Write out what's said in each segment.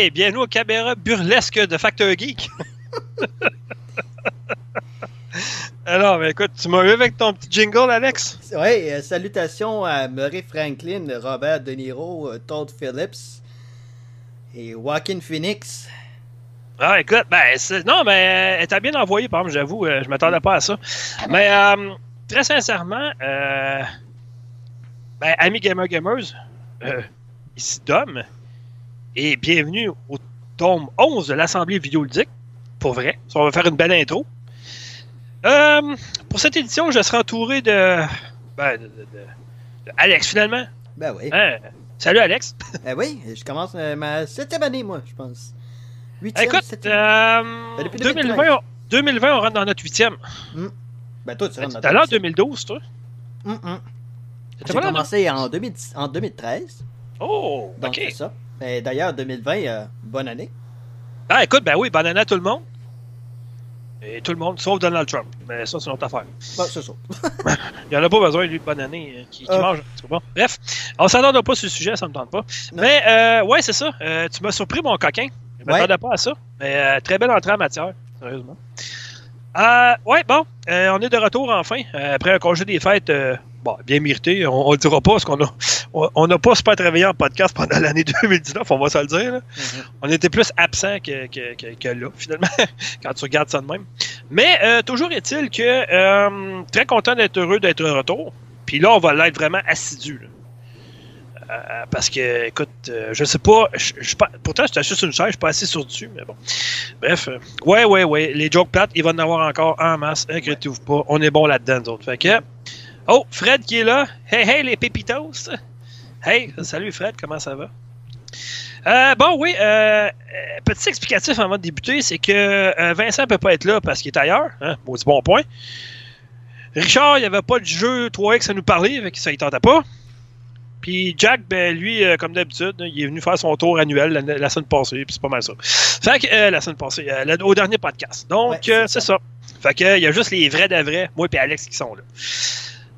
Hey, bienvenue au caméra burlesque de Factor Geek. Alors, ben, écoute, tu m'as eu avec ton petit jingle, Alex? Oui, euh, salutations à Murray Franklin, Robert De Niro, euh, Todd Phillips et Joaquin Phoenix. Ah, écoute, ben, non, mais elle t'a bien envoyé, par exemple, j'avoue, euh, je m'attendais pas à ça. Mais, euh, très sincèrement, euh, ben, amis gamer gamers, euh, ici Dom, et bienvenue au tome 11 de l'Assemblée vidéoludique, pour vrai. Ça, on va faire une belle intro. Euh, pour cette édition, je serai entouré de, ben, de, de- de- de Alex, finalement. Ben oui. Hein? Salut, Alex. Ben oui, je commence euh, ma septième année, moi, je pense. Huitième, Écoute, euh, Ben, depuis 2020, 2013. on, 2020, on rentre dans notre huitième. Ben toi, tu rentres dans T'as l'air ta- 2012, toi? Hum. T'étais J'ai commencé en, 2010 en 2013, Oh, donc ok. c'est ça. Ben, D'ailleurs, 2020, euh, bonne année. Ah, écoute, ben oui, bonne année à tout le monde. Et tout le monde, sauf Donald Trump. Mais ça, c'est notre affaire. Bon, c'est ça. Il en a pas besoin, lui, de bonne année, euh, qui, qui Ah. mange. Bon. Bref, on s'entendra pas sur le sujet, ça me tente pas. Non. Mais, euh, ouais, c'est ça. Euh, tu m'as surpris, mon coquin. Je Ouais. m'attendais pas à ça. Mais euh, très belle entrée en matière, sérieusement. Euh, ouais, bon, euh, on est de retour enfin. Euh, après un congé des fêtes, euh, bon, bien mérité. On, on le dira pas parce qu'on a, on- n'a pas super travaillé en podcast pendant l'année 2019, on va se le dire. Mhm. On était plus absent que, que, que- que là, finalement, quand tu regardes ça de même. Mais euh, toujours est-il que euh, très content d'être heureux d'être de retour. Puis là, on va l'être vraiment assidu. là. Euh, parce que, écoute, euh, je sais pas, je, suis pourtant, je t'achète sur une chaise, je suis pas assis sur dessus, mais bon. Bref, euh, ouais, ouais, ouais, les jokes plates, il va en avoir encore en masse, inquiétez-vous pas, on est bon là-dedans, nous autres. Fait que, oh, Fred qui est là, hey, hey, les pépitos, hey, salut Fred, comment ça va? Euh, bon, oui, euh, euh, petit explicatif avant de débuter, c'est que euh, Vincent peut pas être là parce qu'il est ailleurs. Hein? Maudit bon point. Richard, il n'y avait pas de jeu 3X à nous parler, fait que ça ne tentait pas. Puis Jack, ben lui, euh, comme d'habitude, il est venu faire son tour annuel la, la semaine passée, puis c'est pas mal ça. Fait que, euh, la semaine passée, euh, au dernier podcast. Donc, Ouais, c'est ça. Fait que, il y a juste les vrais de vrais, moi et Alex qui sont là.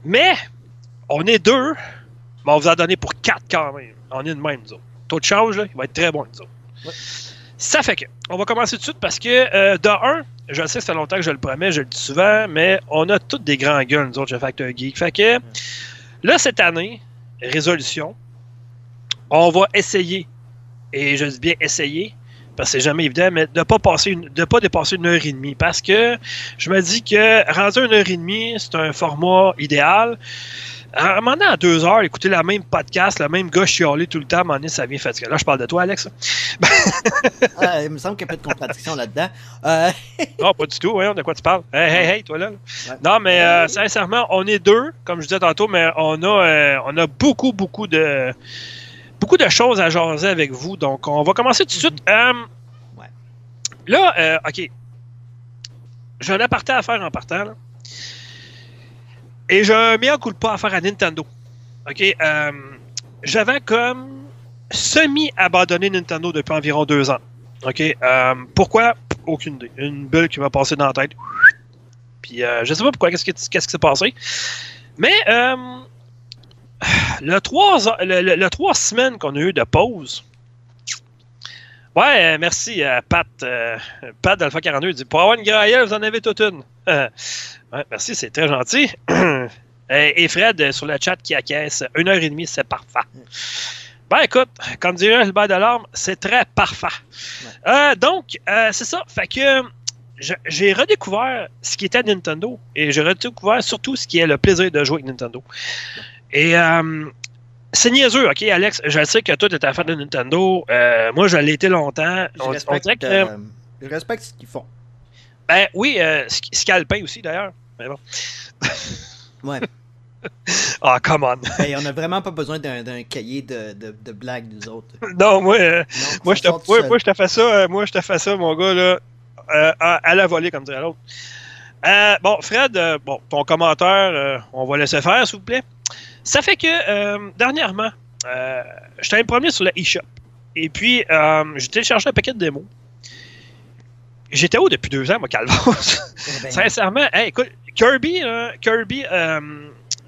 Mais, on est deux, mais on vous a donné pour quatre quand même. On est de même, nous autres. Taux de change, là, il va être très bon, nous autres. Ouais. Ça fait que, on va commencer tout de suite parce que, euh, de un, je sais que ça fait longtemps que je le promets, je le dis souvent, mais on a toutes des grands gueules, nous autres, chez Factor Geek. Fait que, là, cette année, résolution, on va essayer, et je dis bien essayer, parce que c'est jamais évident, mais de ne pas, passer une- de pas dépasser une heure et demie. Parce que je me dis que rendu une heure et demie, c'est un format idéal. À un moment donné, à deux heures, écouter la même podcast, le même gars chialer tout le temps, à un moment donné, ça vient fatiguer. Là, je parle de toi, Alex. Il me semble qu'il y a pas de contradiction là-dedans. Euh, Non, pas du tout, voyons de quoi tu parles? Hey, hey, hey, toi là. Ouais. Non, mais euh, sincèrement, on est deux, comme je disais tantôt, mais on a, euh, on a beaucoup, beaucoup de beaucoup de choses à jaser avec vous. Donc, on va commencer tout de suite. Euh, Ouais. Là, euh, OK. J'ai un aparté à faire en partant. Là. Et j'ai un meilleur coup de pas à faire à Nintendo. OK. euh, J'avais comme semi-abandonné Nintendo depuis environ deux ans. OK. euh, pourquoi? Aucune idée. Une bulle qui m'a passé dans la tête. Puis euh, je sais pas pourquoi, qu'est-ce qui s'est passé. Mais le, trois, le, le- le semaines qu'on a eu de pause. Ouais, merci euh, Pat. euh, Pat d'Alpha 42 il dit Pour avoir une graille, vous en avez toute une. Euh, ouais, merci, c'est très gentil. et, Fred sur le chat qui acquiesce, une heure et demie, c'est parfait. Ben écoute, comme dirait Gilbert Delorme, c'est très parfait. Euh, donc, c'est ça. Fait que j'ai redécouvert ce qui était Nintendo et j'ai redécouvert surtout ce qui est le plaisir de jouer avec Nintendo. Et euh, c'est niaiseux, ok, Alex? Je sais que toi, tu étais fan de Nintendo. Euh, moi, je l'ai été longtemps. je, On, respecte, que. euh, je respecte ce qu'ils font. Ben oui, euh, Sc- Scalpin aussi, d'ailleurs. Mais bon. Ouais. Ah, come on. Ben, on n'a vraiment pas besoin d'un d'un cahier de, de, de blagues, nous autres. non, moi, euh, Non, moi, je te, sort tout ouais, seul. moi, je te fais ça, euh, moi, je te fais ça, mon gars, là, euh, à, à la volée, comme dirait l'autre. Euh, bon, Fred, euh, bon, ton commentaire, euh, on va laisser faire, s'il vous plaît. Ça fait que, euh, dernièrement, euh, j'étais allé me promener sur le eShop. Et puis, euh, j'ai téléchargé un paquet de démos. J'étais où depuis deux ans, moi, Calvas? Eh ben, Sincèrement, hey, écoute, Kirby, Kirby, euh,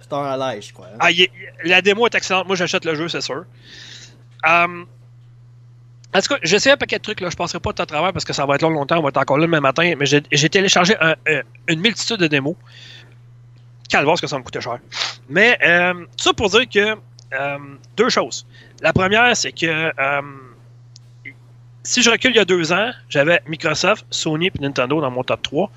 Star Allies, je crois. hein. ah, est- la démo est excellente. Moi, j'achète le jeu, c'est sûr. En tout cas, j'essaie un paquet de trucs, là. Je passerai pas de à travers parce que ça va être long longtemps. On va être encore là le même matin. Mais j'ai téléchargé un, une multitude de démos. Calvaire, que ça me coûtait cher. Mais, euh, ça pour dire que euh, deux choses. La première, c'est que euh, si je recule il y a deux ans, j'avais Microsoft, Sony et Nintendo dans mon top 3.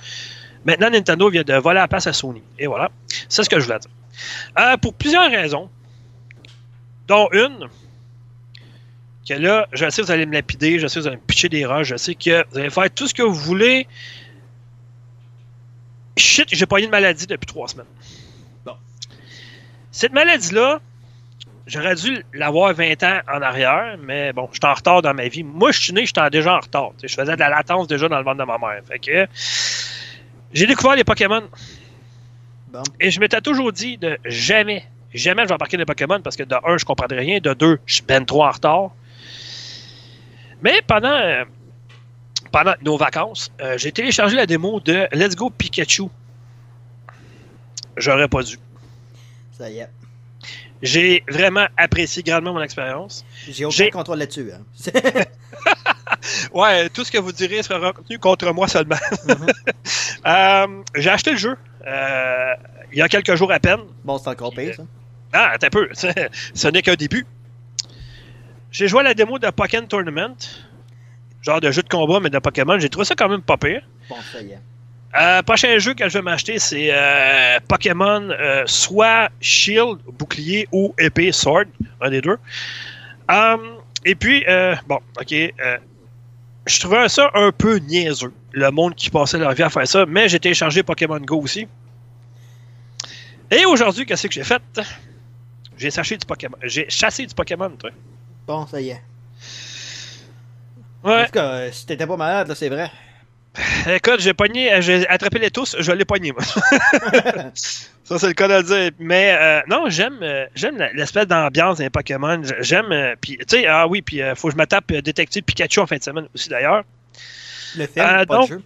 Maintenant, Nintendo vient de voler la place à Sony. Et voilà. C'est ce que je voulais dire. Pour plusieurs raisons, dont une, que là, je sais que vous allez me lapider, je sais que vous allez me pitcher des roches, je sais que vous allez faire tout ce que vous voulez. Shit, j'ai pas eu une maladie depuis trois semaines. Bon. Cette maladie-là, j'aurais dû l'avoir 20 ans en arrière, mais bon, je suis en retard dans ma vie. Moi, je suis né, j'étais déjà en retard. je faisais de la latence déjà dans le ventre de ma mère. Fait que j'ai découvert les Pokémon. Et je m'étais toujours dit de jamais, jamais je vais embarquer des Pokémon parce que de un, je comprendrais rien, de deux, je suis ben trop en retard. Mais pendant, euh, pendant nos vacances, euh, j'ai téléchargé la démo de Let's Go Pikachu. J'aurais pas dû. Ça y est. J'ai vraiment apprécié grandement mon expérience. J'ai aucun contrôle là-dessus. Hein. ouais, tout ce que vous direz sera retenu contre moi seulement. Mhm. Euh, j'ai acheté le jeu euh, il y a quelques jours à peine. Bon, c'est encore pire, ça. Ah, attends un peu. Ce n'est qu'un début. J'ai joué à la démo de Pokémon Tournament. Genre de jeu de combat, mais de Pokémon. J'ai trouvé ça quand même pas pire. Bon, ça y est. Euh, prochain jeu que je vais m'acheter, c'est euh, Pokémon euh, soit Shield, bouclier ou épée, sword, un des deux. et puis, bon, ok, je trouvais ça un peu niaiseux, le monde qui passait leur vie à faire ça, mais j'ai téléchargé Pokémon Go aussi. Et aujourd'hui, qu'est-ce que j'ai fait? J'ai chassé du Pokémon. J'ai chassé du Pokémon, toi. Bon, ça y est. Ouais. En tout cas, si t'étais pas malade, là, c'est vrai. Écoute, j'ai pogné, euh, j'ai attrapé les tous, je l'ai pogné, moi. ça, c'est le cas de le dire. Mais euh, non, j'aime euh, j'aime l'espèce d'ambiance des Pokémon. J'aime. puis, tu sais, ah oui, puis il faut que je me tape Détective Pikachu en fin de semaine aussi, d'ailleurs. Le film, pas le jeu.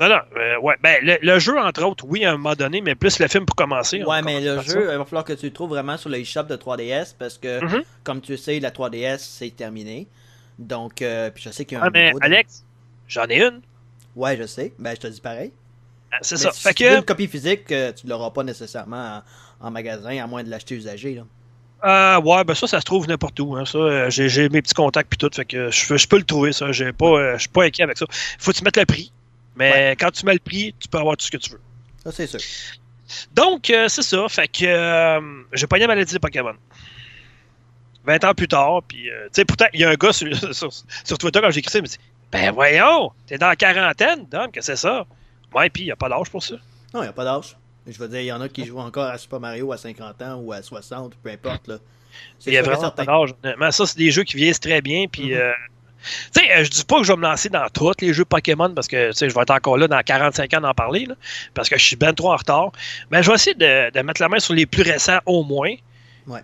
Non, non, ouais, ben, le, jeu, entre autres, oui, à un moment donné, mais plus le film pour commencer. Ouais, mais le jeu, il va falloir que tu le trouves vraiment sur le eShop de 3DS parce que, mm-hmm. comme tu sais, la 3DS, c'est terminé. Donc, puis je sais qu'il y a un. Ah, mais Alex, j'en ai une. Ouais, je sais. Ben, je te dis pareil. Ah, c'est ça. Si fait tu que... une copie physique, euh, tu ne l'auras pas nécessairement en, magasin, à moins de l'acheter usagé. Là. Euh, ouais, ben ça, ça se trouve n'importe où. Hein. Ça, euh, j'ai, mes petits contacts puis tout, fait que je, je, peux le trouver, ça. J'ai pas, euh, je suis pas inquiet avec ça. Faut que tu mettes le prix. Mais quand tu mets le prix, tu peux avoir tout ce que tu veux. Ça, c'est sûr. Donc, c'est ça. Fait que j'ai pogné la maladie des Pokémon. 20 ans plus tard, puis, tu sais, pourtant, il y a un gars sur, sur, Twitter, quand j'ai écrit ça, il me dit ben voyons, t'es dans la quarantaine, Dom, que c'est ça? Ouais, puis il n'y a pas d'âge pour ça. Non, il n'y a pas d'âge. Je veux dire, il y en a qui jouent encore à Super Mario à 50 ans ou à 60, peu importe. Là. Il y a vraiment pas d'âge. Mais ça, c'est des jeux qui vieillissent très bien. Puis, euh, tu sais, euh, je dis pas que je vais me lancer dans tous les jeux Pokémon parce que je vais être encore là dans 45 ans d'en parler, là, parce que je suis ben trop en retard. Mais je vais essayer de, de, mettre la main sur les plus récents au moins.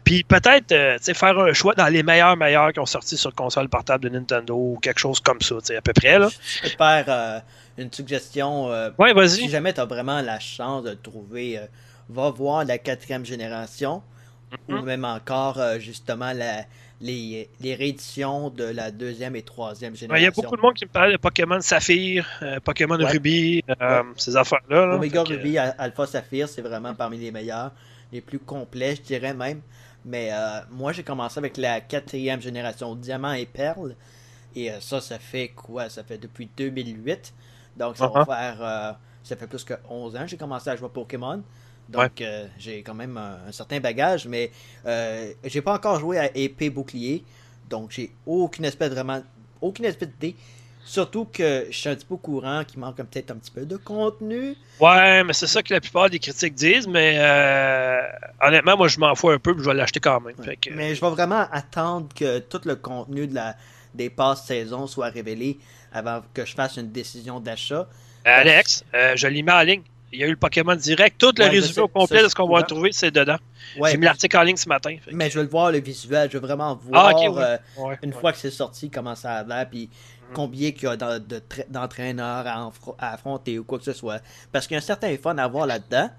Puis peut-être euh, faire un choix dans les meilleurs meilleurs qui ont sorti sur console portable de Nintendo ou quelque chose comme ça, à peu près. Là. Je peux te faire euh, une suggestion. Euh, ouais, vas-y. Si jamais tu as vraiment la chance de trouver, va voir la quatrième génération ou mm-hmm. même encore justement la, les, les, rééditions de la deuxième et troisième génération. Il y a beaucoup de monde qui me parle de Pokémon Saphir, Pokémon Ruby, ces affaires-là. Omega Ruby, Alpha Saphir, c'est vraiment parmi les meilleurs les plus complets, je dirais même. Mais euh, moi, j'ai commencé avec la quatrième génération Diamant et Perle. Et euh, ça, ça fait quoi? Ça fait depuis 2008. Donc, ça va uh-huh. faire. Euh, ça fait plus que 11 ans que j'ai commencé à jouer à Pokémon. Donc, j'ai quand même un, certain bagage. Mais j'ai pas encore joué à épée bouclier. Donc, j'ai aucune espèce vraiment. Aucune espèce d'idée Surtout que je suis un petit peu au courant qu'il manque peut-être un petit peu de contenu. Ouais, mais c'est ça que la plupart des critiques disent, mais euh, honnêtement, moi je m'en fous un peu, je vais l'acheter quand même. Mais je vais vraiment attendre que tout le contenu de la, des passes saison soit révélé avant que je fasse une décision d'achat. Alex, euh, je l'ai mis en ligne. Il y a eu le Pokémon direct. Tout le résumé au complet de ce qu'on va trouver, c'est dedans. J'ai mis l'article en ligne ce matin. Mais je veux le voir, le visuel. Je veux vraiment ah, voir, euh, une fois que c'est sorti, comment ça a l'air. Puis combien il y a d'entraîneurs à, affronter ou quoi que ce soit. Parce qu'il y a un certain fun à voir là-dedans.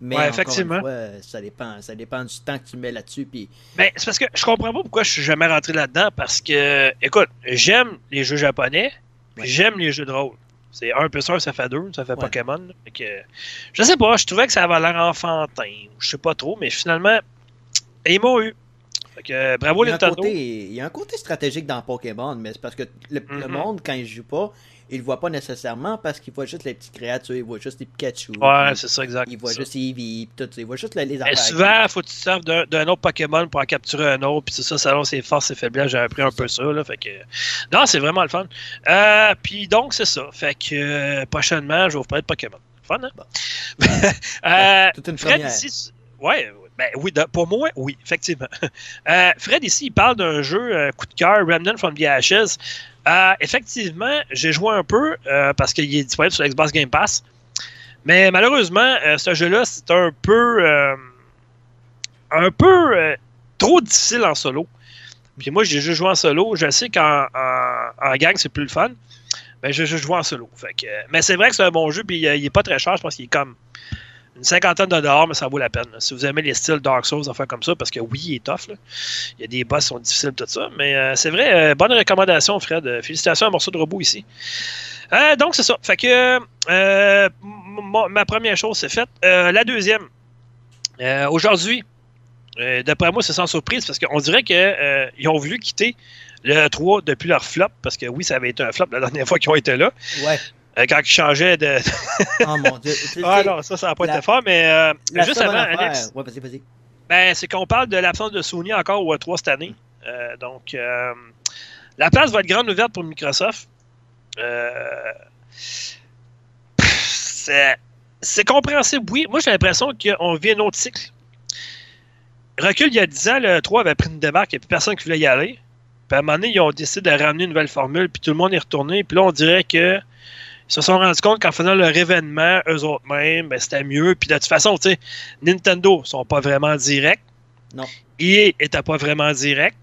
Mais Ouais, encore effectivement. une fois, ça dépend, ça dépend du temps que tu mets là-dessus. Puis Ben, c'est parce que je comprends pas pourquoi je suis jamais rentré là-dedans. Parce que, écoute, j'aime les jeux japonais, Ouais. j'aime les jeux de rôle. C'est 1 plus 1, ça fait 2, ça fait Ouais. Pokémon. Fait que, je sais pas, je trouvais que ça avait l'air enfantin. Je sais pas trop, mais finalement, ils m'ont eu. Fait que, bravo il, y Nintendo. côté, il y a un côté stratégique dans Pokémon, mais c'est parce que le, le Mhm. monde, quand il joue pas, il le voit pas nécessairement parce qu'il voit juste les petites créatures, il voit juste les Pikachu. Ouais, c'est ça, exact. il voit juste Eevee, tout, il voit juste les, les affaires. souvent, faut que tu te serves d'un autre Pokémon pour en capturer un autre. Puis c'est ça, selon ses forces et faiblesses, j'ai appris un peu ça. Là, fait que... Non, c'est vraiment le fun. Euh, puis donc, c'est ça. Fait que euh, prochainement, je vais vous parler de Pokémon. Fun, hein? Bon. Euh, Toute une Fred première. ici. Ouais, ben oui, pour moi, oui, effectivement. Euh, Fred ici, il parle d'un jeu euh, coup de cœur, Remnant from the Ashes. Euh, effectivement, j'ai joué un peu parce qu'il est disponible sur Xbox Game Pass. Mais malheureusement, ce jeu-là, c'est un peu. un peu trop difficile en solo. Moi, j'ai juste joué en solo. Je sais qu'en en, gang, c'est plus le fun. Mais j'ai juste joué en solo. Mais c'est vrai que c'est un bon jeu. Puis il est pas très cher. Je pense qu'il est comme une cinquantaine de dollars, mais ça vaut la peine. Si vous aimez les styles Dark Souls, enfin comme ça, parce que oui, il est tough. Il y a des boss qui sont difficiles, tout ça. Mais euh, c'est vrai, euh, bonne recommandation, Fred. Euh, Félicitations à Morceau de Robot ici. Donc, c'est ça. Fait que ma première chose, c'est faite. La deuxième, aujourd'hui, d'après moi, c'est sans surprise parce qu'on dirait qu'ils ont voulu quitter le 3 depuis leur flop, parce que oui, ça avait été un flop la dernière fois qu'ils ont été là, Ouais. Euh, quand ils changeaient de. Oh mon dieu. Ah non, ça, ça n'a pas la- été fort, mais euh, juste avant, Alex. Ouais, vas-y, vas-y. Ben, c'est qu'on parle de l'absence de Sony encore au E3 cette année. Euh, donc, euh, la place va être grande ouverte pour Microsoft. Euh, c'est, compréhensible, oui. Moi, j'ai l'impression qu'on vit un autre cycle. Recul, il y a 10 ans, le 3 avait pris une débarque, il a plus personne qui voulait y aller. Puis à un moment donné, ils ont décidé de ramener une nouvelle formule, puis tout le monde est retourné. Puis là, on dirait que se sont rendus compte qu'en faisant leur événement, eux autres mêmes, ben, c'était mieux. Puis de toute façon, tu sais, Nintendo sont pas vraiment directs. Non. EA était pas vraiment direct.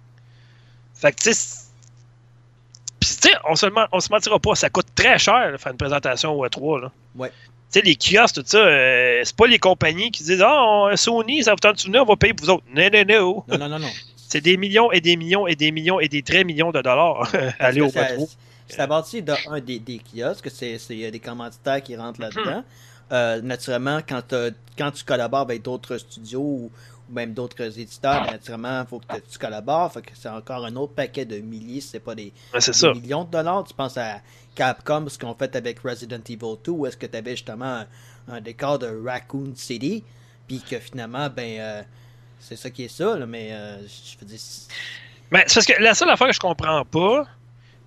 Fait que, tu sais, puis, tu sais, on se, on se mentira pas, ça coûte très cher de faire une présentation au E3. Là. Ouais. Tu sais, les kiosques, tout ça, euh, c'est pas les compagnies qui disent Ah, on- Sony, ça vous tente de souvenir, on va payer pour vous autres. Non, non, non. Non, non, non, non. C'est des millions et des millions et des millions et des très millions de dollars aller au ça- E3. C'est à partir d'un des, des kiosques, il y a des commanditaires qui rentrent là-dedans. Euh, naturellement, quand, quand tu collabores avec d'autres studios ou, ou même d'autres éditeurs, ben, naturellement, il faut que tu collabores. Fait que c'est encore un autre paquet de milliers, c'est pas des, ça. millions de dollars. Tu penses à Capcom, ce qu'on fait avec Resident Evil 2, où est-ce que tu avais justement un, un décor de Raccoon City, puis que finalement, ben, euh, c'est ça qui est ça, là, mais euh, je veux dire, Mais c'est parce que la seule affaire que je comprends pas,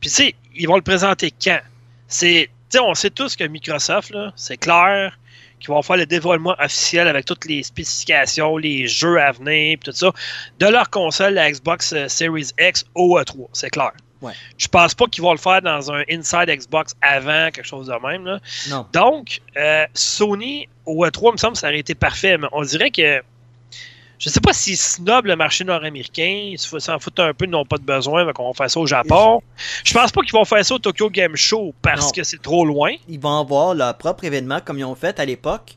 puis tu sais, ils vont le présenter quand? C'est, tu sais, on sait tous que Microsoft, là, c'est clair qu'ils vont faire le dévoilement officiel avec toutes les spécifications, les jeux à venir, puis tout ça, de leur console, la Xbox euh, Series X au E3, c'est clair. Ouais. Je pense pas qu'ils vont le faire dans un Inside Xbox avant, quelque chose de même. Là. non. Donc, euh, Sony au E3, il me semble que ça aurait été parfait, mais on dirait que. Je sais pas s'ils snobent le marché nord-américain, ils se- s'en foutent un peu, ils n'ont pas de besoin, mais qu'on va faire ça au Japon. Je pense pas qu'ils vont faire ça au Tokyo Game Show parce Non. que c'est trop loin. ils vont avoir leur propre événement comme ils ont fait à l'époque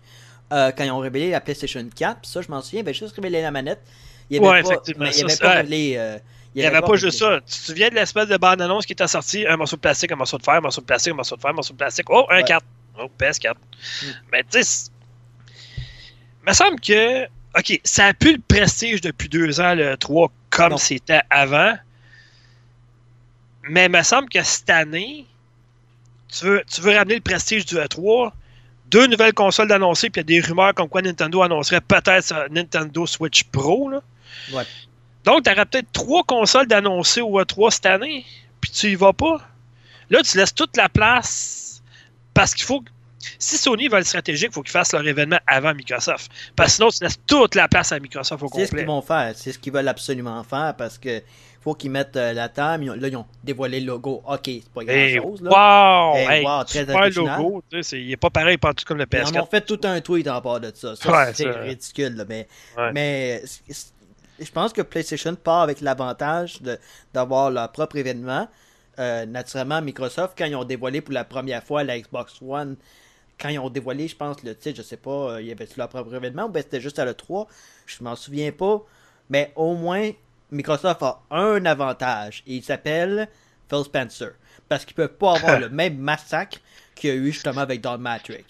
euh, quand ils ont révélé la PlayStation 4. Puis ça, je m'en souviens, ils avaient juste révélé la manette. Il y avait Ouais, pas, effectivement, mais il ça, avait c'est- pas ouais. révélé. euh, Il n'y avait pas juste ça. Tu te souviens de l'espèce de bande-annonce qui était sortie? Un morceau de plastique, un morceau de fer, un morceau de plastique, un morceau de fer, un morceau de plastique. Oh, un Ouais. 4. Oh, PS4. Mm. Mais tu sais, il me semble que. OK, ça a plus le prestige depuis deux ans, le 3, comme c'était avant. Mais il me semble que cette année, tu veux, tu veux ramener le prestige du E3. Deux nouvelles consoles d'annoncer, puis il y a des rumeurs comme quoi Nintendo annoncerait peut-être Nintendo Switch Pro. Là. Ouais. Donc, tu aurais peut-être trois consoles d'annoncer au E3 cette année, puis tu y vas pas. Là, tu laisses toute la place parce qu'il faut. Si Sony veut le stratégique, il faut qu'ils fassent leur événement avant Microsoft. Parce que sinon, tu laisses toute la place à Microsoft au C'est ce complet. qu'ils vont faire. C'est ce qu'ils veulent absolument faire parce que faut qu'ils mettent euh, la table. Ils là, ils ont dévoilé le logo. Ok, c'est pas grand Hey, chose. Là. wow! Hey, Hey, wow, très super original. logo. Il n'est pas pareil, pas tout comme le Ils en ont PS4. fait tout un tweet en part de ça. Ça, Ouais, c'est ridicule. là, mais Ouais. je pense que PlayStation part avec l'avantage d'avoir leur propre événement. Euh, naturellement, Microsoft, quand ils ont dévoilé pour la première fois la Xbox One quand ils ont dévoilé, je pense, le titre, je sais pas, euh, il y avait leur propre événement ou ben c'était juste à l'E3, je m'en souviens pas. Mais au moins, Microsoft a un avantage et il s'appelle Phil Spencer. Parce qu'ils peuvent pas avoir le même massacre qu'il y a eu justement avec Don Matrix.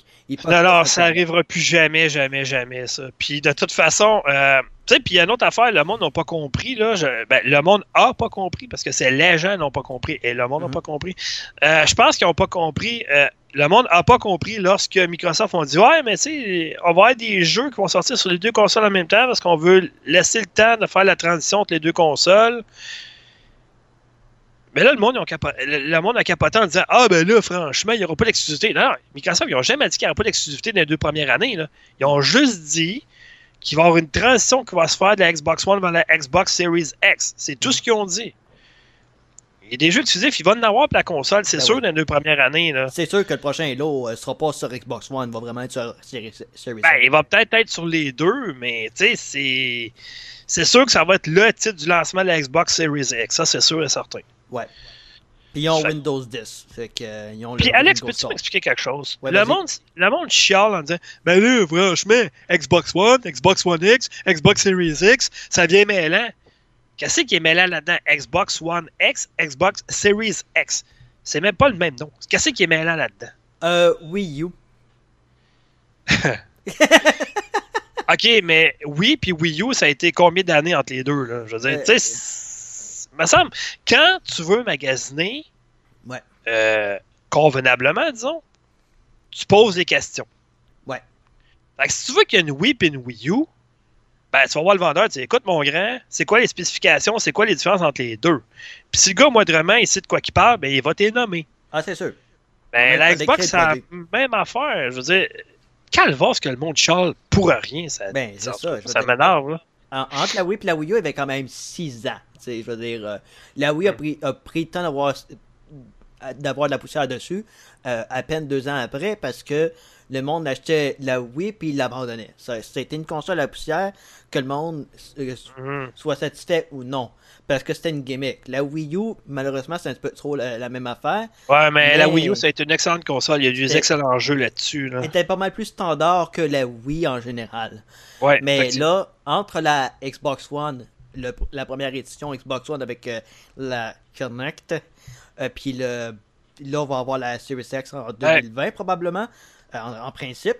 Non, non, ça arrivera plus jamais, jamais, jamais, ça. Puis de toute façon, euh, tu sais, puis il y a une autre affaire, le monde n'a pas compris, là. ben, le monde a pas compris parce que c'est les gens n'ont pas compris et le monde n'a mhm. pas compris. Euh, je pense qu'ils n'ont pas compris. Euh, le monde n'a pas compris lorsque Microsoft ont dit Ouais, mais tu sais, on va avoir des jeux qui vont sortir sur les deux consoles en même temps parce qu'on veut laisser le temps de faire la transition entre les deux consoles. Mais là, le monde, le monde a capoté en disant Ah, ben là, franchement, il n'y aura pas d'exclusivité. Non, Microsoft, ils n'ont jamais dit qu'il n'y aura pas d'exclusivité dans les deux premières années. Là. Ils ont juste dit qu'il va y avoir une transition qui va se faire de la Xbox One vers la Xbox Series X. C'est tout ce qu'ils ont dit. Il y a des jeux exclusifs, il va en avoir pour la console, c'est ben sûr, dans les deux premières années. C'est sûr que le prochain Halo ne euh, sera pas sur Xbox One, il va vraiment être sur Series, ben, Il va peut-être être sur les deux, mais tu sais, c'est. C'est sûr que ça va être le titre du lancement de la Xbox Series X, ça c'est sûr et certain. Ouais. Puis ils ont Windows 10. Fait que, euh, ils ont Puis Alex, peux-tu m'expliquer quelque chose? le, monde, le monde chiale en disant Ben là, franchement, Xbox One, Xbox One X, Xbox Series X, ça vient mêlant. Qu'est-ce qui est mêlant là-dedans? Xbox One X, Xbox Series X. C'est même pas le même nom. Qu'est-ce qui est mêlant là-dedans? Euh, Wii U. ok, mais oui, puis Wii U, ça a été combien d'années entre les deux? Là? Je veux dire, euh, tu sais me semble, quand tu veux magasiner euh, convenablement, disons, tu poses des questions. Ouais. Fait que si tu veux qu'il y ait une Wii et une Wii U, ben, tu vas voir le vendeur, tu dis, écoute, mon grand, c'est quoi les spécifications, c'est quoi les différences entre les deux? Puis si le gars, moindrement, il sait de quoi qu'il parle, ben, il va t'énommer. Ah, c'est sûr. Ben, la Xbox, c'est la même affaire. Je veux dire, ce que le monde charle pour rien. Ça, ben, ça, ça, ça m'énerve, là. entre la Wii et la Wii U, il y avait quand même 6 ans. Je veux dire, euh, la Wii a pris, a pris le temps d'avoir d'avoir de la poussière dessus euh, à peine deux ans après parce que le monde achetait la Wii puis il l'abandonnait. C'était une console à poussière que le monde euh, mhm. soit satisfait ou non. Parce que c'était une gimmick. La Wii U, malheureusement, c'est un peu trop la, même affaire. Ouais, mais, la Wii U, ça a été une excellente console. Il y a eu des excellents jeux là-dessus. Là. Elle était pas mal plus standard que la Wii en général. Ouais, mais là, entre la Xbox One la première édition Xbox One avec euh, la Connect. Euh, puis le, là, on va avoir la Series X en 2020 probablement, euh, en, principe.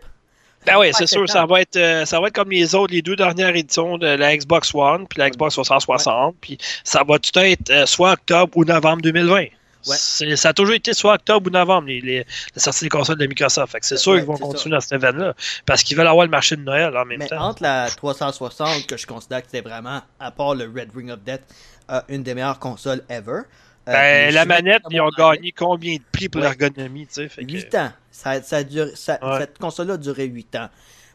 Ben oui, c'est sûr, ça va, être, ça va être comme les autres, les deux dernières éditions de la Xbox One, puis la Xbox 360, puis ça va tout être soit octobre ou novembre 2020. Ça a toujours été soit octobre ou novembre, les, les, la sortie des consoles de Microsoft. C'est sûr qu'ils vont continuer dans cet événement-là. Parce qu'ils veulent avoir le marché de Noël en même Mais temps. Entre la 360, que je considère que c'est vraiment, à part le Red Ring of Death, euh, une des meilleures consoles ever. Euh, ben, la manette, ils ont gagné combien de prix pour l'ergonomie, tu sais? 8 ans. Ça, ça dure, Cette console-là a duré 8 ans.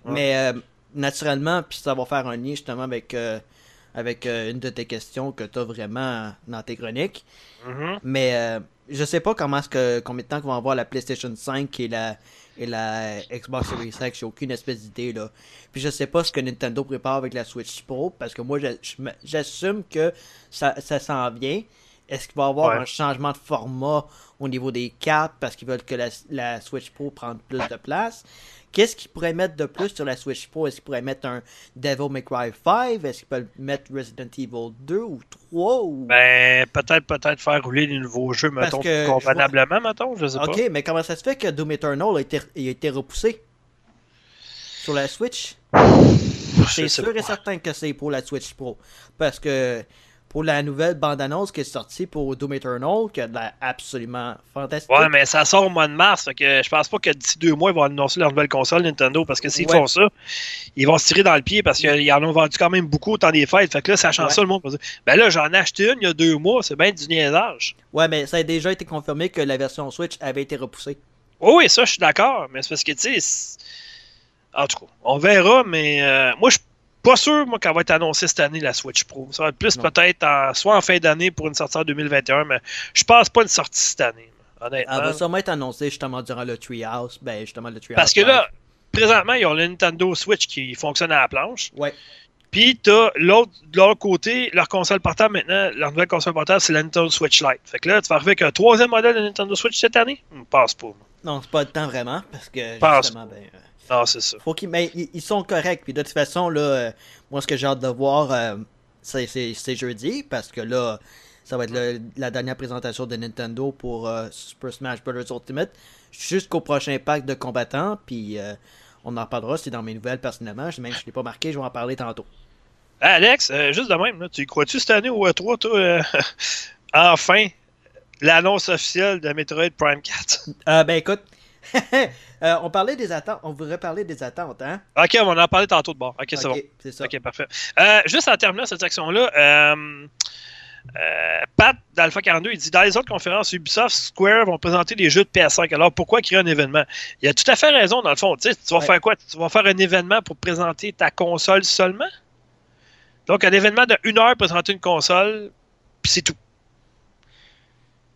Mais euh, naturellement, puis ça va faire un lien justement avec avec euh, une de tes questions que tu as vraiment dans tes chroniques. Mm-hmm. Mais euh, je sais pas comment est-ce que combien de temps qu'on va avoir la PlayStation 5 et la et la Xbox Series X, j'ai aucune espèce d'idée là. Puis je sais pas ce que Nintendo prépare avec la Switch Pro parce que moi j'assume que ça, ça s'en vient. Est-ce qu'il va y avoir un changement de format au niveau des cartes parce qu'ils veulent que la, la Switch Pro prenne plus de place? Qu'est-ce qu'ils pourraient mettre de plus sur la Switch Pro? Est-ce qu'ils pourraient mettre un Devil May Cry 5? Est-ce qu'ils peuvent mettre Resident Evil 2 ou 3? Ou... Ben, peut-être peut-être faire rouler les nouveaux jeux, mettons, convenablement, mettons, je sais pas. Ok, mais comment ça se fait que Doom Eternal a été, a été repoussé sur la Switch? C'est sûr et certain que c'est pour la Switch Pro. Parce que pour la nouvelle bande-annonce qui est sortie pour Doom Eternal, qui a l'air absolument fantastique. Ouais, mais ça sort au mois de mars, que je pense pas que d'ici deux mois, ils vont annoncer leur nouvelle console Nintendo, parce que s'ils font ça, ils vont se tirer dans le pied, parce qu'ils en ont vendu quand même beaucoup au temps des fêtes. Fait que là, sachant ça, le monde va dire, ben là, j'en ai acheté une il y a deux mois, c'est bien du niaisage. Ouais, mais ça a déjà été confirmé que la version Switch avait été repoussée. oui, ça, je suis d'accord, mais c'est parce que, tu sais, en tout cas, on verra, mais euh, moi, je pas sûr, moi, qu'elle va être annoncée cette année, la Switch Pro. Ça va être plus peut-être soit en fin d'année pour une sortie en 2021, mais je pense pas une sortie cette année. Honnêtement. Elle va sûrement être annoncée justement durant le Treehouse. Ben, justement, le Treehouse. Parce que là, présentement, ils ont le Nintendo Switch qui fonctionne à la planche. Ouais. Puis, t'as l'autre, de l'autre côté, leur console portable maintenant, leur nouvelle console portable, c'est la Nintendo Switch Lite. Fait que là, tu vas arriver avec un troisième modèle de Nintendo Switch cette année? Je pense pas. Non, c'est pas le temps vraiment, parce que justement, ben, Non, c'est ça. faut qu'ils, mais ils, ils sont corrects. Puis de toute façon, là, euh, moi, ce que j'ai hâte de voir, euh, c'est, c'est, c'est jeudi, parce que là, ça va être le- la dernière présentation de Nintendo pour euh, Super Smash Bros. Ultimate, jusqu'au prochain pack de combattants. Puis euh, on en reparlera, c'est dans mes nouvelles personnellement. Même si je l'ai pas marqué, je vais en parler tantôt. Ah, Alex, juste de même, là, tu crois-tu cette année au E3, toi, euh, enfin, l'annonce officielle de Metroid Prime 4? Euh, ben écoute, euh, on parlait des attentes, on voudrait parler des attentes, hein? Ok, on va en parler tantôt de bord. Ok, c'est Ok, bon. ça. Ok, parfait. Euh, juste en terminant cette section-là, euh, Pat d'Alpha 42, il dit dans les autres conférences, Ubisoft, Square vont présenter des jeux de PS5. Alors pourquoi créer un événement? Il a tout à fait raison, dans le fond. Tu vas Ouais. faire quoi? Tu vas faire un événement pour présenter ta console seulement? Donc, un événement de une heure, présenter une console, puis c'est tout.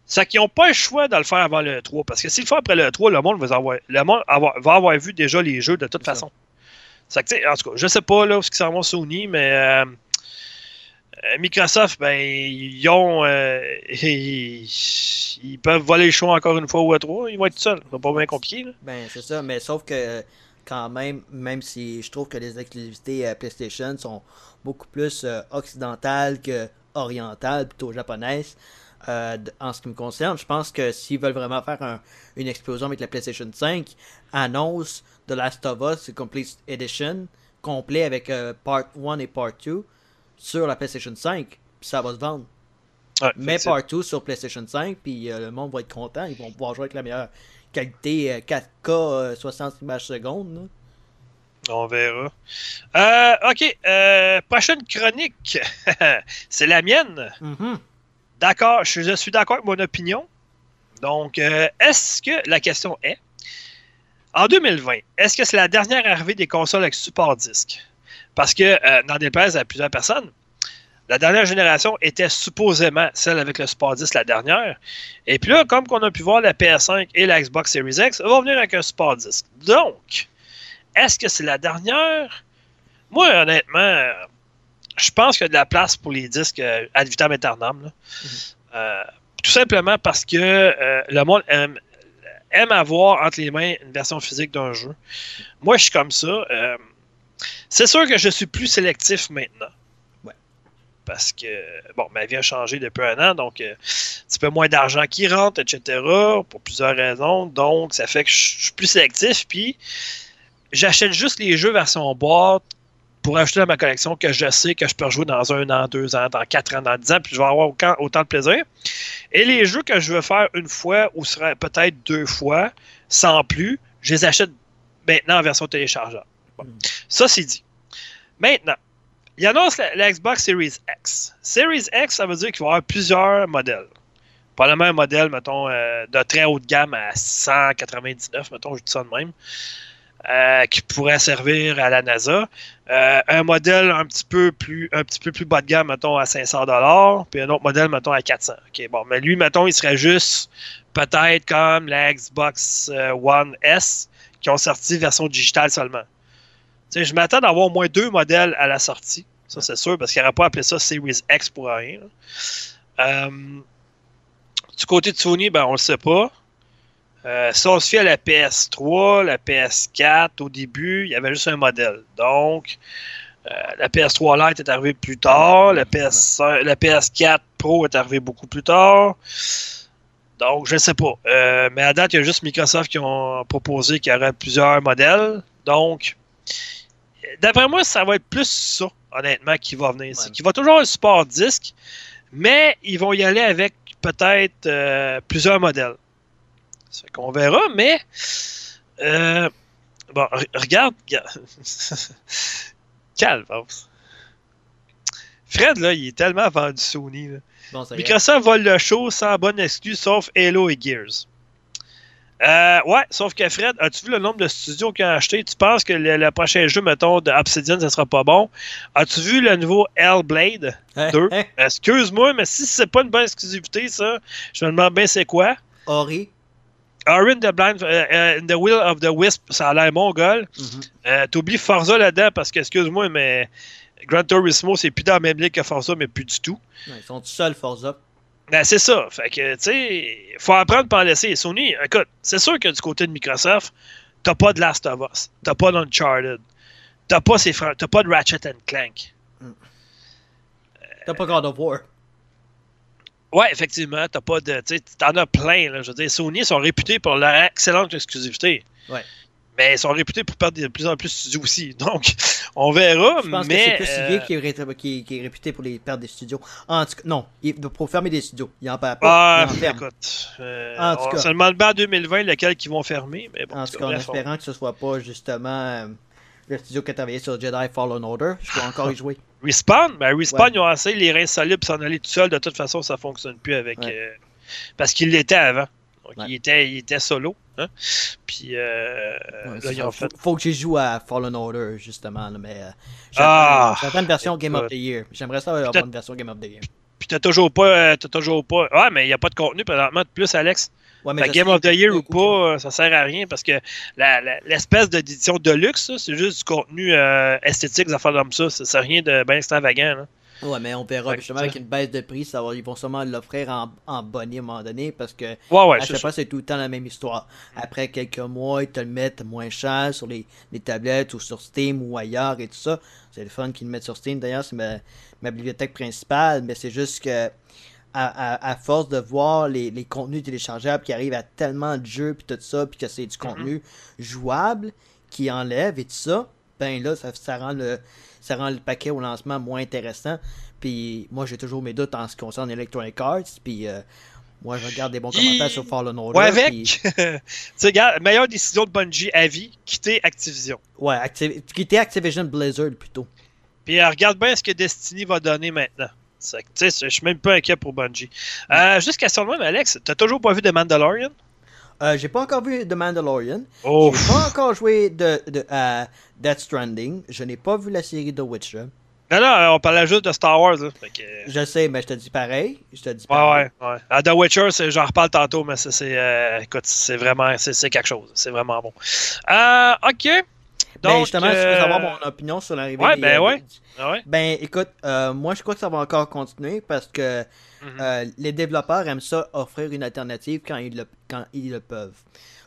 C'est qu'ils n'ont pas le choix de le faire avant le 3. Parce que s'ils le font après le 3, le monde, va avoir, le monde avoir- va avoir vu déjà les jeux de toute ça. façon. C'est que, en tout cas, je sais pas là, ce qui s'en va Sony, mais euh, euh, Microsoft, ben, ils ont. euh, ils, ils peuvent voler le choix encore une fois au E3. Ils vont être seuls. C'est pas bien compliqué. Là. Ben, c'est ça, mais sauf que quand même, même si je trouve que les exclusivités euh, PlayStation sont beaucoup plus occidentales que orientales, plutôt japonaises, euh, en ce qui me concerne, je pense que s'ils veulent vraiment faire un- une explosion avec la PlayStation 5, annonce The Last of Us Complete Edition, complet avec euh, Part 1 et Part 2 sur la PlayStation 5, puis ça va se vendre. Ouais, Mais Part 2 sur PlayStation 5, puis euh, le monde va être content. Ils vont pouvoir jouer avec la meilleure qualité euh, 4K euh, 60 images secondes. là. On verra. Euh, ok. euh, prochaine chronique. C'est la mienne. Mhm. D'accord, je, suis d'accord avec mon opinion. Donc, euh, est-ce que la question est en 2020, est-ce que c'est la dernière arrivée des consoles avec support disque? Parce que, euh, dans des places à plusieurs personnes, la dernière génération était supposément celle avec le support disque, la dernière. Et puis là, comme qu'on a pu voir, la PS5 et la Xbox Series X vont venir avec un support disque. Donc, est-ce que c'est la dernière? Moi, honnêtement, je pense qu'il y a de la place pour les disques euh, ad vitam aeternam. là. Euh, tout simplement parce que euh, le monde aime, aime avoir entre les mains une version physique d'un jeu. Moi, je suis comme ça. euh, c'est sûr que je suis plus sélectif maintenant. Ouais. Parce que, bon, ma vie a changé depuis un an, donc un petit peu moins d'argent qui rentre, etc., pour plusieurs raisons. Donc, ça fait que je suis plus sélectif, puis j'achète juste les jeux version boîte pour ajouter à ma collection que je sais que je peux rejouer dans un an, deux ans, dans quatre ans, dans dix ans, puis je vais avoir autant, autant de plaisir. Et les jeux que je veux faire une fois ou peut-être deux fois, sans plus, je les achète maintenant en version téléchargeable. Bon. Mm. Ça, c'est dit. Maintenant, il annonce la, la Xbox Series X. Series X, ça veut dire qu'il va y avoir plusieurs modèles. Pas le même modèle, mettons, euh, de très haut de gamme à 199, mettons, je dis ça de même, euh, qui pourrait servir à la NASA. Euh, un modèle un petit peu plus un petit peu plus bas de gamme, mettons, à 500 dollars, puis un autre modèle, mettons, à 400. OK, bon, mais lui, mettons, il serait juste peut-être comme la Xbox euh, One S qui ont sorti version digitale seulement. Je m'attends d'avoir au moins deux modèles à la sortie. Ça, c'est sûr, parce qu'il n'aurait pas appelé ça Series X pour rien. du côté de Sony, ben, on le sait pas. Euh, si on se fie à la PS3, la PS4, au début, il y avait juste un modèle. Donc, euh, la PS3 Lite est arrivée plus tard, la, PS, la PS4 Pro est arrivée beaucoup plus tard. Donc, je ne sais pas. Euh, mais à date, il y a juste Microsoft qui ont proposé qu'il y aurait plusieurs modèles. Donc, d'après moi, ça va être plus ça, honnêtement, qui va venir. C'est Ouais. qu'il va toujours avoir un support disque, mais ils vont y aller avec peut-être euh, plusieurs modèles. Ça fait qu'on verra, mais. euh, bon, re- regarde. Calme. Fred, là, il est tellement vendu Sony. là. Bon, ça y est. Microsoft vole le show sans bonne excuse, sauf Halo et Gears. Euh, ouais, sauf que Fred, as-tu vu le nombre de studios qu'ils ont acheté? Tu penses que le, le prochain jeu, mettons, de Obsidian, ça sera pas bon? As-tu vu le nouveau Hellblade? Hein, deux? hein, Excuse-moi, mais si c'est pas une bonne exclusivité, ça, je me demande bien c'est quoi. Ori. Aaron the Blind, euh, The Will of the Wisp, ça a l'air mongol. Mhm. Euh, T'oublies Forza là-dedans parce que, excuse-moi, mais Gran Turismo, c'est plus dans la même ligue que Forza, mais plus du tout. Ouais, ils sont tout seuls, Forza. Ben, c'est ça. Fait que, tu sais, faut apprendre par laisser. Sony, écoute, c'est sûr que du côté de Microsoft, t'as pas de Last of Us, t'as pas d'Uncharted, t'as pas, ces fran- t'as pas de Ratchet and Clank. T'as pas God of War. Ouais, effectivement, t'as pas de. T'en as plein, là. Je veux dire, Sony sont réputés pour leur excellente exclusivité. Ouais. Mais ils sont réputés pour perdre de plus en plus de studios aussi. Donc, on verra. Je pense mais, que c'est plus euh, qui, est ré- qui, qui est réputé pour les pertes des studios. En tout cas, non, il- pour fermer des studios. Il en perd Ah, pas, il en ferme. écoute. euh, En tout on cas. se demande bien en 2020 lesquels qui vont fermer. Mais bon, En tout cas, en espérant que ce soit pas justement euh, le studio qui a travaillé sur Jedi Fallen Order. Je peux encore y jouer. Respawn, ben Respawn, Ouais. ils ont assez les reins solides s'en aller tout seul. De toute façon, ça fonctionne plus avec. Ouais. euh, parce qu'il l'était avant. Donc, Ouais. il, était, il était solo. Hein? Puis euh, là, ils ont faut, fait. faut que j'y joue à Fallen Order, justement. là, mais euh, Ah, une version Game of the Year. J'aimerais ça avoir une version Game of the Year. Puis t'as toujours pas. euh, T'as toujours pas. Ouais, mais il n'y a pas de contenu présentement de plus, Alex. Ouais, je que Game of the Year ou pas, euh, ça sert à rien parce que la- la- l'espèce d'édition de luxe, ça, c'est juste du contenu euh, esthétique, des affaires comme ça. C'est c'est rien de bien extravagant. Là. Ouais, mais on verra justement avec une baisse de prix, ça va- ils vont sûrement l'offrir en, en bonnet à un moment donné parce que Ouais, ouais, à chaque ça. fois c'est tout le temps la même histoire. Après quelques mois, ils te le mettent moins cher sur les, les tablettes ou sur Steam ou ailleurs et tout ça. C'est le fun qu'ils le mettent sur Steam d'ailleurs, c'est ma, ma bibliothèque principale, mais c'est juste que à, à- à force de voir les, les contenus téléchargeables qui arrivent à tellement de jeux puis tout ça, puis que c'est du contenu jouable qui enlève et tout ça, ben là ça, ça rend le ça rend le paquet au lancement moins intéressant. Puis moi j'ai toujours mes doutes en ce qui concerne Electronic Arts, puis euh, moi je regarde des bons commentaires sur Fallen Order. Ouais, avec. puis- tu sais, regarde, meilleure décision de Bungie à vie, quitter Activision. Ouais, Activ- qui était Activision Blizzard plutôt. Puis euh, regarde bien ce que Destiny va donner maintenant. Tu sais, je suis même pas inquiet pour Bungie. Euh, juste question de même, Alex, t'as toujours pas vu de Mandalorian? Euh, j'ai pas encore vu The Mandalorian. Oh, J'ai pas encore joué de, de à Death Stranding. Je n'ai pas vu la série The Witcher. non, non, on parlait juste de Star Wars. Là. Fait que, euh, Je sais, mais je te dis pareil. Je te dis pareil. ouais, ouais. À The Witcher, c'est- j'en reparle tantôt, mais c'est, c'est, euh, écoute, c'est vraiment, c'est, c'est quelque chose. C'est vraiment bon. Euh, ok. Ben, justement, si tu veux euh, savoir mon opinion sur l'arrivée ouais, des, ben euh, ouais. ah ouais? Ben, écoute, euh, moi, je crois que ça va encore continuer parce que Mhm. euh, les développeurs aiment ça offrir une alternative quand ils le, quand ils le peuvent.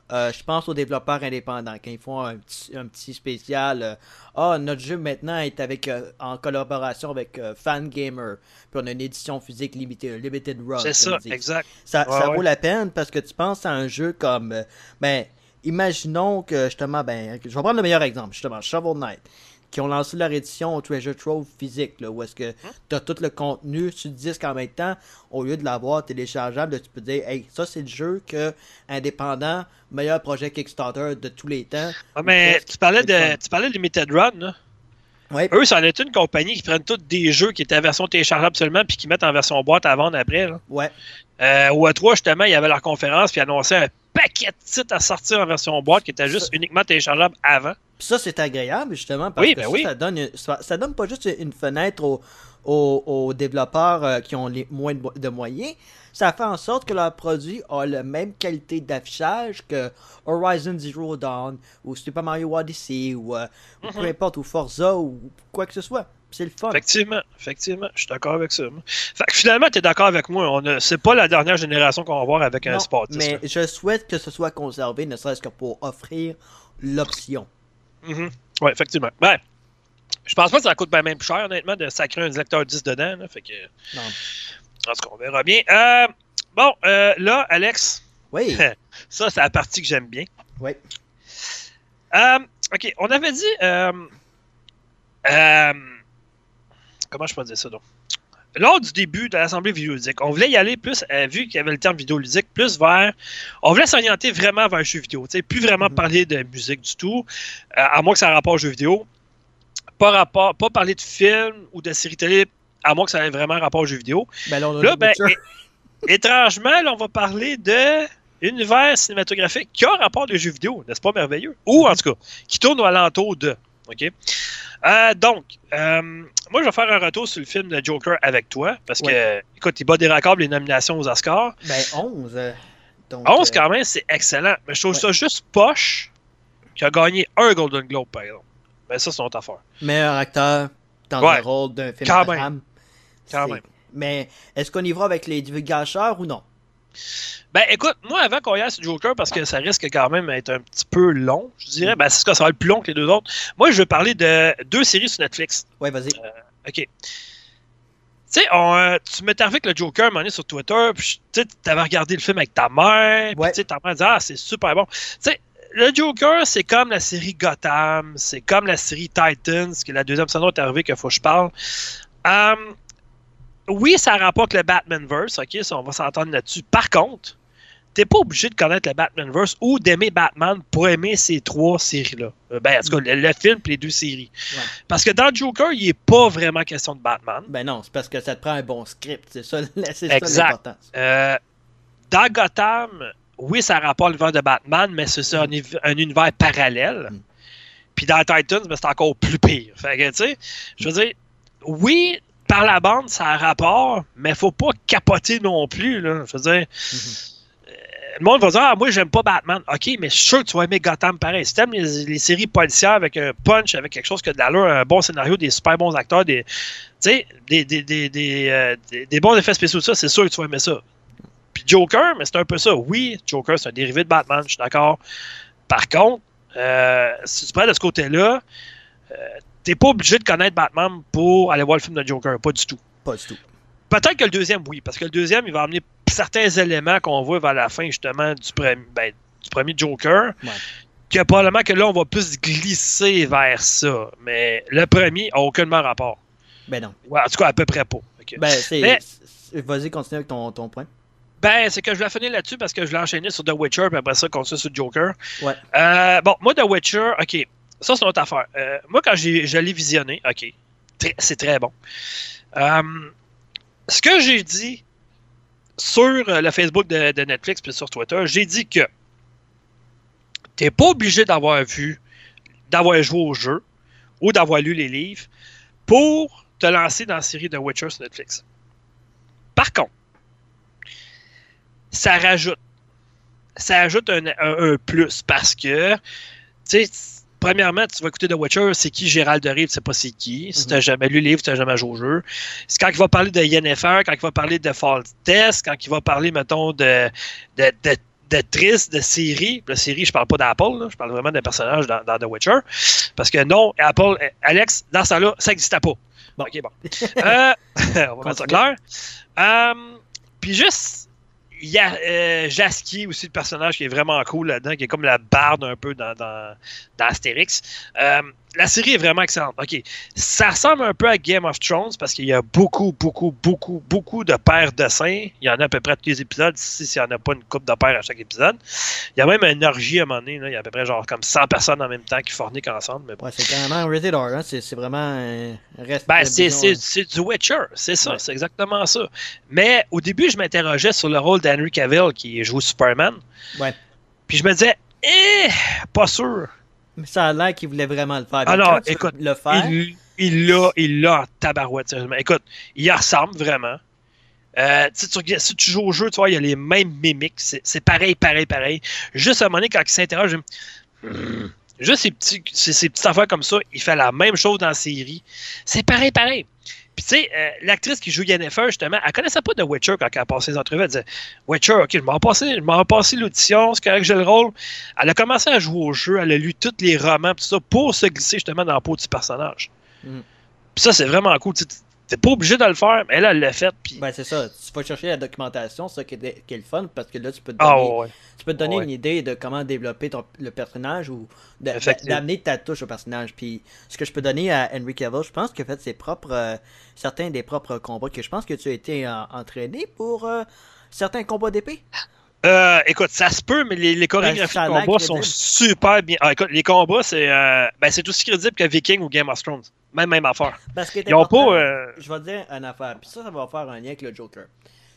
Euh, je pense aux développeurs indépendants quand ils font un petit, un petit spécial. euh, Ah, notre jeu maintenant est avec euh, en collaboration avec euh, Fangamer. Puis on a une édition physique limitée, un limited run. c'est ça, exact. Ça, Ouais, ça vaut la peine parce que tu penses à un jeu comme. euh, ben, imaginons que justement, ben, je vais prendre le meilleur exemple, justement, Shovel Knight, qui ont lancé leur édition au Treasure Trove physique, là, où est-ce que Hein? tu as tout le contenu sur le disque en même temps, au lieu de l'avoir téléchargeable, là, tu peux dire, hey, ça c'est le jeu que, indépendant, meilleur projet Kickstarter de tous les temps. Ouais, mais tu parlais, de, tu parlais de Limited Run, là. Ouais, Eux, ça en est une compagnie qui prennent tous des jeux qui étaient en version téléchargeable seulement puis qui mettent en version boîte à vendre après. Là. ouais. Euh, au E3, justement, il y avait leur conférence puis ils annonçaient un paquet de titres à sortir en version boîte qui était juste Ça- uniquement téléchargeable avant. Puis ça, c'est agréable, justement, parce Oui, que ben ça, oui. ça donne, une- ça, ça donne pas juste une fenêtre aux, aux- aux développeurs euh, qui ont les moins de, mo- de moyens. Ça fait en sorte que leur produit a la même qualité d'affichage que Horizon Zero Dawn, ou Super Mario Odyssey, ou, euh, ou peu Mhm. importe, ou Forza, ou quoi que ce soit. C'est le fun. Effectivement, effectivement, je suis d'accord avec ça. moi. Fait que finalement, tu es d'accord avec moi. On a, c'est pas la dernière génération qu'on va voir avec un Non, sportif. mais je souhaite que ce soit conservé, ne serait-ce que pour offrir l'option. Mhm. Ouais, effectivement. Ben, je pense pas que ça coûte bien même plus cher, honnêtement, de sacrer un lecteur 10 dedans. Là, fait que, Non. en tout cas, on verra bien. Euh, bon, euh, là, Alex, Oui, ça, c'est la partie que j'aime bien. oui. Euh, ok, on avait dit. Comment je peux dire ça donc? Lors du début de l'Assemblée vidéoludique, on voulait y aller plus, euh, vu qu'il y avait le terme vidéoludique, plus vers. On voulait s'orienter vraiment vers le jeu vidéo. tu sais, Plus vraiment Mhm. parler de musique du tout, euh, à moins que ça ait rapport au jeu vidéo. Pas, rapport, pas parler de films ou de séries télé, à moins que ça ait vraiment rapport au jeu vidéo. Ben là, on a Là, ben, é- étrangement, là, on va parler de univers cinématographique qui a rapport de jeux vidéo, n'est-ce pas merveilleux? Ou en tout cas, qui tourne au alentour de. OK? Euh, donc, euh, moi, je vais faire un retour sur le film de Joker avec toi, parce que, écoute, il bat des records les nominations aux Oscars. Ben, 11. euh, donc, 11, quand même, c'est excellent. Mais je trouve ouais. ça juste poche qui a gagné un Golden Globe, par exemple. Ben, ça, c'est notre affaire. meilleur acteur dans Ouais. le rôle d'un film Quand de même. drame. Quand C'est- même. Mais est-ce qu'on y va avec les divulgateurs ou non? Ben écoute, moi avant qu'on y aille sur Joker, parce que ça risque quand même d'être un petit peu long, je dirais, ben c'est ce que ça va être plus long que les deux autres. Moi, je veux parler de deux séries sur Netflix. Ouais, vas-y. Euh, ok. Tu sais, euh, tu arrivé avec le Joker à un moment donné sur Twitter, puis tu avais regardé le film avec ta mère, puis Ouais. ta mère disait Ah, c'est super bon. Tu sais, le Joker, c'est comme la série Gotham, c'est comme la série Titans, qui est la deuxième saison est arrivée qu'il faut que je parle. Euh, oui, ça a rapport avec le Batmanverse, ok, ça, on va s'entendre là-dessus. Par contre, t'es pas obligé de connaître le Batmanverse ou d'aimer Batman pour aimer ces trois séries-là. Euh, Ben, en tout cas, le, le film et les deux séries. Ouais. Parce que dans Joker, il n'est pas vraiment question de Batman. Ben non, c'est parce que ça te prend un bon script. C'est ça, c'est ça Exact. l'important. Euh, dans Gotham, oui, ça rapporte l'univers de Batman, mais c'est ça, un, univ- un univers parallèle. Mm. Puis dans Titans, ben, c'est encore plus pire. Fait que, tu sais, je veux dire, oui, par la bande, ça a rapport, mais faut pas capoter non plus. Là. Je veux dire, euh, le monde va dire Ah, moi, j'aime pas Batman. Ok, mais je suis sûr que tu vas aimer Gotham pareil. Si t'aimes les, les séries policières avec un punch, avec quelque chose qui a de l'allure, un bon scénario, des super bons acteurs, des, tu sais, des, des, des, des, euh, des- des bons effets spéciaux, ça, c'est sûr que tu vas aimer ça. Puis Joker, mais c'est un peu ça. Oui, Joker, c'est un dérivé de Batman, je suis d'accord. Par contre, euh, si tu prends de ce côté-là, euh, t'es pas obligé de connaître Batman pour aller voir le film de Joker, pas du tout. Pas du tout. Peut-être que le deuxième, oui, parce que le deuxième, il va amener certains éléments qu'on voit vers la fin, justement, du, premier ben, du premier Joker. Ouais. Que probablement que là, on va plus glisser vers ça. Mais le premier a aucunement rapport. Ben non. Ouais, en tout cas, à peu près pas. Ben, c'est. Vas-y, continue avec ton, ton point. Ben, c'est que je voulais finir là-dessus parce que je voulais enchaîner sur The Witcher, puis après ça, continuer sur Joker. Ouais. Euh, bon, moi, The Witcher, OK, ça, c'est une autre affaire. Euh, moi, quand je l'ai visionné, OK, c'est très bon. Euh, ce que j'ai dit sur euh, le Facebook de, Netflix puis sur Twitter, j'ai dit que t'es pas obligé d'avoir vu, d'avoir joué au jeu ou d'avoir lu les livres pour te lancer dans la série de Witcher sur Netflix. Par contre, ça rajoute. Ça ajoute un, un- un plus parce que, tu sais, premièrement, tu vas écouter The Witcher, c'est qui Gérald de Rive, tu sais pas c'est qui. Si Mhm. t'as jamais lu le livre, tu n'as jamais joué au jeu. C'est quand il va parler de Yennefer, quand il va parler de Fall Test, quand il va parler, mettons, de, de, de, de de série. La série, je parle pas d'Apple, là, je parle vraiment des personnages dans, dans The Witcher. Parce que non, Apple, Alex, dans ce temps-là, ça n'existait pas. Bon. Ok, bon. Euh, on va mettre ça clair. Euh, Puis juste, il y a euh, Jaski aussi, le personnage qui est vraiment cool là-dedans, qui est comme la barde un peu dans, dans, dans Astérix. Euh, la série est vraiment excellente. OK. Ça ressemble un peu à Game of Thrones parce qu'il y a beaucoup, beaucoup, beaucoup, beaucoup de paires de seins. Il y en a à peu près à tous les épisodes, si s'il n'y en a pas une coupe de paires à chaque épisode. Il y a même une orgie à un moment donné. là. Il y a à peu près genre comme 100 personnes en même temps qui forniquent ensemble. Mais bon. Ouais, c'est carrément rated R, hein. C'est c'est vraiment un reste. Ben, c'est, disons, c'est, c'est du Witcher, c'est ça, Ouais. c'est exactement ça. Mais au début, je m'interrogeais sur le rôle d'Henry Cavill qui joue Superman. Ouais. Puis je me disais, eh, pas sûr. Mais ça a l'air qu'il voulait vraiment le faire. Alors, écoute, le faire. Il, l'a, il l'a en tabarouette, sérieusement. Écoute, il ressemble vraiment. Euh, tu si tu joues au jeu, tu vois, il y a les mêmes mimiques. C'est, pareil, pareil, pareil. Juste à un moment donné, quand il s'interroge, je. Juste ces, petits, ces, ces petites affaires comme ça, il fait la même chose dans la série. C'est pareil, pareil. Puis tu sais, euh, l'actrice qui joue Yennefer, justement, elle connaissait pas de Witcher quand elle a passé les entrevues. Elle disait Witcher, ok, je m'en passé, je passé l'audition, c'est correct que j'ai le rôle. Elle a commencé à jouer au jeu, elle a lu tous les romans, tout ça, pour se glisser justement dans la peau du personnage. Mm. Puis ça, c'est vraiment cool. Tu T'es pas obligé de le faire, mais elle, elle l'a fait. Puis... Ben, c'est ça. Tu vas chercher la documentation, c'est ça qui est, qui est le fun, parce que là, tu peux te ah donner, ouais. tu peux te donner Ouais. une idée de comment développer ton, le personnage ou d'amener ta touche au personnage. Puis, ce que je peux donner à Henry Cavill, je pense qu'il a fait ses propres, euh, certains des propres combats, que je pense que tu as été euh, entraîné pour euh, certains combats d'épée. Euh, écoute, ça se peut, mais les, les chorégraphies Ben, de l'air combat sont super bien. Ah, écoute, les combats, c'est euh, ben, c'est aussi crédible que Viking ou Game of Thrones. Même, même affaire. Parce que Ils ont pas. euh, Je vais te dire une affaire, puis ça, ça va faire un lien avec le Joker.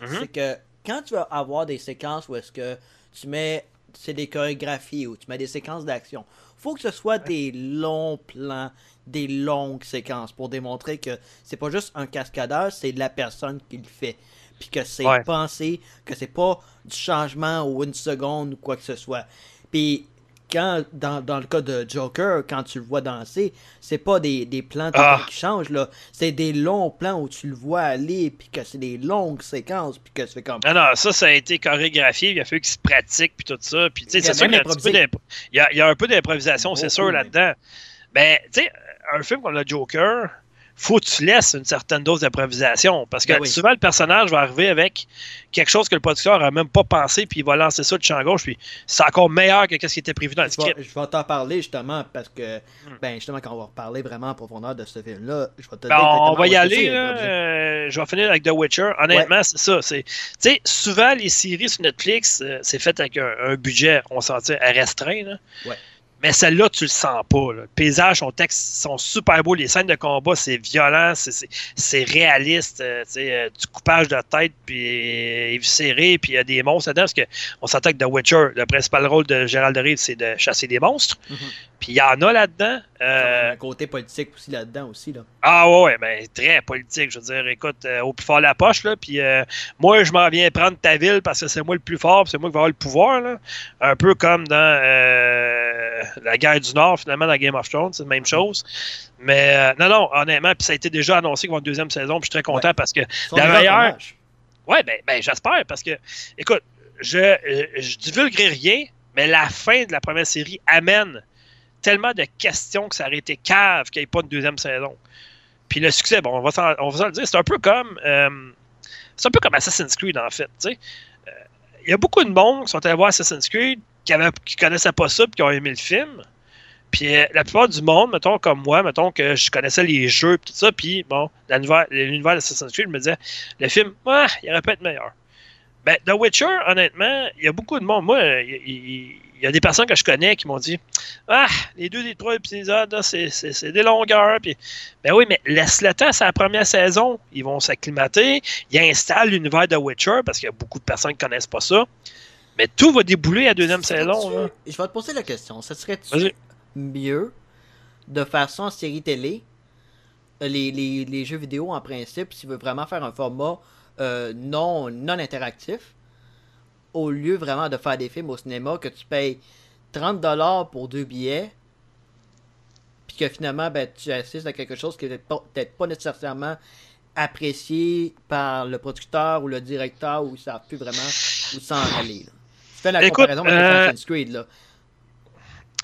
Mhm. C'est que quand tu vas avoir des séquences où est-ce que tu mets, c'est des chorégraphies ou tu mets des séquences d'action, faut que ce soit des longs plans, des longues séquences pour démontrer que c'est pas juste un cascadeur, c'est la personne qui le fait. Puis que c'est Ouais. pensé, que c'est pas du changement ou une seconde ou quoi que ce soit. Puis quand, dans, dans le cas de Joker, quand tu le vois danser, c'est pas des, des plans Ah. qui changent, là. C'est des longs plans où tu le vois aller, puis que c'est des longues séquences, puis que fais comme. Non, non, ça, ça a été chorégraphié. Il a fallu qu'il se pratique, puis tout ça. Puis, tu sais, Il y a c'est sûr qu'il y a un peu y a, un d'improvisation, c'est sûr, là-dedans. Ben, tu sais, un film comme le Joker, faut que tu laisses une certaine dose d'improvisation. Parce que Ben oui. souvent, le personnage va arriver avec quelque chose que le producteur n'a même pas pensé, puis il va lancer ça du champ gauche, puis c'est encore meilleur que ce qui était prévu dans le script. je vais t'en parler justement parce que, Hmm. ben justement, quand on va reparler vraiment en profondeur de ce film-là, je vais te Ben, dire on va y aller. là. Euh, je vais finir avec The Witcher. Honnêtement, c'est ça. Tu sais, souvent, les séries sur Netflix, euh, c'est fait avec un, un budget, on s'en à restreint. là. Ouais. Mais celle-là, tu le sens pas. là. Le paysage, son texte sont super beaux. Les scènes de combat, c'est violent, c'est, c'est, c'est réaliste. euh, tu sais, euh, du coupage de tête, puis euh, serré, puis il y a des monstres là-dedans. Parce qu'on s'entend que The Witcher, le principal rôle de Gérald de Rive, c'est de chasser des monstres. Mhm. Puis il y en a là-dedans. Il y euh, a un côté politique aussi là-dedans aussi, là. ah ouais, ben très politique. Je veux dire, écoute, euh, au plus fort la poche, là. Puis euh, moi, je m'en viens prendre ta ville parce que c'est moi le plus fort, c'est moi qui vais avoir le pouvoir, là. Un peu comme dans la guerre du Nord, finalement, dans Game of Thrones, c'est la même chose. Mais euh, non, non, honnêtement, puis ça a été déjà annoncé qu'il va une deuxième saison, puis je suis très content parce que La meilleur meilleure-. Ouais, ben, ben j'espère, parce que, écoute, je, euh, je divulguerai rien, mais la fin de la première série amène tellement de questions que ça aurait été cave qu'il n'y ait pas de deuxième saison. Puis le succès, bon, on va s'en, on va s'en le dire, c'est un peu comme. euh, c'est un peu comme Assassin's Creed, en fait. tu sais. Euh, Il y a beaucoup de monde qui sont allés voir Assassin's Creed qui qui connaissaient pas ça et qui ont aimé le film. Puis euh, la plupart du monde, mettons comme moi, mettons que je connaissais les jeux et tout ça, puis bon, l'univers d'Assassin's Creed me disait le film, ouais, il aurait pu être meilleur. Ben, The Witcher, honnêtement, il y a beaucoup de monde. Moi, il y, a des personnes que je connais qui m'ont dit Ah, les deux des trois épisodes, c'est- des longueurs. Puis, ben oui, mais laisse le temps, c'est la première saison. Ils vont s'acclimater. Ils installent l'univers de Witcher parce qu'il y a beaucoup de personnes qui ne connaissent pas ça. Mais tout va débouler à deuxième Ça saison. là. Je vais te poser la question. Ça serait-tu mieux de faire ça en série télé, euh, les, les, les jeux vidéo en principe, si tu veux vraiment faire un format euh, non, non interactif, au lieu vraiment de faire des films au cinéma que tu payes 30$ pour deux billets, puis que finalement ben, tu assistes à quelque chose qui n'est peut-être pas nécessairement apprécié par le producteur ou le directeur ou ils savent plus vraiment où s'en aller. là. Tu fais la Écoute, comparaison avec euh, Assassin's Creed, là.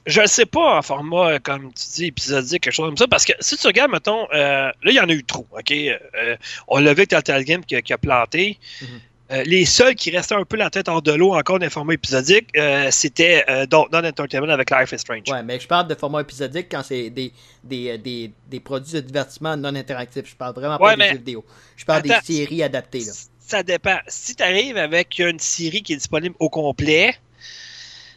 Je ne sais pas en format, euh, comme tu dis, épisodique, quelque chose comme ça, parce que si tu regardes, mettons, euh, là, il y en a eu trop, OK? Euh, on l'a vu avec Telltale Game qui, a- qui a planté. Mhm. Euh, les seuls qui restaient un peu la tête hors de l'eau encore d'un format épisodique, c'était Don't Entertainment avec Life is Strange. Ouais, mais je parle de format épisodique quand c'est des, des, des, des produits de divertissement non interactifs. Je parle vraiment pas Ouais, des mais- jeux vidéo. Je parle Attends. des séries adaptées. Là. Ça dépend. Si tu arrives avec une série qui est disponible au complet,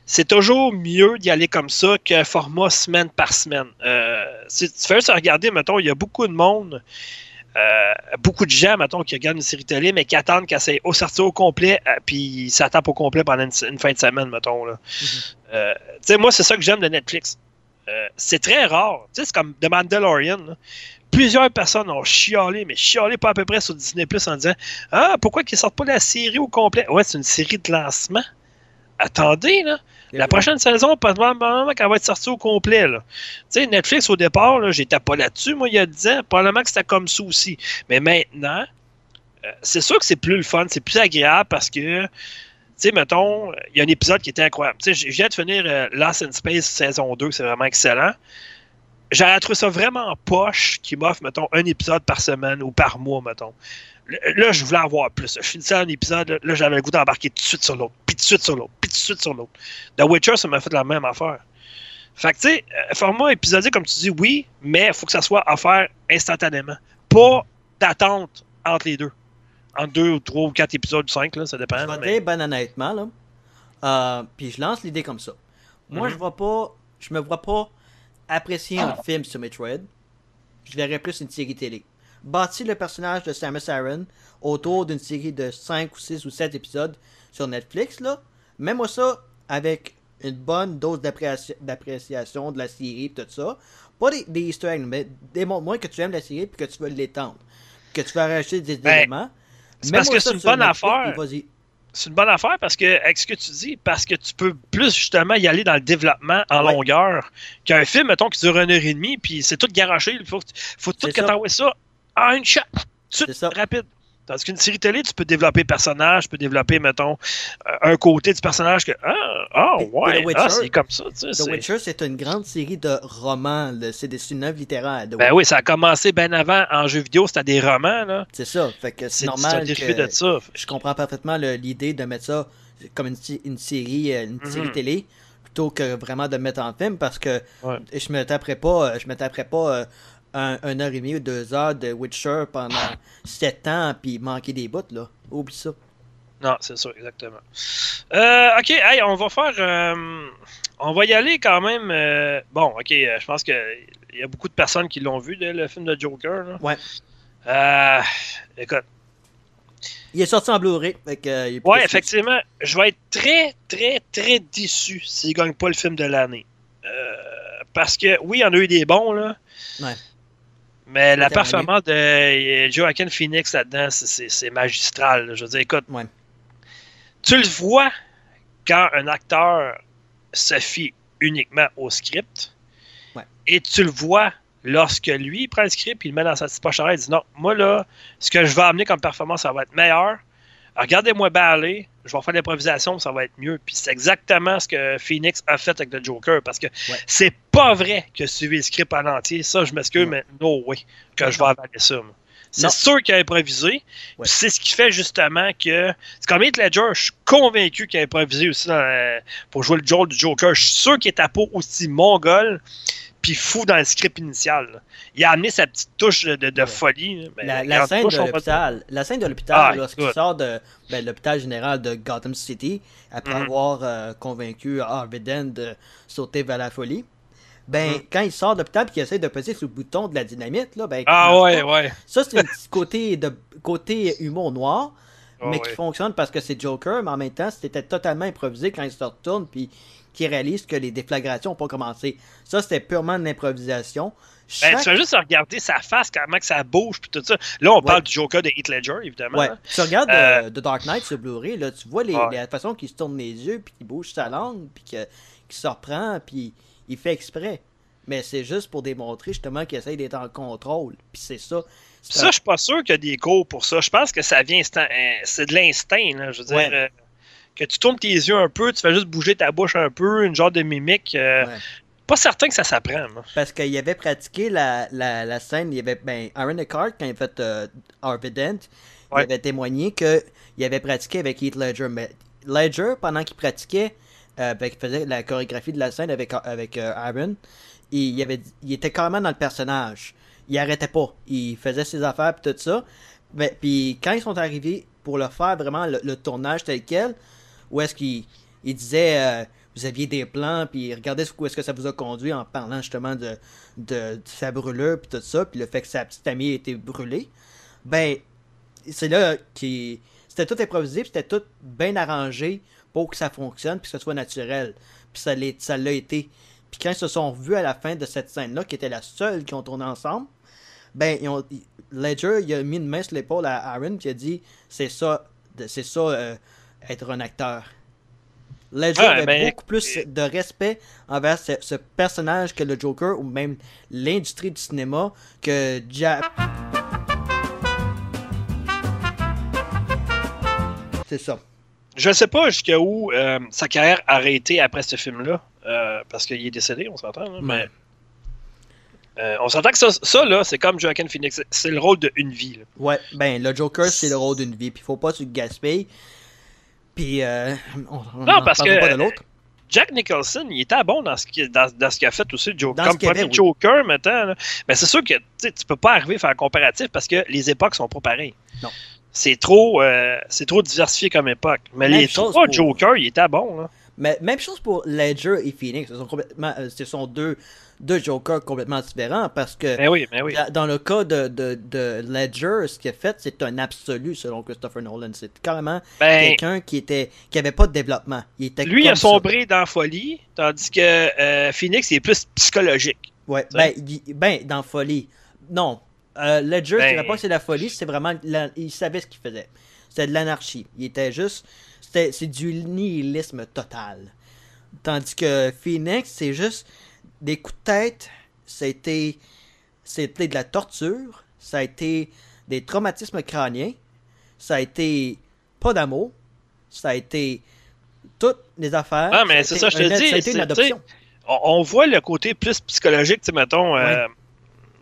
c'est toujours mieux d'y aller comme ça qu'un format semaine par semaine. Euh, si tu fais juste regarder, mettons, il y a beaucoup de monde, euh, beaucoup de gens, mettons, qui regardent une série télé, mais qui attendent qu'elle soit au sortir au complet, euh, puis ils s'attendent au complet pendant une, une fin de semaine, mettons. Là. Euh, tu sais, moi, c'est ça que j'aime de Netflix. C'est très rare. Tu sais, c'est comme The Mandalorian. là. Plusieurs personnes ont chialé, mais chialé pas à peu près sur Disney Plus en disant Ah, pourquoi qu'ils sortent pas la série au complet Ouais, c'est une série de lancement. Attendez, là. La prochaine saison, probablement qu'elle va être sortie au complet. Tu sais, Netflix, au départ, j'étais pas là-dessus, moi, il y a 10 ans. Probablement que c'était comme ça aussi. Mais maintenant, euh, c'est sûr que c'est plus le fun, c'est plus agréable parce que, tu sais, mettons, il y a un épisode qui était incroyable. Tu sais, je viens de finir euh, Lost in Space saison 2, c'est vraiment excellent. J'aurais trouvé ça vraiment poche qui m'offre, mettons, un épisode par semaine ou par mois, mettons. Là, je voulais en voir plus. Je finissais un épisode, là, j'avais le goût d'embarquer tout de suite sur l'autre, puis tout de suite sur l'autre, puis tout de suite sur l'autre. The Witcher, ça m'a fait la même affaire. Fait que, tu sais, format épisodique, comme tu dis, oui, mais il faut que ça soit offert instantanément. Pas d'attente entre les deux. Entre deux ou trois ou quatre épisodes, ou cinq, là, ça dépend. Je vais te mais- dire, ben honnêtement, là, euh, puis je lance l'idée comme ça. Moi, Mhm. je vois pas, je me vois pas apprécier un film sur Metroid. Je verrais plus une série télé. Bâtir le personnage de Samus Aran autour d'une série de 5 ou 6 ou 7 épisodes sur Netflix, là. Mets-moi ça avec une bonne dose d'apprécia- d'appréciation de la série et tout ça. Pas des, des easter eggs, mais démontre-moi que tu aimes la série et que tu veux l'étendre. Que tu veux rajouter des Ben, éléments. c'est parce que c'est ça une bonne Netflix, affaire. C'est une bonne affaire parce que, avec ce que tu dis, parce que tu peux plus justement y aller dans le développement en Ouais. longueur qu'un film, mettons, qui dure une heure et demie, puis c'est tout garoché. Il faut, faut tout que t'envoies ça en une shot. C'est rapide. Tandis qu'une série télé, tu peux développer personnage, tu peux développer, mettons, euh, un côté du personnage que. Ah, ah ouais, Witcher- ah, c'est comme ça. Tu sais, The Witcher, c'est une grande série de romans. C'est des- une œuvre littéraire. The Ben oui, ça a commencé bien avant en jeu vidéo, c'était des romans, là. C'est ça. Fait que C'est normal que de ça. je comprends parfaitement l'idée de mettre ça comme une, sé- une série, euh, une Mhm. série télé plutôt que vraiment de mettre en film parce que Ouais. je me taperais pas, euh, je me taperais pas un, heure et demie ou deux heures de Witcher pendant sept ans puis manquer des bouts là. Oublie ça. Non, c'est ça, exactement. Euh, ok, hey, on va faire. euh, on va y aller quand même. euh, bon, ok, je pense qu'il y a beaucoup de personnes qui l'ont vu, le film de Joker. Là. Ouais. Euh, écoute, Il est sorti en Blu-ray. Ouais, effectivement, je vais être très, très, très déçu s'il gagne pas le film de l'année. Parce que, oui, il y en a eu des bons, là. Ouais. Mais la performance de euh, Joaquin Phoenix là-dedans, c'est- magistral. là. Je veux dire, écoute, Ouais. tu le vois quand un acteur se fie uniquement au script. Ouais. Et tu le vois lorsque lui il prend le script il le met dans sa petite poche à il dit non, moi là, ce que je vais amener comme performance, ça va être meilleur. Regardez-moi bien aller, je vais faire l'improvisation, ça va être mieux. Puis c'est exactement ce que Phoenix a fait avec le Joker. Parce que Ouais. c'est pas vrai que suivi le script en entier. Ça, je m'excuse, mais no way que je vais avaler ça. C'est sûr qu'il a improvisé. C'est ce qui fait justement que. C'est comme Heath Ledger, je suis convaincu qu'il a improvisé aussi dans la- pour jouer le Joel du Joker. Je suis sûr qu'il est à peau aussi mongol puis fou dans le script initial. là. Il a amené sa petite touche de, de- de Ouais. folie. là. Ben, La, scène touche, de l'hôpital, la scène de Ah, l'hôpital, lorsqu'il sort de ben, l'hôpital général de Gotham City, après Mhm. avoir euh, convaincu Harvey Dent de sauter vers la folie, ben, Mhm. quand il sort de l'hôpital et qu'il essaie de peser sur le bouton de la dynamite, là, ben, Ah ouais, ouais. Ça, c'est un petit côté, de, côté humour noir, Ah mais ouais. qui fonctionne parce que c'est Joker, mais en même temps, c'était totalement improvisé quand il se retourne puis qu'il réalise que les déflagrations n'ont pas commencé. Ça, c'était purement de l'improvisation. Ben, tu vas juste regarder sa face, comment que ça bouge, puis tout ça. Là, on Ouais. parle du Joker de Heath Ledger, évidemment. Ouais. Tu regardes Euh, euh, The Dark Knight sur Blu-ray, là, tu vois les, Ouais. la façon qu'il se tourne les yeux, puis qu'il bouge sa langue, puis qu'il se reprend, puis il fait exprès. Mais c'est juste pour démontrer justement qu'il essaye d'être en contrôle. Puis c'est ça. Ça, je suis pas sûr qu'il y a des cours pour ça. Je pense que ça vient euh, c'est de l'instinct, là. Je veux dire, euh, que tu tournes tes yeux un peu, tu fais juste bouger ta bouche un peu, une genre de mimique. euh, Ouais. Pas certain que ça s'apprend, moi. Parce qu'il avait pratiqué la, la, la scène, il y avait, ben, Aaron Eckhart, quand il a fait euh, Harvey Dent, Ouais. il avait témoigné qu'il avait pratiqué avec Heath Ledger. Mais Ledger, pendant qu'il pratiquait, euh, ben, qu'il faisait la chorégraphie de la scène avec, avec euh, Aaron, il, il avait, il était carrément dans le personnage. Il arrêtait pas. Il faisait ses affaires et tout ça. Mais, puis quand ils sont arrivés pour le faire vraiment le, le tournage tel quel, où est-ce qu'il il disait euh, vous aviez des plans, puis regardez où est-ce que ça vous a conduit en parlant justement de, de, sa brûlure, puis tout ça, puis le fait que sa petite amie a été brûlée, ben, c'est là qui C'était tout improvisé, c'était tout bien arrangé pour que ça fonctionne, puis que ce soit naturel. Puis ça l'a été. Puis quand ils se sont revus à la fin de cette scène-là, qui était la seule qu'ils ont tourné ensemble, ben, ils ont, Ledger, il a mis une main sur l'épaule à Aaron, puis il a dit c'est ça, c'est ça, euh, être un acteur. Ledger Ouais, avait ben, beaucoup plus de respect envers ce, ce personnage que le Joker ou même l'industrie du cinéma que Ja- C'est ça. Je sais pas jusqu'à où euh, sa carrière a arrêté après ce film-là. euh, parce qu'il est décédé, on s'entend. Mais euh, on s'entend que ça, ça, là, c'est comme Joaquin Phoenix. C'est le rôle d'une vie. là. Ouais, ben le Joker c'est le rôle d'une vie, puis faut pas se gaspiller. Puis euh, on, on Non, en parce que- pas de l'autre. Jack Nicholson, il était bon dans ce qu'il dans, dans ce qu'il a fait aussi, Joker. Comme premier oui. Joker, maintenant. là. Mais c'est sûr que tu peux pas arriver à faire un comparatif parce que les époques sont pas pareilles. Non. C'est trop, euh, c'est trop diversifié comme époque. Mais Même les trois pour- Joker, il était bon. Là. Mais même chose pour Ledger et Phoenix, ce sont complètement, euh, ce sont deux, deux Jokers complètement différents parce que Mais oui, mais oui. dans- le cas de, de, de Ledger, ce qu'il a fait, c'est un absolu selon Christopher Nolan. C'est carrément Ben, quelqu'un qui était qui avait pas de développement. Il était lui, a ça. sombré dans la folie, tandis que euh, Phoenix, il est plus psychologique. Ouais, ben, il- ben, dans folie. Non. Euh, Ledger, je Ben- dirais pas que c'est la folie, c'est vraiment. la- il savait ce qu'il faisait. c'était de l'anarchie. Il était juste. C'est du nihilisme total. Tandis que Phoenix, c'est juste des coups de tête. C'était, c'était de la torture. Ça a été des traumatismes crâniens. Ça a été pas d'amour. Ça a été toutes les affaires. Ah, mais c'est ça, je te dis. Ça a été une c'est- adoption. on, voit le côté plus psychologique, tu sais, mettons, euh,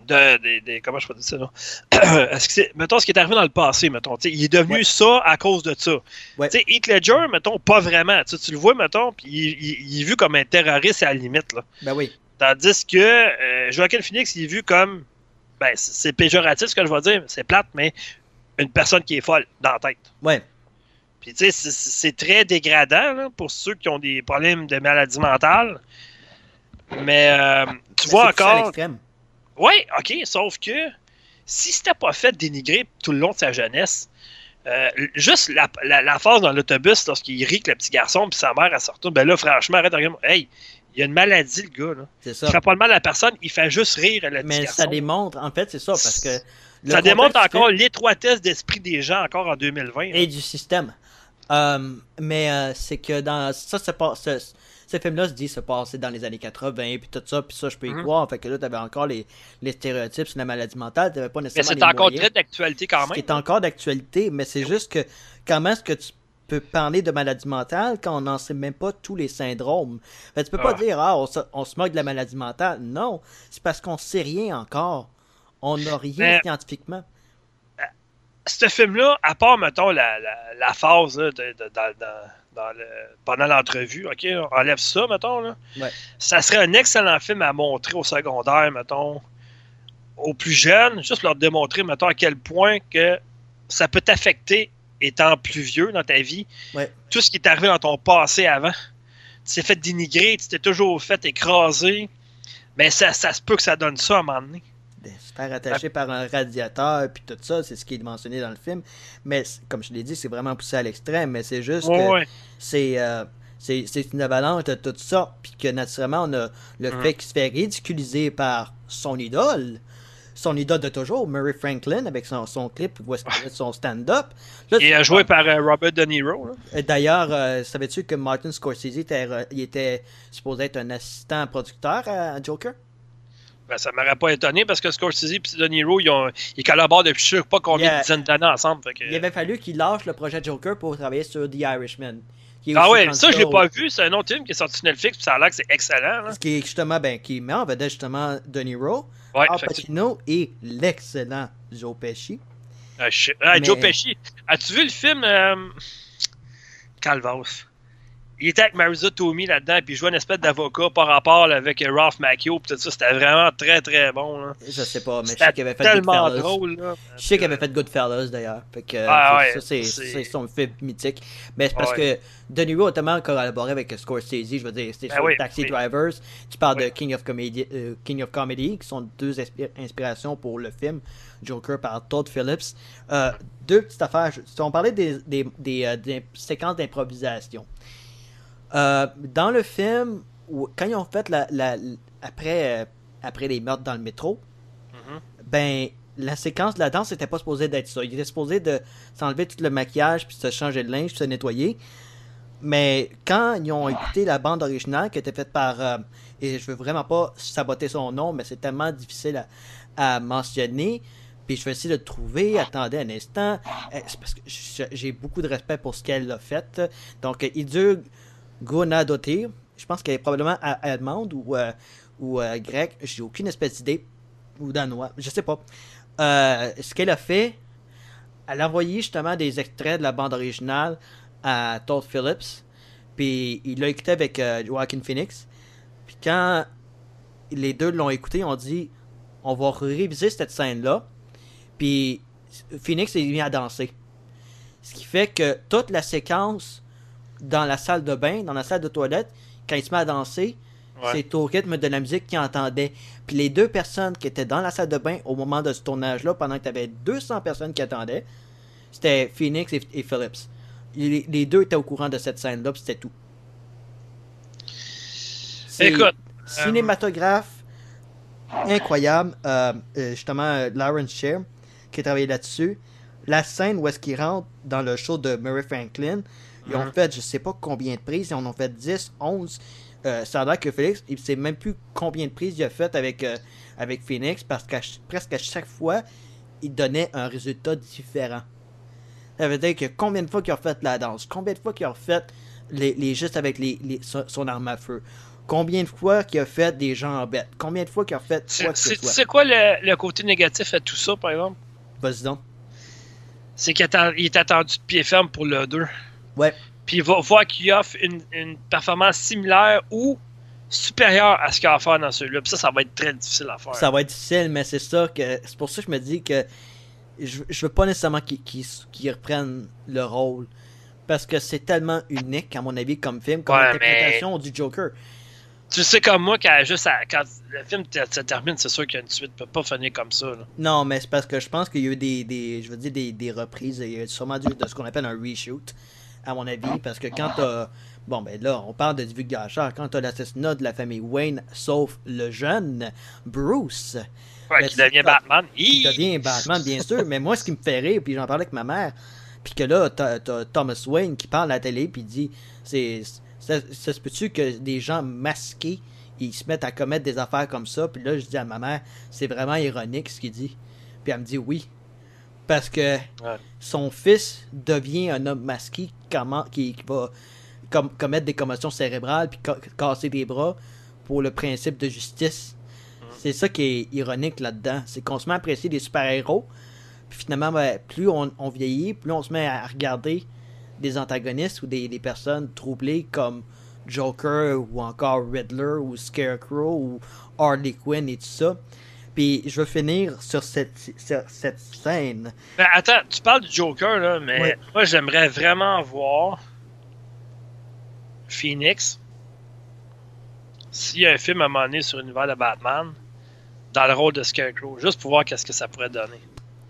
de, de- de- comment je peux dire ça, là? Est-ce que c'est, mettons, ce qui est arrivé dans le passé, mettons, tu sais, il est devenu Ouais. ça à cause de ça. Ouais. Tu sais, Heath Ledger, mettons, pas vraiment, tu le vois, mettons, puis il, il- il est vu comme un terroriste à la limite, là. Ben oui. Tandis que euh, Joaquin Phoenix, il est vu comme, ben, c'est péjoratif ce que je vais dire, c'est plate, mais une personne qui est folle dans la tête. Ouais. Puis, tu sais, c'est- très dégradant là, pour ceux qui ont des problèmes de maladie mentale. Mais euh, tu vois encore. Oui, OK, sauf que si c'était pas fait dénigrer tout le long de sa jeunesse, euh, juste la, la, la phase dans l'autobus lorsqu'il rit que le petit garçon puis sa mère elle sort ben là, franchement, arrête de regarder. Hey, il y a une maladie, le gars. Là. C'est Il ça. fait pas de mal à personne, il fait juste rire le petit Mais garçon. ça démontre, en fait, c'est ça, parce que. Ça démontre encore fait- l'étroitesse d'esprit des gens encore en 2020. là. Et du système. Euh, mais euh, c'est que dans. Ça, c'est pas. Ce, ce film-là se dit se passer dans les années 80, puis tout ça, puis ça, je peux y Mhm. croire. Fait que là, t'avais encore les, les stéréotypes sur la maladie mentale, t'avais pas Mais nécessairement. c'est les encore moyens. très d'actualité quand même. est encore d'actualité, mais c'est juste que comment est-ce que tu peux parler de maladie mentale quand on n'en sait même pas tous les syndromes? Fait, tu peux pas Ah. dire, ah, on se, on se moque de la maladie mentale. Non, c'est parce qu'on sait rien encore. On n'a rien Mais- scientifiquement. ce film-là, à part, mettons, la, la, la phase là, de, de- dans, dans- dans le, pendant l'entrevue, OK, on enlève ça, mettons, là, Ouais. ça serait un excellent film à montrer au secondaire, mettons, aux plus jeunes, juste leur démontrer, mettons, à quel point que ça peut t'affecter étant plus vieux dans ta vie. Ouais. Tout ce qui est arrivé dans ton passé avant. Tu t'es fait dénigrer, tu t'es toujours fait écraser. Mais ça, ça se peut que ça donne ça à un moment donné. de se faire attacher par un radiateur puis tout ça, c'est ce qui est mentionné dans le film. Mais comme je l'ai dit, c'est vraiment poussé à l'extrême, mais c'est juste Ouais, que c'est euh, c'est une avalanche de tout ça, puis que naturellement on a le Mhm. fait qu'il se fait ridiculiser par son idole. Son idole de toujours, Murray Franklin, avec son, son clip où est-ce qu'il fait son stand-up. Tu- est joué par euh, Robert De Niro. là. Euh, D'ailleurs, euh, savais-tu que Martin Scorsese était, il était supposé être un assistant producteur à Joker? Ben, ça m'aurait pas étonné parce que Scorsese et De Niro, ils, ont, ils collaborent depuis je sais pas combien de dizaines d'années ensemble. que- Il avait fallu qu'il lâche le projet Joker pour travailler sur The Irishman. Ah ouais, ça je l'ai pas vu. C'est un autre film qui est sorti sur Netflix, puis ça a l'air que c'est excellent. là. Ce qui est justement, ben, qui met en vedette justement De Niro, Ouais, Al effectivement. Pacino et l'excellent Joe Pesci. Ah. Ah, Mais- Joe Pesci. As-tu vu le film euh... Calvas? Il était avec Marisa Tomei là-dedans, puis il jouait une espèce d'avocat par rapport avec Ralph Macchio, puis tout ça. C'était vraiment très très bon. Là. Je sais pas, mais je sais qu'il avait fait tellement Goodfellas. drôle. Là. Je sais qu'il avait fait Goodfellas d'ailleurs. Ah ouais, ça, c'est son film mythique. Mais c'est parce Ouais. que De Niro a tellement collaboré avec Scorsese. Je veux dire, c'était Ben oui, Taxi oui. Drivers. Tu parles de. King of, Comedy, euh, King of Comedy, qui sont deux inspi- inspirations pour le film Joker par Todd Phillips. Euh, deux petites affaires. On parlait des, des, des, euh, des séquences d'improvisation. Euh, dans le film, quand ils ont fait la, la- après, euh, après les meurtres dans le métro, Mhm. ben la séquence de la danse n'était pas supposée d'être ça. Il était supposé de s'enlever tout le maquillage, puis se changer de linge, puis se nettoyer. Mais quand ils ont écouté la bande originale qui était faite par... euh, et je veux vraiment pas saboter son nom, mais c'est tellement difficile à, à mentionner. Puis je vais essayer de le trouver. Attendez un instant. Euh, parce que j'ai beaucoup de respect pour ce qu'elle a fait. Donc, euh, Idur Gunadotir, je pense qu'elle est probablement allemande ou, euh, ou euh, grecque. J'ai aucune espèce d'idée. Ou danois, je sais pas. Euh, ce qu'elle a fait, elle a envoyé justement des extraits de la bande originale à Todd Phillips. Puis il l'a écouté avec Joaquin Phoenix. Puis quand les deux l'ont écouté, on dit on va réviser cette scène-là. Puis Phoenix est mis à danser. Ce qui fait que toute la séquence dans la salle de bain, dans la salle de toilette, quand il se met à danser, Ouais. c'est au rythme de la musique qu'il entendait. Puis les deux personnes qui étaient dans la salle de bain au moment de ce tournage-là, pendant que tu avais 200 personnes qui attendaient, c'était Phoenix et, et Phillips. Les, les deux étaient au courant de cette scène-là, puis c'était tout. Écoute, cinématographe incroyable. Euh, euh, justement, euh, Lawrence Sher, qui a travaillé là-dessus. la scène où est-ce qu'il rentre dans le show de Murray Franklin, ils ont Mhm. fait je sais pas combien de prises, ils en ont fait 10, 11. Euh, ça a l'air que Félix, il sait même plus combien de prises il a fait avec, euh, avec Phoenix parce qu'à presque à chaque fois, il donnait un résultat différent. Ça veut dire que combien de fois qu'il a fait la danse, combien de fois qu'il a fait les, les gestes avec les, les- son, arme à feu, combien de fois qu'il a fait des gens en bête, combien de fois qu'il a fait quoi que ce soit. c'est quoi le, le côté négatif à tout ça, par exemple? Vas-y donc. C'est qu'il est attendu de pied ferme pour le 2. Ouais. Puis il va voir qu'il offre une, une performance similaire ou supérieure à ce qu'il a à faire dans celui-là. Puis ça, ça va être très difficile à faire. Ça va être difficile, mais c'est ça que. C'est pour ça que je me dis que je, je veux pas nécessairement qu'ils qu'ils reprennent le rôle. Parce que c'est tellement unique, à mon avis, comme film, comme Ouais, interprétation du Joker. Tu sais comme moi, quand, juste à- quand le film se termine, c'est sûr qu'il y a une suite. peut pas finir comme ça. là. Non, mais c'est parce que je pense qu'il y a eu des, des je veux dire, des, des reprises. Il y a sûrement du- de ce qu'on appelle un reshoot, à mon avis. Parce que quand t'as. Bon, ben là, on parle de divulgation. Quand t'as l'assassinat de la famille Wayne, sauf le jeune Bruce, Ouais, Mais qui devient Batman. qui devient Batman, bien sûr. mais moi, ce qui me fait rire, puis j'en parlais avec ma mère, puis que là, t'as t'as Thomas Wayne qui parle à la télé, puis dit c'est ça, ça se peut-tu que des gens masqués ils se mettent à commettre des affaires comme ça? Puis là je dis à ma mère c'est vraiment ironique ce qu'il dit puis elle me dit oui parce que Ouais. son fils devient un homme masqué comment, qui, qui va com- commettre des commotions cérébrales puis ca- casser des bras pour le principe de justice c'est ça qui est ironique là-dedans. C'est qu'on se met à apprécier des super-héros. Puis finalement, ben, plus on, on vieillit, plus on se met à regarder des antagonistes ou des, des personnes troublées comme Joker ou encore Riddler ou Scarecrow ou Harley Quinn et tout ça. Puis je veux finir sur cette, sur cette scène. Mais attends, tu parles du Joker, là, mais Ouais. moi, j'aimerais vraiment voir Phoenix, s'il y a un film à un moment donné sur l'univers de Batman, dans le rôle de Scarecrow, juste pour voir qu'est-ce que ça pourrait donner.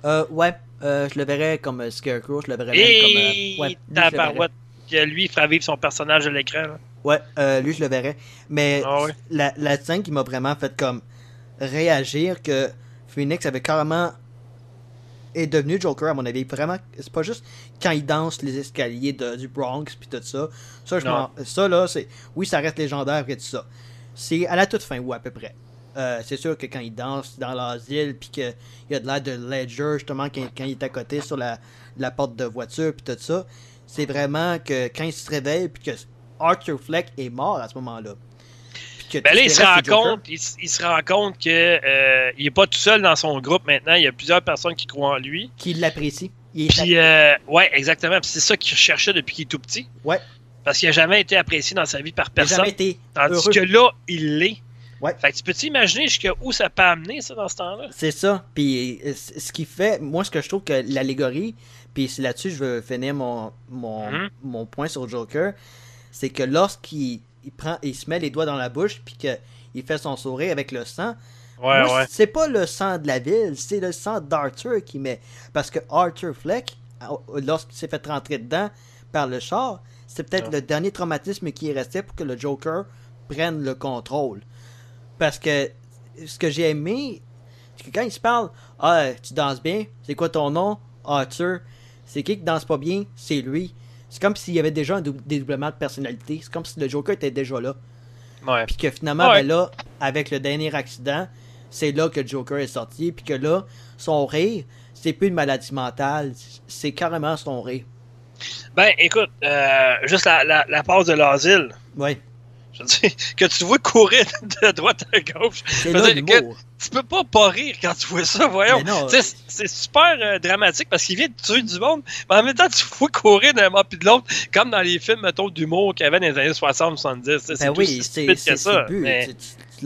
Euh, ouais, euh, je le verrais comme euh, Scarecrow, je le verrais même Et comme... euh, ouais, lui, lui, il fera vivre son personnage à l'écran. Ouais, euh, lui, je le verrais. Mais Ah ouais. la, la scène qui m'a vraiment fait comme réagir que Phoenix avait carrément est devenu Joker à mon avis. Vraiment c'est pas juste quand il danse les escaliers de- du Bronx puis tout ça. Ça je ça là c'est oui ça reste légendaire et tout ça. C'est à la toute fin ou à peu près. Euh, c'est sûr que quand il danse dans l'asile puis qu'il y a de l'air de Ledger justement quand, quand il est à côté sur la, la porte de voiture puis tout ça c'est vraiment que quand il se réveille puis que Arthur Fleck est mort à ce moment-là Puis que Ben là, il se rend compte, il, il se rend compte que euh, il est pas tout seul dans son groupe maintenant. Il y a plusieurs personnes qui croient en lui. qui l'apprécie il est Puis, euh, ouais, exactement. C'est ça qu'il recherchait depuis qu'il est tout petit. Ouais. Parce qu'il a jamais été apprécié dans sa vie par personne. jamais été Tandis heureux. que là, il l'est. Ouais. Fait que tu peux-tu imaginer jusqu'où ça peut amener, ça, dans ce temps-là? C'est ça. Puis euh, ce qui fait, moi, ce que je trouve que l'allégorie, puis c'est là-dessus que je veux finir mon, mon, Mhm. mon point sur Joker, c'est que lorsqu'il il prend, il se met les doigts dans la bouche, puis qu'il fait son sourire avec le sang, Ouais, moi, ouais. c'est pas le sang de la ville, c'est le sang d'Arthur qui met. Parce que Arthur Fleck, euh, lorsqu'il s'est fait rentrer dedans par le char, c'est peut-être Ouais. le dernier traumatisme qui est resté pour que le Joker prenne le contrôle. Parce que ce que j'ai aimé, c'est que quand il se parle, ah, tu danses bien, c'est quoi ton nom? Arthur. C'est qui qui danse pas bien? C'est lui. C'est comme s'il y avait déjà un dou- dédoublement de personnalité. C'est comme si le Joker était déjà là. Ouais. Puis que finalement, Ouais. ben là, avec le dernier accident, c'est là que le Joker est sorti. Puis que là, son rire, c'est plus une maladie mentale. C'est carrément son rire. Ben, écoute, euh, juste la, la, la passe de l'asile. Ouais. Je veux dire, que tu vois courir de droite à gauche. C'est l'humour. Tu peux pas pas rire quand tu vois ça, voyons. C'est super euh, dramatique parce qu'il vient de tuer du monde, mais en même temps, tu vois courir d'un moment puis de l'autre, comme dans les films, mettons, d'humour qu'il y avait dans les années 60-70. tu sais, C'est Ben oui, ça.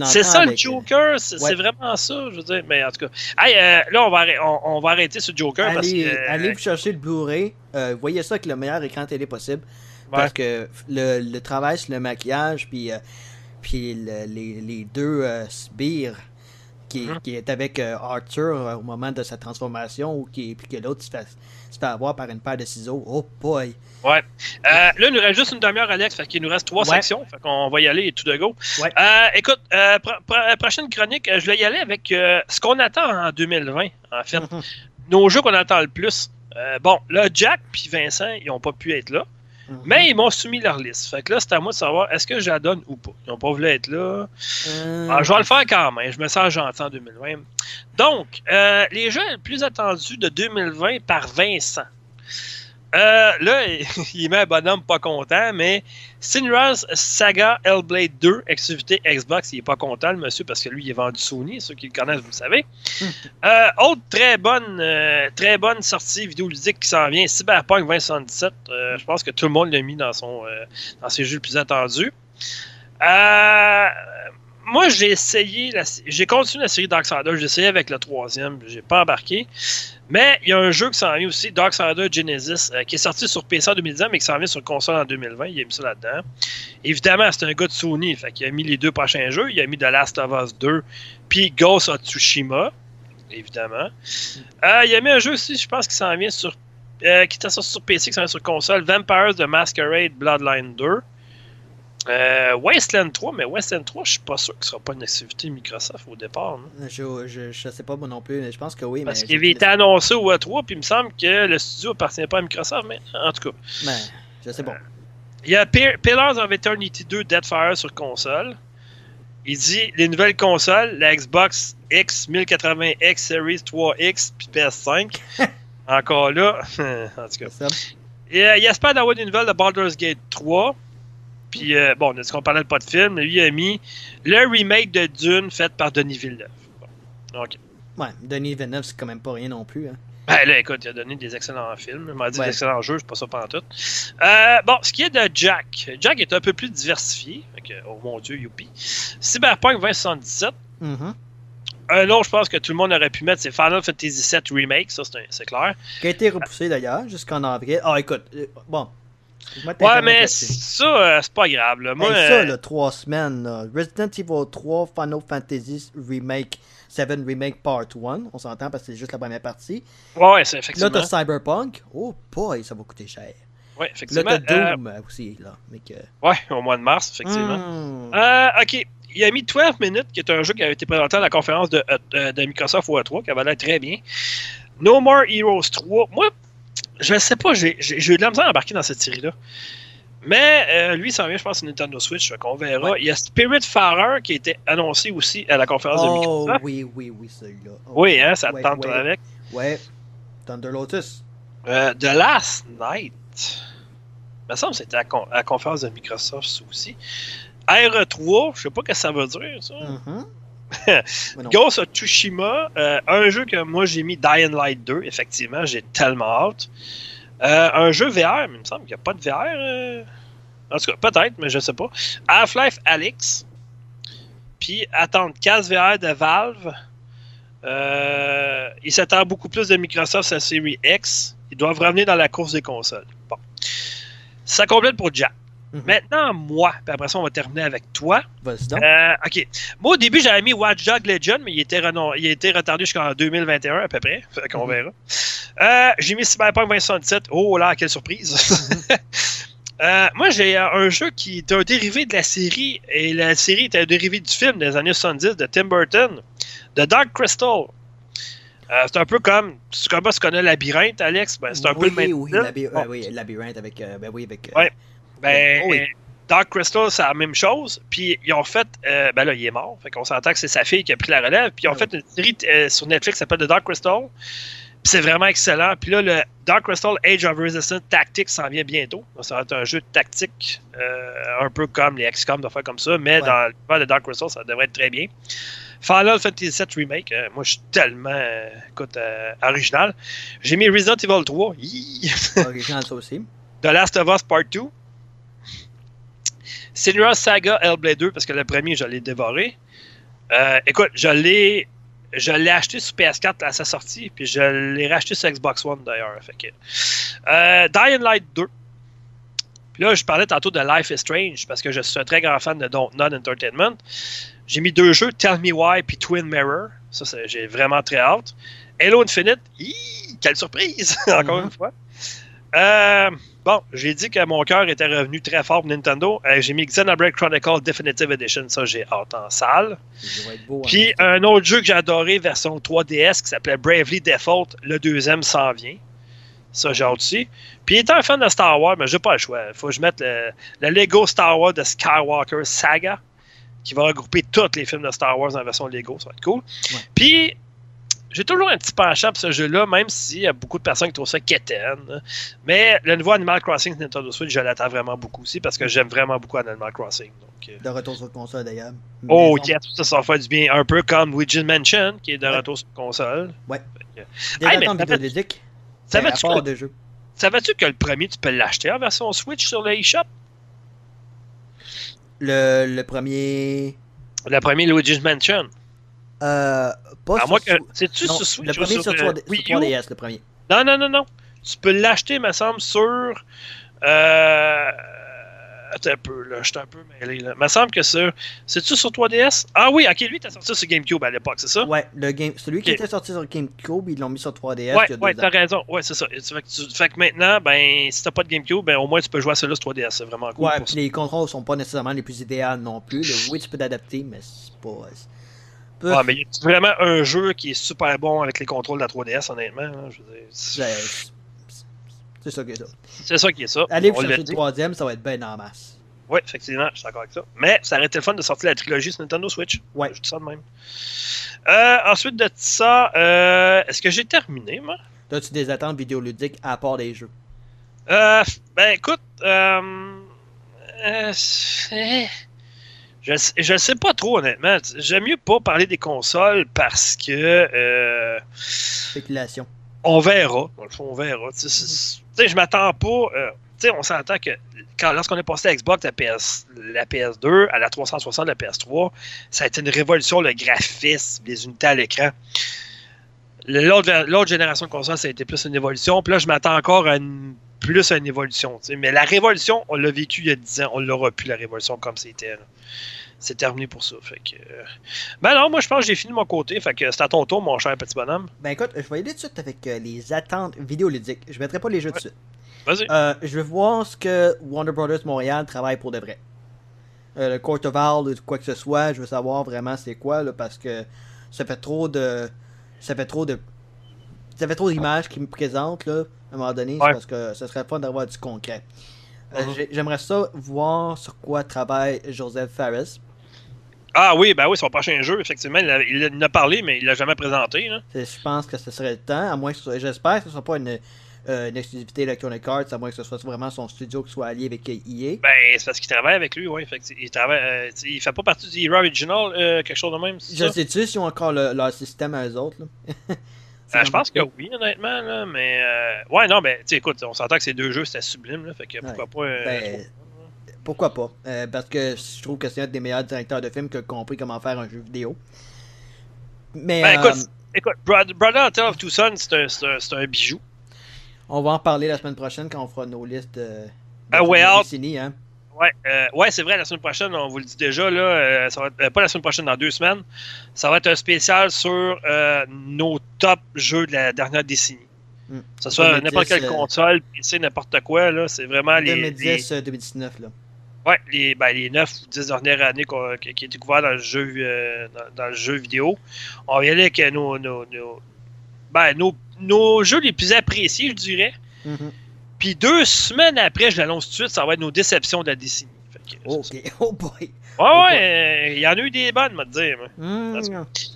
C'est ça le euh, Joker, c'est ouais. vraiment ça, je veux dire. Mais en tout cas, Hey, euh, là, on va, arrêter, on, on va arrêter sur Joker parce Allez, que. euh, allez vous chercher le Blu-ray. Euh, voyez ça avec le meilleur écran télé possible. ouais. Parce que le, le travail sur le maquillage, puis, euh, puis le- les, les deux sbires qui, Mhm. qui est avec euh, Arthur euh, au moment de sa transformation, ou qui, puis que l'autre se fait, se fait avoir par une paire de ciseaux. Oh boy! Ouais. Euh, là, il nous reste juste une demi-heure, Alex. Fait qu'il nous reste trois Ouais. sections. Fait qu'on va y aller tout de go. Ouais. Écoute, pro- pro- prochaine chronique, je vais y aller avec ce qu'on attend en 2020, en fait. Mhm. Nos jeux qu'on attend le plus. Bon, là, Jack puis Vincent, ils n'ont pas pu être là. Mhm. Mais ils m'ont soumis leur liste. Fait que là, c'est à moi de savoir est-ce que je la donne ou pas? Ils n'ont pas voulu être là. Euh, Alors, je vais le faire quand même. Je me sens gentil en 2020. Donc, euh, les jeux les plus attendus de 2020 par Vincent. Euh, là, il met un bonhomme pas content, mais Sinra's Saga Hellblade 2, exclusivité Xbox, il est pas content, le monsieur, parce que lui, il est vendu Sony, ceux qui le connaissent, vous le savez. Euh, autre très bonne, euh, très bonne sortie vidéoludique qui s'en vient, Cyberpunk 2077. Euh, je pense que tout le monde l'a mis dans, son, euh, dans ses jeux les plus attendus. Euh, moi, j'ai essayé, la- j'ai continué la série Darksiders, j'ai essayé avec le troisième, j'ai pas embarqué. Mais il y a un jeu qui s'en vient aussi, Darksiders Genesis, euh, qui est sorti sur PC en 2010, mais qui s'en vient sur console en 2020. Il a mis ça là-dedans. Évidemment, c'est un gars de Sony, fait qu'il a mis les deux prochains jeux. Il a mis The Last of Us 2, puis Ghost of Tsushima, évidemment. Euh, il a mis un jeu aussi, je pense, qui s'en vient sur. euh, qui était sorti sur PC, qui s'en vient sur console, Vampires the Masquerade Bloodline 2. Euh, Wasteland 3, mais Wasteland 3, je suis pas sûr que ce sera pas une activité Microsoft au départ. non? Je, je, je sais pas moi non plus, mais je pense que oui. Parce qu'il avait été annoncé au E3, puis il me semble que le studio appartient pas à Microsoft, mais en tout cas. Ben, je sais pas. Il y a Pi- Pillars of Eternity 2 Deadfire sur console. Il dit les nouvelles consoles, la Xbox X 1080X Series 3X puis PS5. Encore là, en tout cas. Euh, il espère d'avoir des nouvelles de Baldur's Gate 3. Puis, euh, bon, on a dit qu'on parlait pas de film, mais lui il a mis le remake de Dune fait par Denis Villeneuve. Bon. OK. Ouais, Denis Villeneuve, c'est quand même pas rien non plus. Hein. Ben là, écoute, il a donné des excellents films. Il m'a dit Ouais. des excellents jeux, c'est pas ça pendant tout. Euh, bon, ce qui est de Jack. Jack est un peu plus diversifié. Oh mon dieu, youpi. Cyberpunk 2077. Mhm. Un autre, je pense que tout le monde aurait pu mettre, c'est Final Fantasy VII Remake. Ça, c'est clair. Qui a été repoussé d'ailleurs jusqu'en avril. Ah, écoute, euh, bon. Ouais, mais ça, euh, c'est pas grave. Là. Moi, Hey, ça, euh, là, trois semaines. là. Resident Evil 3, Final Fantasy Remake 7 Remake Part 1. On s'entend parce que c'est juste la première partie. ouais, ouais, c'est Là, effectivement. t'as Cyberpunk. Oh boy, ça va coûter cher. Ouais, Là, effectivement. t'as Euh, Doom aussi. Là, mais que... ouais, au mois de mars, effectivement. Hmm. Euh, ok. Il a mis 12 minutes, qui est un jeu qui avait été présenté à la conférence de, euh, de Microsoft au E3, qui avait l'air très bien. No More Heroes 3. Moi, je sais pas, j'ai eu de la misère à embarquer dans cette série-là. Mais euh, lui, il s'en vient, je pense, sur Nintendo Switch, fait qu'on verra. Il y a Spiritfarer qui a été annoncé aussi à la conférence de Oh Microsoft. oui, oui, oui, celui-là. Oh, Oui, hein, ça te Ouais, tente ouais. avec. Ouais. Thunder Lotus. Euh, The Last Night. Il me semble que c'était à, la con- à la conférence de Microsoft ça aussi. R3, je sais pas ce que ça veut dire, ça. Non. Ghost of Tsushima, euh, un jeu que moi j'ai mis Dying Light 2, effectivement, j'ai tellement hâte. Euh, un jeu VR, mais il me semble qu'il n'y a pas de VR. euh. En tout cas, peut-être, mais je sais pas. Half-Life Alyx. Puis attendre 15 VR de Valve. Il s'attend beaucoup plus de Microsoft sa série X. Ils doivent revenir dans la course des consoles. Bon. Ça complète pour Jack. Mhm. Maintenant, moi, puis après ça, on va terminer avec toi. Vas-y donc. Euh, ok. Moi, au début, j'avais mis Watch Dog Legend, mais il était, renon- il a été retardé jusqu'en 2021 à peu près. Fait qu'on Mhm. verra. Euh, j'ai mis Cyberpunk 2077. Oh là, quelle surprise! Euh, moi, j'ai un jeu qui est un dérivé de la série, et la série est un dérivé du film des années 70 de Tim Burton, The Dark Crystal. Euh, c'est un peu comme, tu connais, tu connais Labyrinthe, Alex? Ben, c'est un peu le même oui, Bon. euh, oui, labyrinthe avec. ben oui, avec. Ouais. Ben, oui. Dark Crystal, c'est la même chose. Puis ils ont fait. euh, ben là, il est mort. Fait qu'on s'entend que c'est sa fille qui a pris la relève. Puis ils ont fait une série euh, sur Netflix qui s'appelle The Dark Crystal. Puis c'est vraiment excellent. Puis là, le Dark Crystal Age of Resistance Tactics s'en vient bientôt. Donc, ça va être un jeu de tactique, euh, un peu comme les XCOM, de faire comme ça. Mais Ouais. dans l'univers de Dark Crystal, ça devrait être très bien. Final Fantasy VII Remake, euh, moi je suis tellement euh, écoute, original. J'ai mis Resident Evil 3. Hi! Original, ça aussi. The Last of Us Part 2. Senua Saga Hellblade 2, parce que le premier, je l'ai dévoré. Euh, écoute, je l'ai. Je l'ai acheté sur PS4 à sa sortie, puis je l'ai racheté sur Xbox One d'ailleurs. Euh, Dying Light 2. Puis là, je parlais tantôt de Life is Strange, parce que je suis un très grand fan de Don't Not Entertainment. J'ai mis deux jeux, Tell Me Why puis Twin Mirror. Ça, c'est- j'ai vraiment très hâte. Halo Infinite, hi, quelle surprise! Encore Mhm. une fois. Euh, bon, j'ai dit que mon cœur était revenu très fort pour Nintendo. Euh, j'ai mis Xenoblade Chronicle Definitive Edition. Ça, j'ai hâte en salle. Hein. Puis un autre jeu que j'ai adoré, version 3DS, qui s'appelait Bravely Default. Le deuxième s'en vient. Ça, j'ai hâte aussi. Puis étant un fan de Star Wars, mais j'ai pas le choix. Il faut que je mette le, le Lego Star Wars de Skywalker Saga, qui va regrouper tous les films de Star Wars en version Lego. Ça va être cool. Ouais. Puis, j'ai toujours un petit penchant pour ce jeu-là, même s'il y a beaucoup de personnes qui trouvent ça quétaine. Mais le nouveau Animal Crossing Nintendo Switch, je l'attends vraiment beaucoup aussi, parce que j'aime vraiment beaucoup Animal Crossing. Donc, euh, De retour sur console d'ailleurs. Oh, yes, ça, ça faire du bien. Un peu comme Luigi Mansion, qui est de Ouais. retour sur console. Des Hey, mais fait-. Ça ben, que, jeux. savais-tu que le premier, tu peux l'acheter en version Switch sur le eShop? Le, le premier. Le premier Luigi's Mansion. Euh, pas À sur que. C'est-tu non, sur Switch le ou premier sur, euh, 3D, Wii sur U? 3DS, le premier. Non, non, non, non. Tu peux l'acheter, me semble, sur. Euh. Attends un peu, là. Je suis un peu mêlé, là. Me semble que sur. C'est-tu sur 3DS? Ah oui, ok, lui, t'as sorti sur GameCube à l'époque, c'est ça? Ouais, le game, celui qui était sorti sur GameCube, ils l'ont mis sur 3DS Ouais, ouais, t'as raison. Ouais, c'est ça. Fait que, tu- fait que maintenant, ben, si t'as pas de GameCube, ben, au moins, tu peux jouer à celui-là sur 3DS. C'est vraiment cool. Ouais, pour puis ça. les contrôles sont pas nécessairement les plus idéaux non plus. Le, oui, tu peux t'adapter, mais c'est pas. Ouais, mais y a vraiment un jeu qui est super bon avec les contrôles de la 3DS, honnêtement. hein, je dire, c'est ça que ça. c'est ça qui est ça. Allez l'a chercher le troisième, ça va être ben en masse. Oui, effectivement, je suis d'accord avec ça. Mais ça aurait été le fun de sortir la trilogie sur Nintendo Switch. Ouais. Je dis ça de même. Euh, ensuite de ça, euh, est-ce que j'ai terminé, moi? As-tu des attentes vidéoludiques à part des jeux? Euh, ben écoute, euh, je, je sais pas trop honnêtement. J'aime mieux pas parler des consoles parce que euh, Spéculation. on verra. Dans le fond, on verra. Tu sais, je m'attends pas. euh, tu sais, on s'entend que quand, lorsqu'on est passé à Xbox, la, PS, la PS2, à la 360, la PS3, ça a été une révolution, le graphisme, les unités à l'écran. L'autre l'autre génération de consoles, ça a été plus une évolution. Puis là, je m'attends encore à une, plus une évolution. Mais la révolution, on l'a vécu il y a 10 ans. On l'aura plus, la révolution, comme c'était. C'est terminé pour ça. Fait que, euh, Ben non, moi, je pense que j'ai fini de mon côté. Fait que c'est à ton tour, mon cher petit bonhomme. Ben écoute, je vais aller tout de suite avec euh, les attentes vidéoludiques. Je mettrai pas les jeux de suite. Vas-y. Euh, je veux voir ce que Warner Brothers Montréal travaille pour de vrai. Euh, le Court of Owls, ou quoi que ce soit, je veux savoir vraiment c'est quoi, là, parce que ça fait trop de. Ça fait trop de. Ça fait trop d'images qui me présentent, là, à un moment donné, Ouais. parce que ça serait fun d'avoir du concret. Euh, Mhm. j'ai- J'aimerais ça voir sur quoi travaille Joseph Fares. Ah oui, ben oui, son prochain jeu, effectivement, il, a- il en a parlé, mais il l'a jamais présenté. Je pense que ce serait le temps, à moins que ce J'espère que ce ne soit pas une, euh, une exclusivité Electronic Arts, à moins que ce soit vraiment son studio qui soit allié avec EA. Ben, c'est parce qu'il travaille avec lui, oui. Il, travaille, euh, il fait pas partie du Hero Original, euh, quelque chose de même. Je sais-tu s'ils ont encore le- leur système à eux autres. Là? Euh, je pense que oui, honnêtement, là, mais euh, ouais, non, ben, tu écoute, on s'entend que ces deux jeux c'était sublime, là, fait que pourquoi pas. euh, Ben, pourquoi pas? Euh, parce que je trouve que c'est un des meilleurs directeurs de films qui a compris comment faire un jeu vidéo. Mais Ben, écoute, écoute, Brother, Tale of Two Sons, c'est un, un- bijou. on va en parler la semaine prochaine quand on fera nos listes de, de Ah, de Out. hein. Ouais, euh, ouais c'est vrai, la semaine prochaine, on vous le dit déjà, là, euh, ça va être, euh, pas la semaine prochaine, dans deux semaines, ça va être un spécial sur nos top jeux de la dernière décennie. Hmm. Que ce soit 2010, n'importe quelle console, PC, n'importe quoi, là, c'est vraiment les, les, 2010-2019. là. ouais, les, ben, les 9 ou 10 dernières années qu'on- qui, qui étaient couvertes dans le jeu, dans, dans le jeu vidéo. On va y aller avec nos, nos, nos, ben, nos, nos jeux les plus appréciés, je dirais. Mhm. Puis deux semaines après, je l'annonce tout de suite, ça va être nos déceptions de la décennie. Fait que, Ok, oh boy. Ouais, ouais, euh, il y en a eu des bonnes, moi, te dire.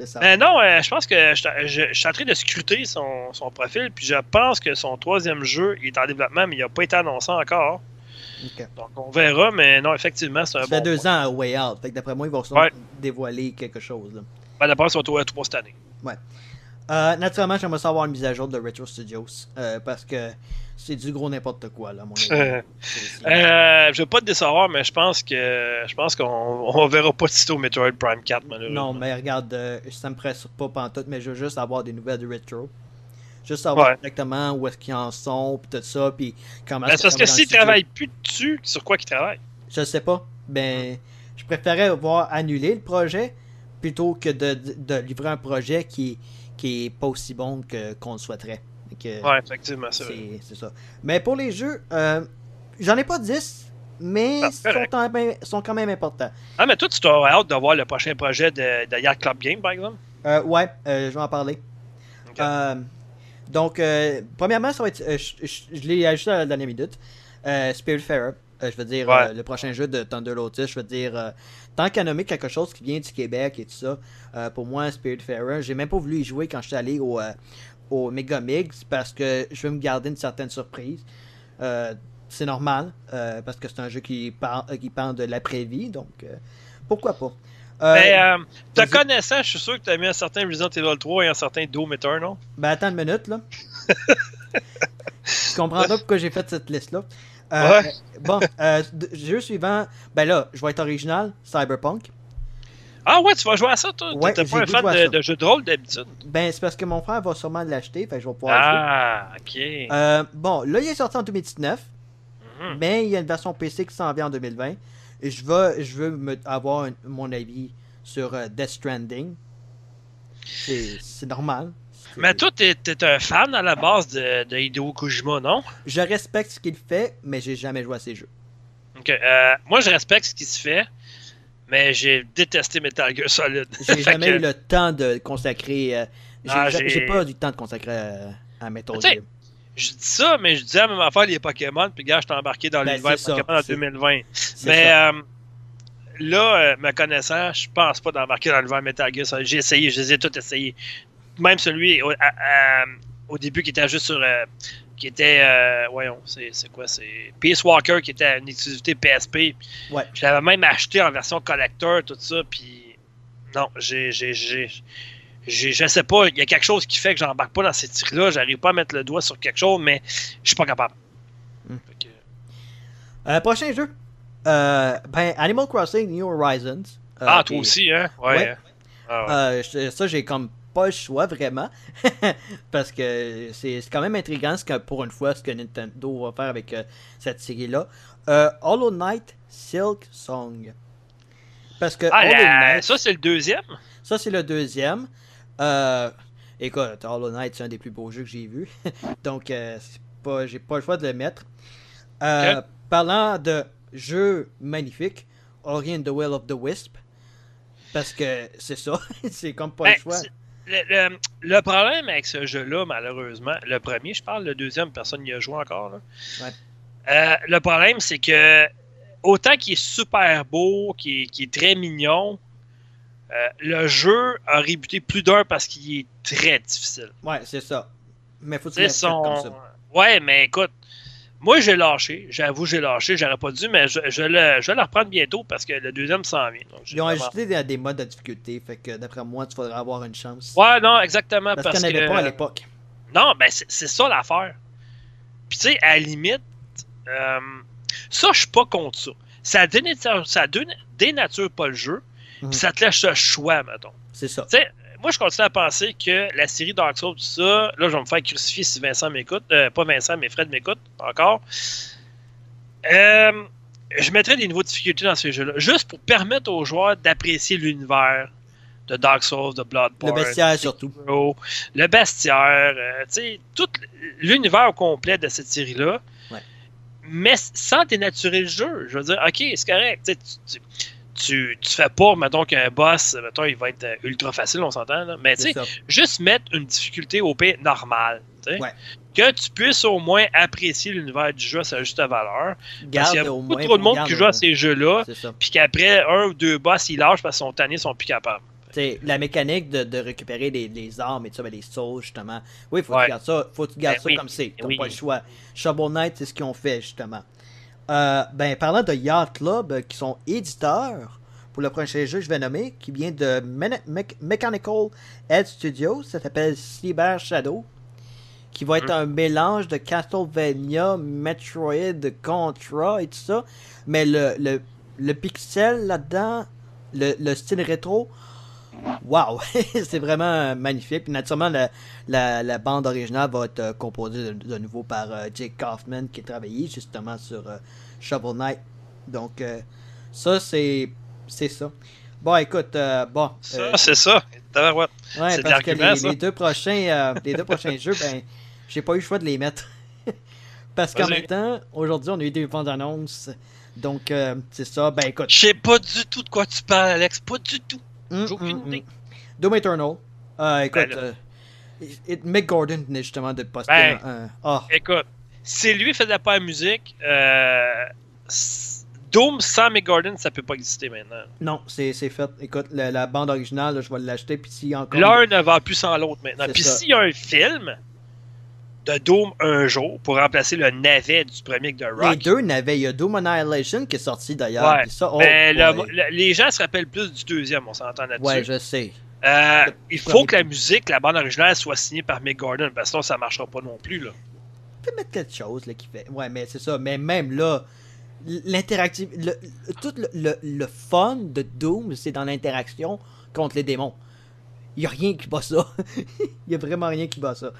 ça. Euh, non, euh, je pense que je, je- je suis en train de scruter son, son profil, puis je pense que son troisième jeu est en développement, mais il n'a pas été annoncé encore. Donc on verra, mais non, effectivement, c'est un Ça bon. fait deux point. ans à Way Out. Fait que d'après moi, ils vont Ouais. dévoiler quelque chose. Là. Ben, ça va être tout pour cette année. Euh, naturellement, j'aimerais savoir une mise à jour de Retro Studios. euh, parce que c'est du gros n'importe quoi, là, à mon avis. Euh, Euh, je vais pas te décevoir, mais je pense que je pense qu'on on verra pas de sitôt Metroid Prime 4, malheureusement. Non, mais regarde, ça me presse pas pantoute, mais je veux juste avoir des nouvelles de Retro. Juste savoir Ouais. exactement où est-ce qu'ils en sont, puis tout ça, puis comment Ben, parce que s'ils travaillent plus dessus, sur quoi qu'ils travaillent? Je sais pas. Ben, je préférais voir annuler le projet plutôt que de, de- de livrer un projet qui, qui est pas aussi bon que qu'on le souhaiterait. Que Ouais, effectivement, c'est vrai. c'est c'est ça. Mais pour les jeux, euh, j'en ai pas 10, mais Ah, ils sont, quand même, sont quand même importants. Ah, mais toi, tu t'aurais hâte de voir le prochain projet de, de Yacht Club Game, par exemple? Euh, ouais, euh, je vais en parler. Donc, euh, premièrement, ça va être. je je- je l'ai ajouté à la dernière minute. Spiritfarer. Je veux dire, Ouais. le prochain jeu de Thunder Lotus. Je veux dire, tant qu'à nommer quelque chose qui vient du Québec et tout ça, euh, pour moi, Spiritfarer, j'ai même pas voulu y jouer quand j'étais allé au, euh, au Mega Mix parce que je veux me garder une certaine surprise. Euh, c'est normal, parce que c'est un jeu qui parle, qui parle de l'après-vie, donc pourquoi pas. Mais, euh, te connaissant, je suis sûr que tu as mis un certain Resident Evil 3 et un certain Doom Eternal. Ben attends une minute là. tu comprendras pourquoi j'ai fait cette liste là. Euh, Ouais. Bon, euh, jeu suivant, ben là, je vais être original, Cyberpunk. Ah ouais, tu vas jouer à ça, toi? Ouais, T'es pas un fan de, jeux de rôle d'habitude? Ben c'est parce que mon frère va sûrement l'acheter, fait que je vais pouvoir le jouer. Ah, ok. Euh, bon, là il est sorti en 2019, Mhm. mais il y a une version PC qui s'en vient en 2020. Et je veux, je veux me- avoir un- mon avis sur euh, Death Stranding. C'est normal. Mais toi, t'es t'es un fan à la base de, de Hideo Kojima, non? Je respecte ce qu'il fait, mais j'ai jamais joué à ses jeux. Ok, euh, moi, je respecte ce qui se fait, mais j'ai détesté Metal Gear Solid. J'ai jamais que- eu le temps de consacrer. euh, j'ai Ah, ja- j'ai- j'ai pas eu le temps de consacrer euh, à Metal Tu sais, Gear. Je dis ça, mais je disais la même affaire les Pokémon, puis gars, je t'ai embarqué dans Ben, l'univers ça, Pokémon en c'est- 2020. C'est Mais ça. euh, là, euh, me connaissant, je pense pas d'embarquer dans l'univers Metal Gear Solid. J'ai essayé, je les ai tous essayés. Même celui au, à- à- au début qui était juste sur. euh, qui était. euh, voyons, c'est c'est quoi C'est Peace Walker qui était une exclusivité PSP. Ouais. Je l'avais même acheté en version collector, tout ça, puis. Non, j'ai. j'ai- j'ai- j'ai- Je sais pas, il y a quelque chose qui fait que j'embarque pas dans ces tirs-là. J'arrive pas à mettre le doigt sur quelque chose, mais je suis pas capable. Hmm. Que- Euh, prochain jeu. Euh, ben, Animal Crossing New Horizons. Euh, ah, toi aussi, hein? Ouais. Ouais. Ah ouais. Euh, ça, j'ai comme pas le choix vraiment. Parce que c'est quand même intriguant ce que, pour une fois ce que Nintendo va faire avec euh, cette série-là. Euh, Hollow Knight Silk Song. Parce que Ah, Hollow Knight, ça, c'est le deuxième? ça c'est le deuxième. Euh, écoute, Hollow Knight c'est un des plus beaux jeux que j'ai vu. Donc, pas, j'ai pas le choix de le mettre. Parlant de jeux magnifiques, Ori and the Will of the Wisp. Parce que c'est ça, c'est comme pas Ben, le choix. Le, le- le problème avec ce jeu-là, malheureusement, le premier, je parle, le deuxième, personne n'y a joué encore. là. Ouais. Euh, le problème, c'est que autant qu'il est super beau, qu'il est, très mignon, euh, le jeu a rébuté plus d'un parce qu'il est très difficile. Ouais, c'est ça. Mais faut que tu son- comme ça. Ouais, mais écoute, moi j'ai lâché, j'avoue j'ai lâché, j'aurais pas dû, mais je, je le, je vais le reprendre bientôt parce que le deuxième s'en vient. donc Ils ont vraiment- ajouté des, des modes de difficulté, fait que d'après moi, tu faudrait avoir une chance. Ouais, non, exactement. parce Parce, qu'il n'y en avait que... pas à l'époque. Non, ben c'est ça l'affaire. Puis tu sais, à la limite, euh, ça, je suis pas contre ça. Ça dénature, ça dénature pas le jeu, Mhm. puis ça te laisse le choix, mettons. C'est ça. Tu sais, moi, je continue à penser que la série Dark Souls, tout ça, là, je vais me faire crucifier si Vincent m'écoute. Euh, pas Vincent, mais Fred m'écoute encore. Euh, je mettrais des niveaux de difficulté dans ces jeux-là, juste pour permettre aux joueurs d'apprécier l'univers de Dark Souls, de Le Bloodborne, bestiaire surtout. Le bestiaire, euh, tu sais, tout l'univers au complet de cette série-là. Ouais. Mais sans dénaturer le jeu. Je veux dire, ok, c'est correct. tu Tu, tu, tu, fais pas, mettons, qu'un boss, mettons, il va être euh, ultra facile, on s'entend, là. Mais tu sais, juste mettre une difficulté au P normale. Ouais. Que tu puisses au moins apprécier l'univers du jeu à sa juste valeur. Parce Garde qu'il y a au beaucoup moins. trop de monde qui joue à ces jeux-là, puis qu'après un ou deux boss, ils lâchent parce qu'ils sont tannés, ils sont plus capables. T'sais, la mécanique de, de récupérer les, les armes et tout ça, ben, les souls, justement. Oui, faut que tu gardes ça, faut que tu gardes Ben ça oui, comme c'est. T'as oui. pas le choix. Shovel Knight, c'est ce qu'ils ont fait, justement. Euh, ben, parlant de Yacht Club, euh, qui sont éditeurs pour le prochain jeu, je vais nommer, qui vient de Mechanical Head Studios, ça s'appelle Cyber Shadow, qui va être Mhm. un mélange de Castlevania, Metroid, Contra et tout ça, mais le, le, le pixel là-dedans, le, le style rétro, Wow, c'est vraiment magnifique. Puis naturellement, la, la, la bande originale va être euh, composée de, de nouveau par euh, Jake Kaufman qui a travaillé justement sur euh, Shovel Knight. Donc, euh, ça, c'est c'est ça. Bon, écoute, bon. Ça, c'est ça. Ouais, c'est parce que les, ça. les deux prochains, les deux prochains jeux, ben, j'ai pas eu le choix de les mettre. parce qu'en même temps, aujourd'hui, on a eu des bandes annonces. Donc, c'est ça. Ben, écoute. Je sais pas du tout de quoi tu parles, Alex. Pas du tout. J'ai aucune hum, idée. hum. Doom Eternal. Euh, écoute, Ben là. euh, Et Mick Gordon venait justement de poster Ben, un. Ah, Écoute, si lui faisait pas la musique, euh, Doom sans Mick Gordon, ça peut pas exister maintenant. non, c'est fait. Écoute, la, la bande originale, là, je vais l'acheter. Puis encore. L'un ne va plus sans l'autre maintenant. Puis s'il y a un film de Doom un jour pour remplacer le navet du premier de Les Rock, deux n'avaient. Il y a Doom Annihilation qui est sorti d'ailleurs. Ouais, oh, ben, le- boy. le- les gens se rappellent plus du deuxième, on s'entend là-dessus. Ouais, je sais. Euh, il faut que la musique, la bande originale, soit signée par Mick Gordon, parce que sinon ça marchera pas non plus. Là. On peut mettre quelque chose là, qui fait. Ouais, mais c'est ça. Mais même là, l'interactive. Le, tout le, le, le fun de Doom, c'est dans l'interaction contre les démons. Il n'y a rien qui bat ça. Il n'y a vraiment rien qui bat ça.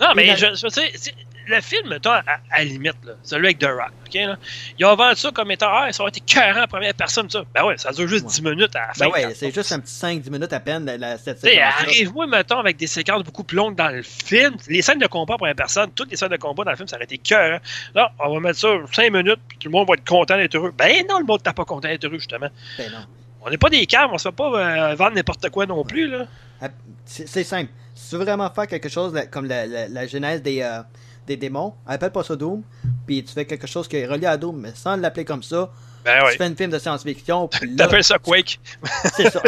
Non, mais je, c'est- le film, mettons, à, la limite, là, celui avec The Rock, ok, là, ils ont vendu ça comme étant, ah, ça aurait été 40 en première personne, ça. Ben ouais, ça dure juste Ouais. 10 minutes à la fin. Ben ouais, c'est juste un petit 5-10 minutes à peine, la, cette sais, arrive-moi, mettons, avec des séquences beaucoup plus longues dans le film. Les scènes de combat pour une personne, toutes les scènes de combat dans le film, ça aurait été cœur. Là, on va mettre ça 5 minutes, puis tout le monde va être content d'être heureux. Ben non, le monde n'est pas content d'être heureux, justement. Ben non. On n'est pas des caves, on se fait pas euh, vendre n'importe quoi non plus, là. Ah, c'est simple. Si tu veux vraiment faire quelque chose comme la, la- la genèse des, euh, des démons, appelle pas ça Doom, puis tu fais quelque chose qui est relié à Doom, mais sans l'appeler comme ça. Ben Tu fais un film de science-fiction, T'appelles ça Quake. c'est ça.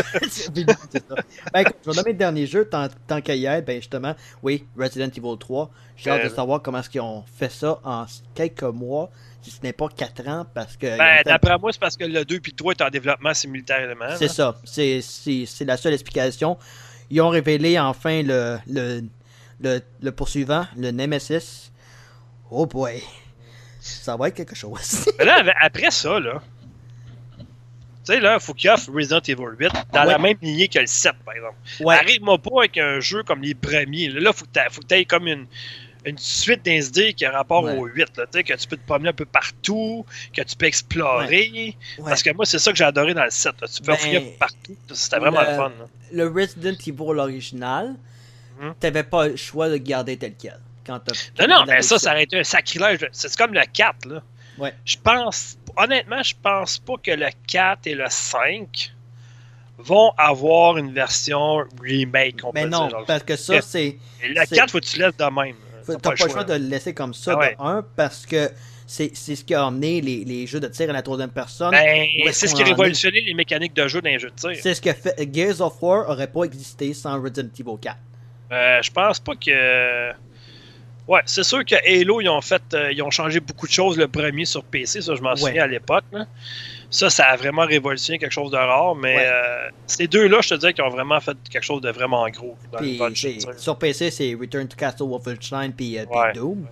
Ben écoute, je vais nommer le dernier jeu, tant, tant qu'à y être, ben justement, oui, Resident Evil 3. J'ai hâte de Euh, savoir comment est-ce qu'ils ont fait ça en quelques mois, si ce n'est pas 4 ans, parce que... Ben, d'après moi, c'est parce que le 2 puis le 3 est en développement simultanément. C'est ça. C'est la seule explication. Ils ont révélé enfin le, le, le, le poursuivant, le Nemesis. Oh boy. Ça va être quelque chose. Mais là, après ça, là. Tu sais, là, faut qu'il offre Resident Evil 8 dans ouais. la même lignée que le 7, par exemple. ouais. Arrive-moi pas avec un jeu comme les premiers. Là, faut que tu aies comme une, une suite d'insd qui a rapport Ouais. au 8. Là, tu sais, que tu peux te promener un peu partout, que tu peux explorer. Ouais. Parce que moi, c'est ça que j'ai adoré dans le 7. là. Tu peux Ben, partout. C'était vraiment le- le fun. là. Le Resident Evil original, Mhm. t'avais pas le choix de garder tel quel. Quand Non, non, mais ça, ça aurait été un sacrilège. C'est comme le 4, là. Ouais. Je pense, honnêtement, je pense pas que le 4 et le 5 vont avoir une version remake, on Mais peut non, dire. parce que ça, c'est. Le c'est- 4, faut que tu laisses de même. T'as pas le choix de le laisser comme ça, Ah ouais. de un, parce que c'est, ce qui a amené les, les jeux de tir à la troisième personne. Ben, c'est ce qui a révolutionné les mécaniques de jeu les jeux de tir. C'est ce que fait. Gears of War aurait pas existé sans Resident Evil 4. Euh, je pense pas que. Ouais, c'est sûr que Halo, ils ont fait. euh, ils ont changé beaucoup de choses le premier sur PC, ça, je m'en Ouais. souviens à l'époque. Ça, ça a vraiment révolutionné quelque chose de rare, mais Ouais. euh, ces deux-là, je te dirais qu'ils ont vraiment fait quelque chose de vraiment gros dans Puis, tir. sur PC, c'est Return to Castle Wolfenstein puis, euh, puis. Doom.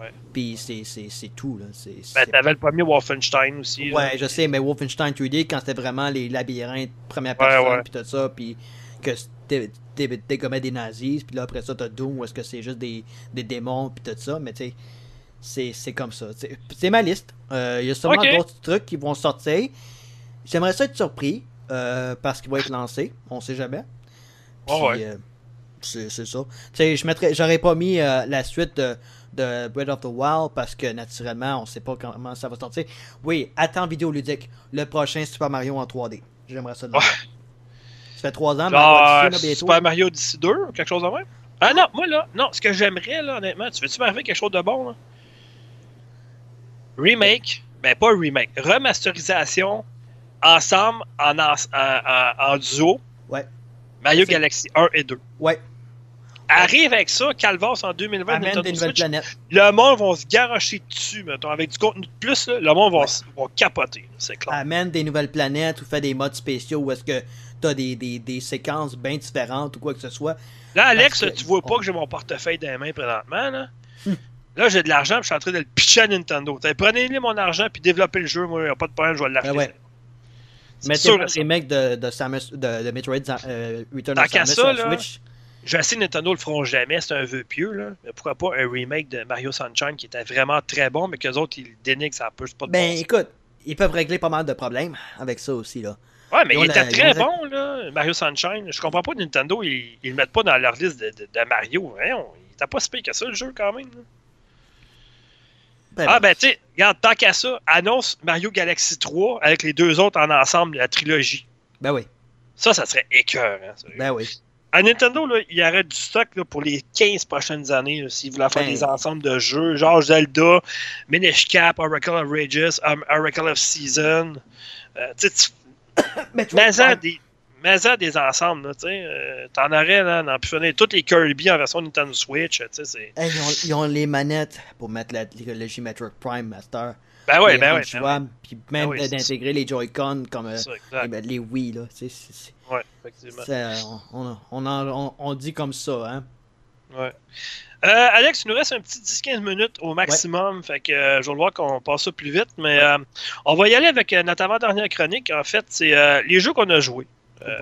Ouais. Puis c'est, tout. Là. Ben, t'avais le premier Wolfenstein aussi. là. Ouais, je sais, mais Wolfenstein 3D, quand c'était vraiment les labyrinthes première personne, puis tout ça, puis que t'es- dégommais des nazis, puis là après ça, t'as Doom, où est-ce que c'est juste des, des démons, puis tout ça, mais tu sais, c'est, comme ça. C'est, ma liste. Euh, Il y a sûrement d'autres trucs qui vont sortir. J'aimerais ça être surpris, euh, parce qu'il va être lancé, on sait jamais. Puis, Ouais, ouais. euh, c'est, ça. J'aurais pas mis euh, la suite de, de Breath of the Wild parce que naturellement, on sait pas comment ça va sortir. Oui, attends vidéoludique. Le prochain Super Mario en 3D. J'aimerais ça. le Ouais. Ça fait 3 ans, mais Genre, là. Super Mario Odyssey 2 ou quelque chose de même? Ah non, moi là, non, ce que j'aimerais là, honnêtement, tu veux-tu m'arriver quelque chose de bon là? Remake, ben pas remake, remasterisation, ensemble, en, en, en- en duo, Ouais. Mario Galaxy 1 et 2. Ouais. Arrive avec ça, Calvas en 2020, Amène des nouvelles Switch, planètes. le monde va se garocher dessus, mettons, avec du contenu de plus, là, le monde va, Ouais. va capoter, c'est clair. Amène des nouvelles planètes ou fait des modes spéciaux où est-ce que t'as des, des, des séquences bien différentes ou quoi que ce soit. Là, Alex, que- tu vois pas on- que j'ai mon portefeuille dans les mains présentement, là. Là, j'ai de l'argent, puis je suis en train de le pitcher à Nintendo. Prenez-le mon argent, puis développez le jeu, moi, y a pas de problème, je vais l'acheter. Ben ouais. Mettez sûr, le ça. remake de, de, Samus, de, de Metroid euh, Return Tant of qu'à Samus ça, sur là, Switch. Je sais que Nintendo le feront jamais, c'est un vœu pieux, là. Mais pourquoi pas un remake de Mario Sunshine qui était vraiment très bon, mais qu'eux autres, ils dénigrent, ça peut pas de Ben bon écoute, ils peuvent régler pas mal de problèmes avec ça aussi là. Ouais, mais il était très bon, là, Mario Sunshine. Je comprends pas Nintendo, ils, ils le mettent pas dans leur liste de, de- de Mario. Voyons, il était pas si pire que ça, le jeu, quand même. là. Ben, Ah ben tu sais, regarde, tant qu'à ça, annonce Mario Galaxy 3 avec les deux autres en ensemble, la trilogie. ben oui, Ça, ça serait écœur, hein, ben oui. À Nintendo, là, il y aurait du stock là, pour les 15 prochaines années s'ils voulaient faire Ben. des ensembles de jeux, genre Zelda, Minish Cap, Oracle of Rages, um, Oracle of Season. Euh, tu sais, tu- Metroid mais-en Prime. des, mais-en des ensembles, tu sais. euh, T'en aurais, là, dans finir. Toutes les Kirby en version Nintendo Switch, tu sais. Hey, ils, ont, ils ont les manettes pour mettre la technologie Metroid Prime Master. Ben ouais, ben ouais, ben ouais. jouables, Puis même Ben oui, d'intégrer les Joy-Con comme euh, ça, les, les Wii, là. Tu sais, Ouais, effectivement. on, on, on, en- on- on dit comme ça, hein. Ouais. Euh, Alex, il nous reste un petit 10-15 minutes au maximum. Fait que euh, je vais le voir qu'on passe ça plus vite. Mais euh, on va y aller avec notre avant-dernière chronique. En fait, c'est les jeux qu'on a joués. Euh,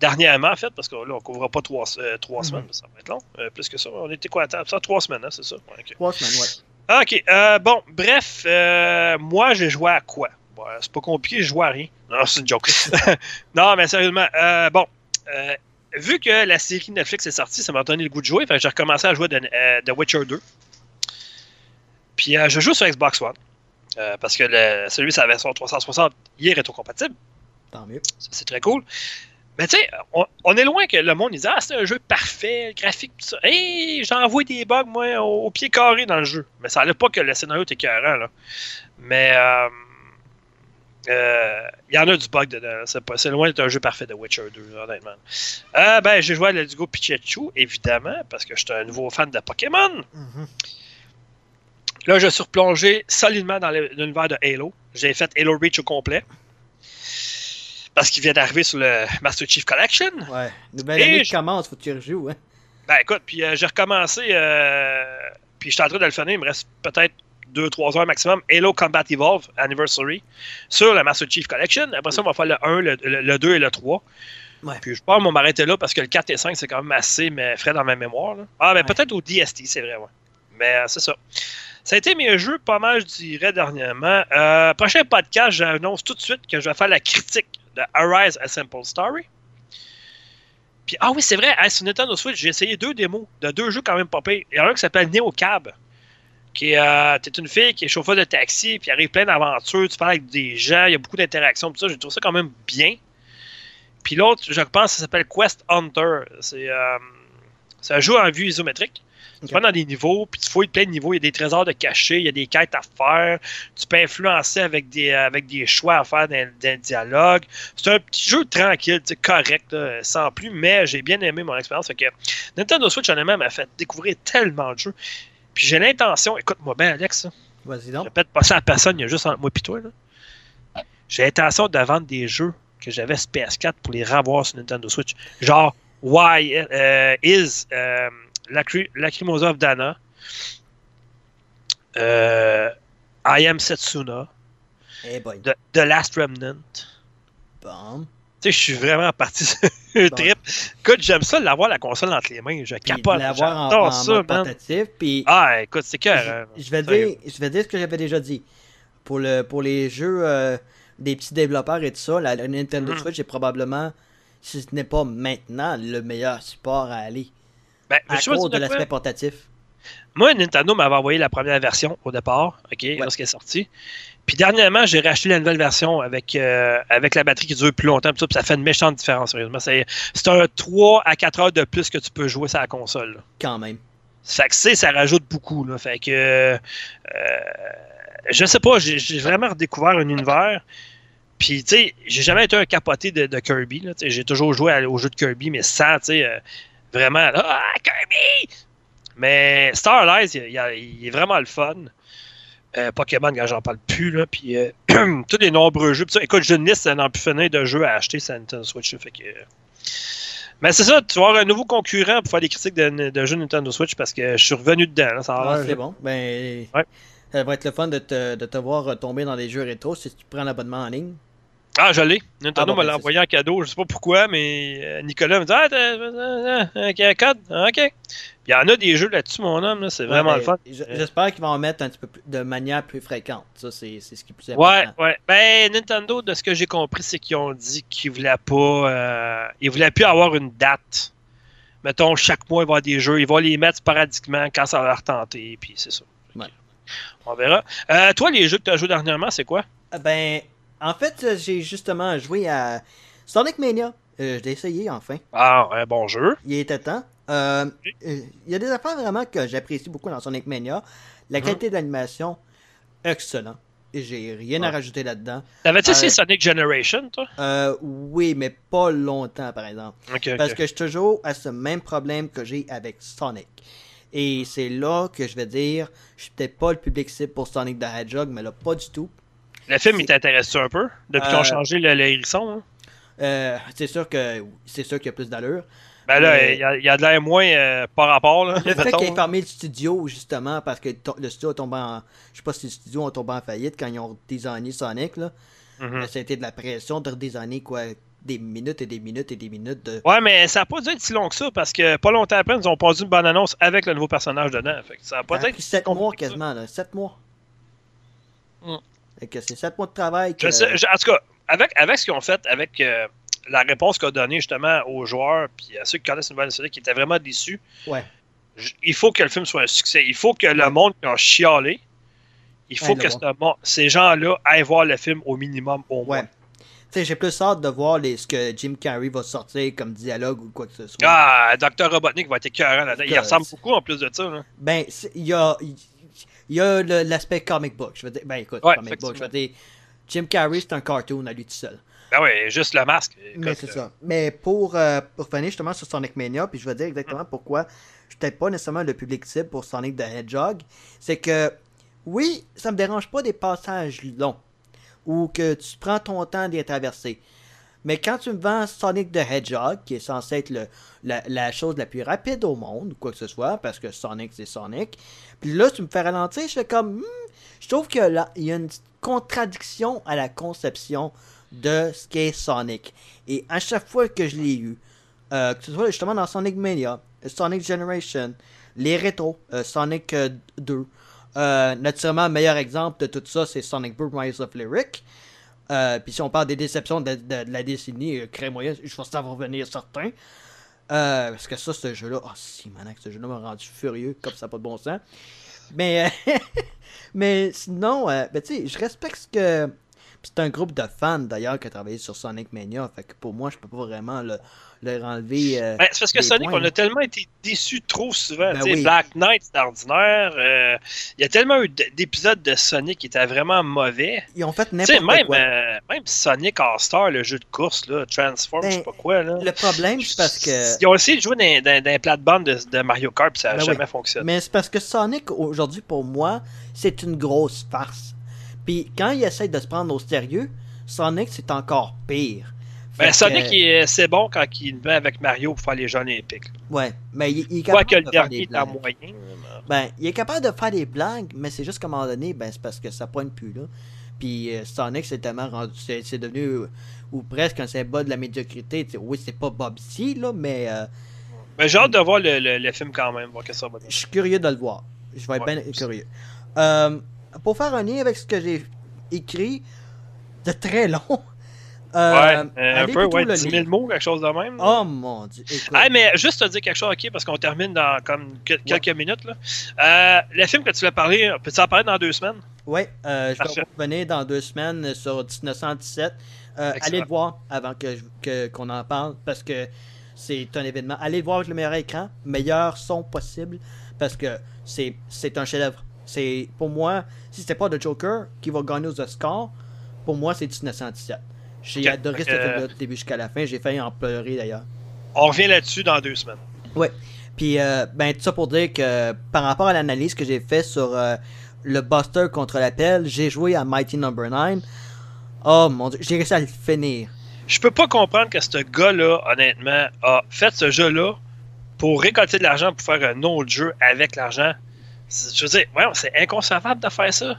dernièrement, en fait, parce que là, on ne couvrira pas trois, euh, trois Mhm. semaines. Ça va être long. Euh, plus que ça. On était quoi à table? Ça, trois semaines, hein, c'est ça? Ouais, ok. Trois semaines, ouais. Ok, euh, bon, bref, euh, moi j'ai joué à quoi? Bon, c'est pas compliqué, je joue à rien. Non, c'est une joke. non, mais sérieusement, euh, bon, vu que la série Netflix est sortie, ça m'a donné le goût de jouer, j'ai recommencé à jouer de, The Witcher 2. Puis je joue sur Xbox One, parce que le, celui sa version 360, il est rétrocompatible. Tant mieux. Ça, c'est très cool. Mais tu sais, on, on est loin que le monde dise Ah, c'est un jeu parfait, le graphique, tout ça. Hey, j'envoie des bugs, moi, au, au pied carré dans le jeu. Mais ça n'allait pas que le scénario était écœurant, là. Mais euh, euh, il y en a du bug dedans. C'est, loin d'être un jeu parfait de Witcher 2, honnêtement. Euh, ben, j'ai joué à Let's Go Pikachu, évidemment, parce que je suis un nouveau fan de Pokémon. Mhm. Là, je suis replongé solidement dans l'univers de Halo. J'ai fait Halo Reach au complet. Parce qu'il vient d'arriver sur le Master Chief Collection. Ouais. Nouvelle Et année qui commence, faut que tu rejoues, hein. Ben écoute, puis euh, j'ai recommencé, euh, puis je suis en train de le finir, il me reste peut-être 2-3 heures maximum, Halo Combat Evolve Anniversary sur la Master Chief Collection. Après ça, on va faire le 1, le, le- le 2 et le 3. Ouais. Puis je pense qu'on va m'arrêter là parce que le 4 et 5, c'est quand même assez mais frais dans ma mémoire. là. Ah, ben Ouais. peut-être au DST, c'est vrai, ouais. Mais euh, c'est ça. Ça a été mes jeux pas mal, je dirais, dernièrement. Euh, prochain podcast, j'annonce tout de suite que je vais faire la critique de Arise A Simple Story. Puis, ah oui, c'est vrai, hein, sur Nintendo Switch, j'ai essayé deux démos de deux jeux quand même pires. Il y en a un qui s'appelle Neo Cab. Qui est, euh, une fille qui est chauffeur de taxi, puis arrive plein d'aventures, tu parles avec des gens, il y a beaucoup d'interactions, tout ça, j'ai trouvé ça quand même bien. Puis l'autre, je pense, ça s'appelle Quest Hunter. C'est euh, c'est un jeu en vue isométrique. Tu vas dans des niveaux, puis tu fouilles plein de niveaux, il y a des trésors de cachés, il y a des quêtes à faire, tu peux influencer avec des, euh, avec des choix à faire dans, dans le dialogue. C'est un petit jeu tranquille, tu sais, correct, là, sans plus, mais j'ai bien aimé mon expérience. Fait que Nintendo Switch, honnêtement, m'a fait découvrir tellement de jeux. Puis j'ai l'intention, écoute-moi bien, Alex, Vas-y je donc. répète pas ça à personne, il y a juste entre moi et toi. J'ai l'intention de vendre des jeux que j'avais sur PS4 pour les revoir sur Nintendo Switch. Genre, Why euh, Is Lacry- Lacrimosa of Dana, euh, I Am Setsuna, Eh boy. The, The Last Remnant. Bon. Tu sais, je suis vraiment parti sur un Bon. trip. Écoute, j'aime ça l'avoir la console entre les mains. Je Puis capote. de l'avoir en, en ça, mode man. portatif, puis Ah, écoute, c'est cœur. je, je vais dire, je vais dire ce que j'avais déjà dit. Pour, le, pour les jeux euh, des petits développeurs et tout ça, la, la Nintendo Mhm. Switch est probablement, si ce n'est pas maintenant, le meilleur support à aller. Ben, À cause de l'aspect portatif. Moi, Nintendo m'avait envoyé la première version au départ, OK, lorsqu'elle est sortie. Puis dernièrement, j'ai racheté la nouvelle version avec, euh, avec la batterie qui dure plus longtemps, puis ça, puis ça fait une méchante différence, sérieusement. C'est un 3 à 4 heures de plus que tu peux jouer sur la console. là. Quand même. Fait que c'est, ça rajoute beaucoup. Là. Fait que. euh, je sais pas, j'ai vraiment redécouvert un univers. Puis, tu sais, j'ai jamais été un capoté de, de Kirby. J'ai toujours joué à- aux jeux de Kirby, mais sans, tu sais, euh, vraiment, ah, Kirby! Mais Star Allies, il, il- il est vraiment le fun. Euh, Pokémon, quand j'en parle plus, là, puis euh, tous les nombreux jeux. Puis ça, écoute, j'ai une liste n'en plus finir de jeux à acheter sur Nintendo Switch. fait que, euh, mais c'est ça, tu vas avoir un nouveau concurrent pour faire des critiques de, de jeux Nintendo Switch parce que je suis revenu dedans. là, ça Ah, c'est bon. Ben, Ouais. ça va être le fun de te, de te voir tomber dans des jeux rétro si tu prends l'abonnement en ligne. Ah, je l'ai. Nintendo Ah bon, me ben, l'a c'est envoyé en cadeau. Je sais pas pourquoi, mais euh, Nicolas me dit Ah, t'as un code Ah, Ok. Il y en a des jeux là-dessus, mon homme. là, C'est vraiment Ouais, le fun. ben, J'espère qu'ils vont en mettre un petit peu plus, de manière plus fréquente. Ça, c'est c'est ce qui est plus important. Ouais, ouais. Ben, Nintendo, de ce que j'ai compris, c'est qu'ils ont dit qu'ils voulaient pas. euh, ils voulaient plus avoir une date. Mettons, chaque mois, il va y avoir des jeux. Ils vont les mettre sporadiquement quand ça va leur tenter. Puis c'est ça. Ouais. On verra. Euh, toi, les jeux que tu as joués dernièrement, c'est quoi? Ah, Ben, en fait, euh, j'ai justement joué à Sonic Mania. Euh, je l'ai essayé enfin. Ah, un bon jeu. Il était temps. Euh, euh, il y a des affaires vraiment que j'apprécie beaucoup dans Sonic Mania. La Mhm. qualité d'animation, excellent. Et J'ai rien à rajouter là-dedans. T'avais-tu Euh, essayé Sonic Generation, toi? Euh, oui, mais pas longtemps, par exemple. Parce que je suis toujours à ce même problème que j'ai avec Sonic. Et c'est là que je vais dire, je suis peut-être pas le public cible pour Sonic the Hedgehog, mais là, pas du tout. Le film, il t'intéresse-tu un peu? Depuis qu'ils Euh, ont changé le, le hérisson? hein? Euh, c'est sûr que c'est sûr qu'il y a plus d'allure. Ben là, il y, a, y a de l'air moins euh, par rapport, là. Le fait qu'il ait fermé le studio, justement, parce que le studio a tombé en. Je sais pas si le studio a tombé en faillite quand ils ont designé Sonic, là. Mhm. Ça a été de la pression de redesigner, quoi, des minutes et des minutes et des minutes de. Ouais, mais ça n'a pas dû être si long que ça, parce que pas longtemps après, ils ont pas une bonne annonce avec le nouveau personnage dedans. Fait que ça a pas a été pris 7 compliqué mois quasiment, là. 7 mois. Mm. Que c'est 7 mois de travail. Que... Je sais- je- en tout cas, avec, avec ce qu'ils ont fait, avec euh, la réponse qu'on a donnée justement aux joueurs, puis à ceux qui connaissent une nouvelle série qui étaient vraiment déçus, Ouais. il faut que le film soit un succès. Il faut que le monde qui a chialé, il faut que ce ces gens-là aillent voir le film au minimum, au moins. J'ai plus hâte de voir les, ce que Jim Carrey va sortir comme dialogue ou quoi que ce soit. Ah, Dr. Robotnik va être écœurant là-dedans. Il ressemble beaucoup en plus de ça. Ben, il y a, il y a l'aspect comic book. Je veux dire, ben écoute, Ouais, comic book, je veux dire, Jim Carrey, c'est un cartoon à lui tout seul. Ben oui, juste le masque. Mais c'est ça. Mais pour, euh, pour revenir justement sur Sonic Mania, puis je vais dire exactement pourquoi je peut-être pas nécessairement le public cible pour Sonic the Hedgehog, c'est que oui, ça me dérange pas des passages longs ou que tu prends ton temps d'y traverser. Mais quand tu me vends Sonic the Hedgehog, qui est censé être le- la, chose la plus rapide au monde, ou quoi que ce soit, parce que Sonic c'est Sonic, puis là tu me fais ralentir, je fais comme, hmm, je trouve qu'il y a une contradiction à la conception de ce qu'est Sonic. Et à chaque fois que je l'ai eu, euh, que ce soit justement dans Sonic Mania, Sonic Generation, les rétros, euh, Sonic euh, 2, euh, naturellement, le meilleur exemple de tout ça, c'est Sonic Boom Rise of Lyric. Euh, Puis si on parle des déceptions de, de- la décennie, euh, crée je pense que ça va revenir certain. Euh, parce que ça, ce jeu-là, oh si, manac, ce jeu-là m'a rendu furieux, comme ça, pas de bon sens. Mais, euh, mais sinon, euh, ben, je respecte ce que. C'est un groupe de fans d'ailleurs qui a travaillé sur Sonic Mania. Fait que pour moi, je peux pas vraiment le- leur enlever. euh, Ben, c'est parce que Sonic, points, on a tellement été déçus trop souvent. Ben oui. Black Knight, c'est ordinaire. euh, Il y a tellement eu d'épisodes de Sonic qui étaient vraiment mauvais. Ils ont fait n'importe même, quoi. euh, même Sonic All-Star, le jeu de course, là, Transform, Ben, je sais pas quoi. Là. Le problème, c'est parce que. Ils ont essayé de jouer dans, dans, dans les plates-bandes de, de Mario Kart, puis ça n'a Ben jamais oui. fonctionné. Mais c'est parce que Sonic, aujourd'hui, pour moi, c'est une grosse farce. Puis quand il essaie de se prendre au sérieux, Sonic, c'est encore pire. Ben, Sonic, c'est bon quand il met avec Mario pour faire les Jeux Olympiques. Ouais, mais il, il est capable que le de faire dernier des est en blagues. moyen. Ben, il est capable de faire des blagues, mais c'est juste qu'à un moment donné, ben, c'est parce que ça pointe plus, là. Puis euh, Sonic, c'est tellement rendu. C'est devenu. ou presque un symbole de la médiocrité. Tu sais, oui, c'est pas Bob C, là, mais euh, Mais j'ai hâte de voir le, le- le film quand même, voir que ça va je suis curieux de le voir. Je vais être Ouais, bien curieux. Euh, pour faire un lien avec ce que j'ai écrit, de très long. Euh, ouais, euh, un allez peu, ouais, le 10 000 lire. mots, quelque chose de même. là. Oh mon dieu. Ah, mais juste te dire quelque chose, ok, parce qu'on termine dans comme que- quelques minutes. Là. Euh, le film que tu l'as parlé, peux-tu en parler dans deux semaines? Ouais, euh, je vais revenir dans deux semaines sur 1917. Euh, Excellent. allez le voir avant que je- que- qu'on en parle parce que c'est un événement. Allez le voir avec le meilleur écran, meilleur son possible parce que c'est c'est un chef-d'œuvre. C'est pour moi, si c'était pas The Joker qui va gagner aux Oscars, pour moi c'est 1917. J'ai adoré ce que- film-là du début jusqu'à la fin. J'ai failli en pleurer d'ailleurs. On revient là-dessus dans deux semaines. Ouais. Puis, euh, ben, tout ça pour dire que par rapport à l'analyse que j'ai fait sur euh, le Buster contre l'appel, j'ai joué à Mighty Number 9. Oh mon dieu, j'ai réussi à le finir. Je peux pas comprendre que ce gars-là, honnêtement, a fait ce jeu-là pour récolter de l'argent pour faire un autre jeu avec l'argent. Je veux dire, ouais, c'est inconcevable de faire ça.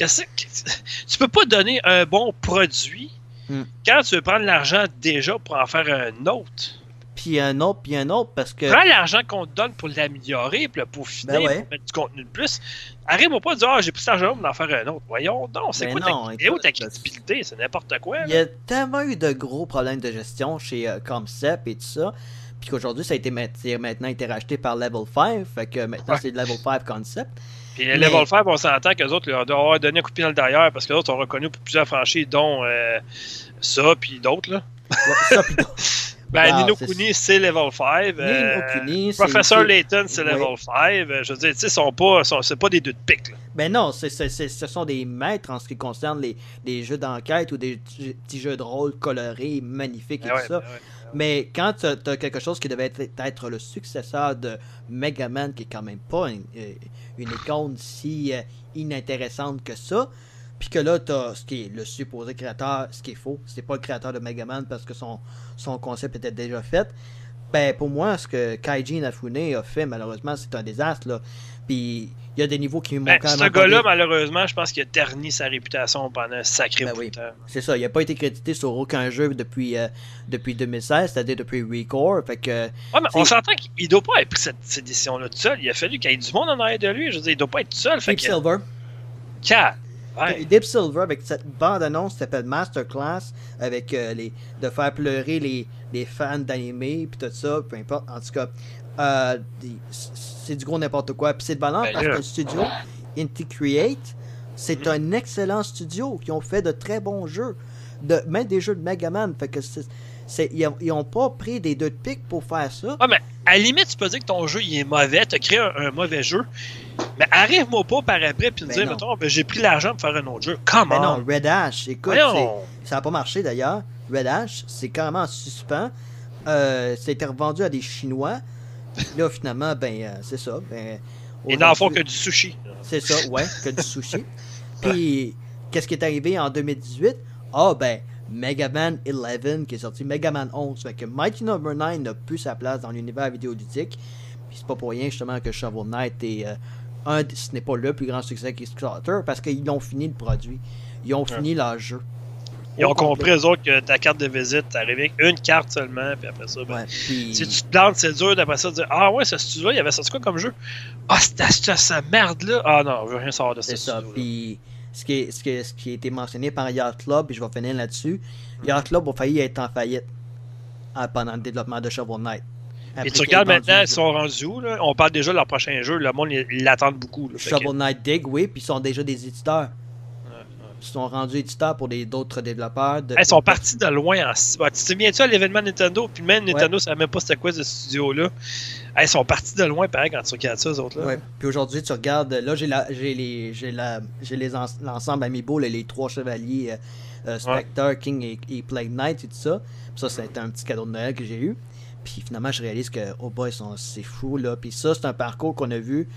Qu'est-ce que- tu peux pas donner un bon produit Hmm. quand tu veux prendre l'argent déjà pour en faire un autre? puis un autre, puis un autre, parce que. Prends l'argent qu'on te donne pour l'améliorer, puis le peaufiner, Ben ouais. pour mettre du contenu de plus. Arrive-moi pas à dire, ah, j'ai pris cet argent pour en faire un autre. Voyons, non, c'est Ben quoi non, ta, où ta écoute, crédibilité? C'est n'importe quoi. Il y a tellement eu de gros problèmes de gestion chez euh, Concept et tout ça. Puis qu'aujourd'hui, ça a été maintenant été racheté par Level 5. Fait que maintenant, Ouais. c'est Level 5 Concept. Puis les Level 5, on s'entend qu'eux autres leur doivent avoir donné un coup de pied dans le derrière parce que les autres sont reconnus pour plusieurs franchises, dont euh, ça, puis d'autres. là. Ouais, ça, puis d'autres. Ben, Wow, Nino Kuni, c'est Level 5. Ni euh, no Kuni, c'est- Professeur Layton, c'est. Level 5. euh, Je veux dire, tu sais, sont pas, sont- c'est pas des deux de pique. là. Ben non, c'est- ce sont des maîtres en ce qui concerne les, les jeux d'enquête ou des petits jeux de rôle colorés, magnifiques et Ben ouais, tout ça. ben ouais. Mais quand tu as quelque chose qui devait être, le successeur de Mega Man, qui est quand même pas une, euh, icône si euh, inintéressante que ça, puis que là, tu as ce qui est le supposé créateur, ce qui est faux, c'est pas le créateur de Mega Man parce que son, son concept était déjà fait. Ben, pour moi, ce que Kaiji Inafune a fait, malheureusement, c'est un désastre. Là. Puis, il y a des niveaux qui m'ont Ben, quand ce gars-là, malheureusement, je pense qu'il a terni sa réputation pendant un sacré Ben oui. C'est ça, il n'a pas été crédité sur aucun jeu depuis, euh, depuis 2016, c'est-à-dire depuis Recore. Fait que, Ouais, mais on s'entend qu'il doit pas avoir pris cette, cette décision-là tout seul. Il a fallu qu'il y ait du monde en arrière de lui. Je veux dire, il doit pas être tout seul. Fait Deep que, Silver. Cat. Ouais. Deep Silver avec cette bande-annonce qui s'appelle Masterclass avec euh, les de faire pleurer les, les fans d'animé puis tout ça, peu importe. En tout cas, euh, des- c'est du gros n'importe quoi. Puis c'est de valeur Ben parce là. que le studio Inti Create, c'est un excellent studio qui ont fait de très bons jeux, de même des jeux de Mega Man. Fait que ils, ont, ils ont pas pris des deux de pique pour faire ça. Ouais, mais à la limite, tu peux dire que ton jeu il est mauvais, tu as créé un, un mauvais jeu. Mais arrive-moi pas par après puis me Ben dire, mettons, ben, j'ai pris l'argent pour faire un autre jeu. Comment? Mais non, Red Ash, écoute. Ça n'a pas marché d'ailleurs. Red Ash, c'est carrément en suspens. Euh, C'était revendu à des Chinois. Là, finalement, ben, euh, c'est ça. Ben, Et dans le fond, que du sushi. C'est ça, ouais, que du sushi. Puis, qu'est-ce qui est arrivé en 2018? Ah, ben, Mega Man 11 qui est sorti, Mega Man 11. Fait que Mighty Number 9 n'a plus sa place dans l'univers vidéoludique. Puis c'est pas pour rien, justement, que Shovel Knight est euh, un, ce n'est pas le plus grand succès Kickstarter parce qu'ils ont fini le produit. Ils ont fini leur jeu. Ils ont compris, eux autres, que ta carte de visite, t'arrives avec une carte seulement, puis après ça, ben, Ouais, puis- si tu te plantes, c'est dur d'après ça de dire Ah ouais, ce studio-là, il y avait sorti quoi comme jeu? Ah, c'était cette merde-là Ah non, je veux rien savoir de ce C'est ça. studio-là. Puis ce qui, est- ce, qui, est- ce qui a été mentionné par Yacht Club, puis je vais finir là-dessus, Mhm. Yacht Club a failli être en faillite euh, pendant le développement de Shovel Knight. Et tu regardes maintenant, ils sont rendus où là? On parle déjà de leur prochain jeu, le monde, l'attendent beaucoup. Là, Shovel Knight Dig, oui, puis ils sont déjà des éditeurs. Ouais, ouais. Ils sont rendus éditeurs pour d'autres développeurs. de- Hey, Ils sont partis de loin en Tu te souviens-tu à l'événement Nintendo? Puis même Nintendo, ça savait même pas c'était quoi ce studio-là. Hey, ils sont partis de loin, pareil, quand tu regardes ça, eux autres-là. Ouais. Puis aujourd'hui, tu regardes, là, j'ai les, l'ensemble Amiibo, les, les trois chevaliers, euh, euh, Spectre, King et, et Plague Knight et tout ça. Puis ça, c'était un petit cadeau de Noël que j'ai eu. Puis finalement, je réalise que, oh boy, ils sont- c'est fou, là. Puis ça, c'est un parcours qu'on a vu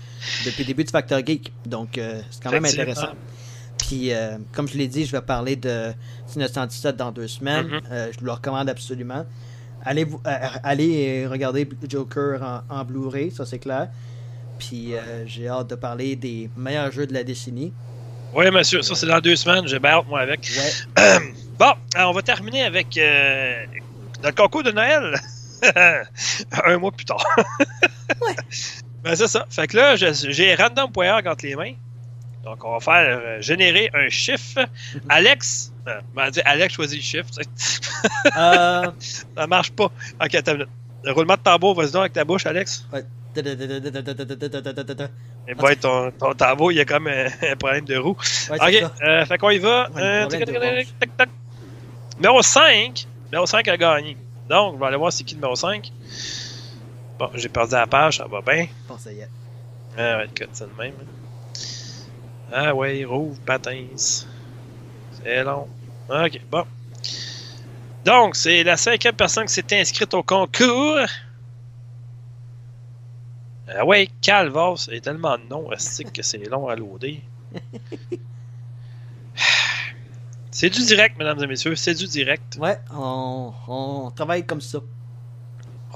depuis le début de Factor Geek. Donc, euh, c'est quand même intéressant. Puis, euh, comme je l'ai dit, je vais parler de 1917 dans deux semaines. Mhm. Euh, je vous le recommande absolument. Allez, vous, euh, allez regarder Joker en, en Blu-ray, ça c'est clair. Puis j'ai hâte de parler des meilleurs jeux de la décennie. Oui, monsieur, ça c'est dans deux semaines, j'ai bien hâte, moi, avec. Ouais. Bon, alors, on va terminer avec notre concours de Noël. un mois plus tard. Ouais. Ben, c'est ça. Fait que là, j'ai random.org entre les mains. Donc, on va faire euh, générer un chiffre. Alex, euh, ben, dire Alex choisit le chiffre. tu sais. Euh, Ça marche pas. Ok, attends. Le roulement de tambour, vas-y donc avec ta bouche, Alex. ouais. Et boy, ton, ton tambour, il y a comme un, un problème de roue. Ouais, c'est Ok, euh, fait qu'on y va. Ouais, Euh, le de. Numéro 5. Numéro 5 a gagné. Donc, je vais aller voir c'est qui le numéro 5. Bon, j'ai perdu la page, ça va bien. Bon, ça y est. Ah ouais, ça de même. Ah ouais, rouvre, patins. C'est long. Ok, bon. Donc, c'est la cinquième personne qui s'est inscrite au concours. Ah ouais, Calvas, c'est tellement de noms, astique que c'est long à loader? C'est du direct, mesdames et messieurs, c'est du direct. Ouais, on, on travaille comme ça.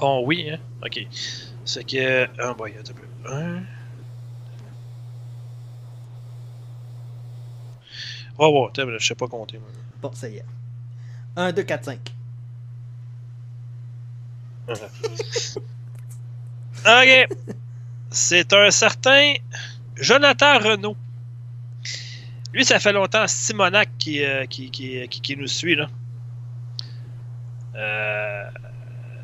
Oh oui, hein? Ok. C'est que. Ah, boy, attends un peu. Oh, ouais, attends, je sais pas compter. moi. Bon, ça y est. 1, 2, 4, 5. ok. C'est un certain Jonathan Renault. Lui, ça fait longtemps, Simonac qui, euh, qui, qui, qui, qui nous suit. Là. Euh,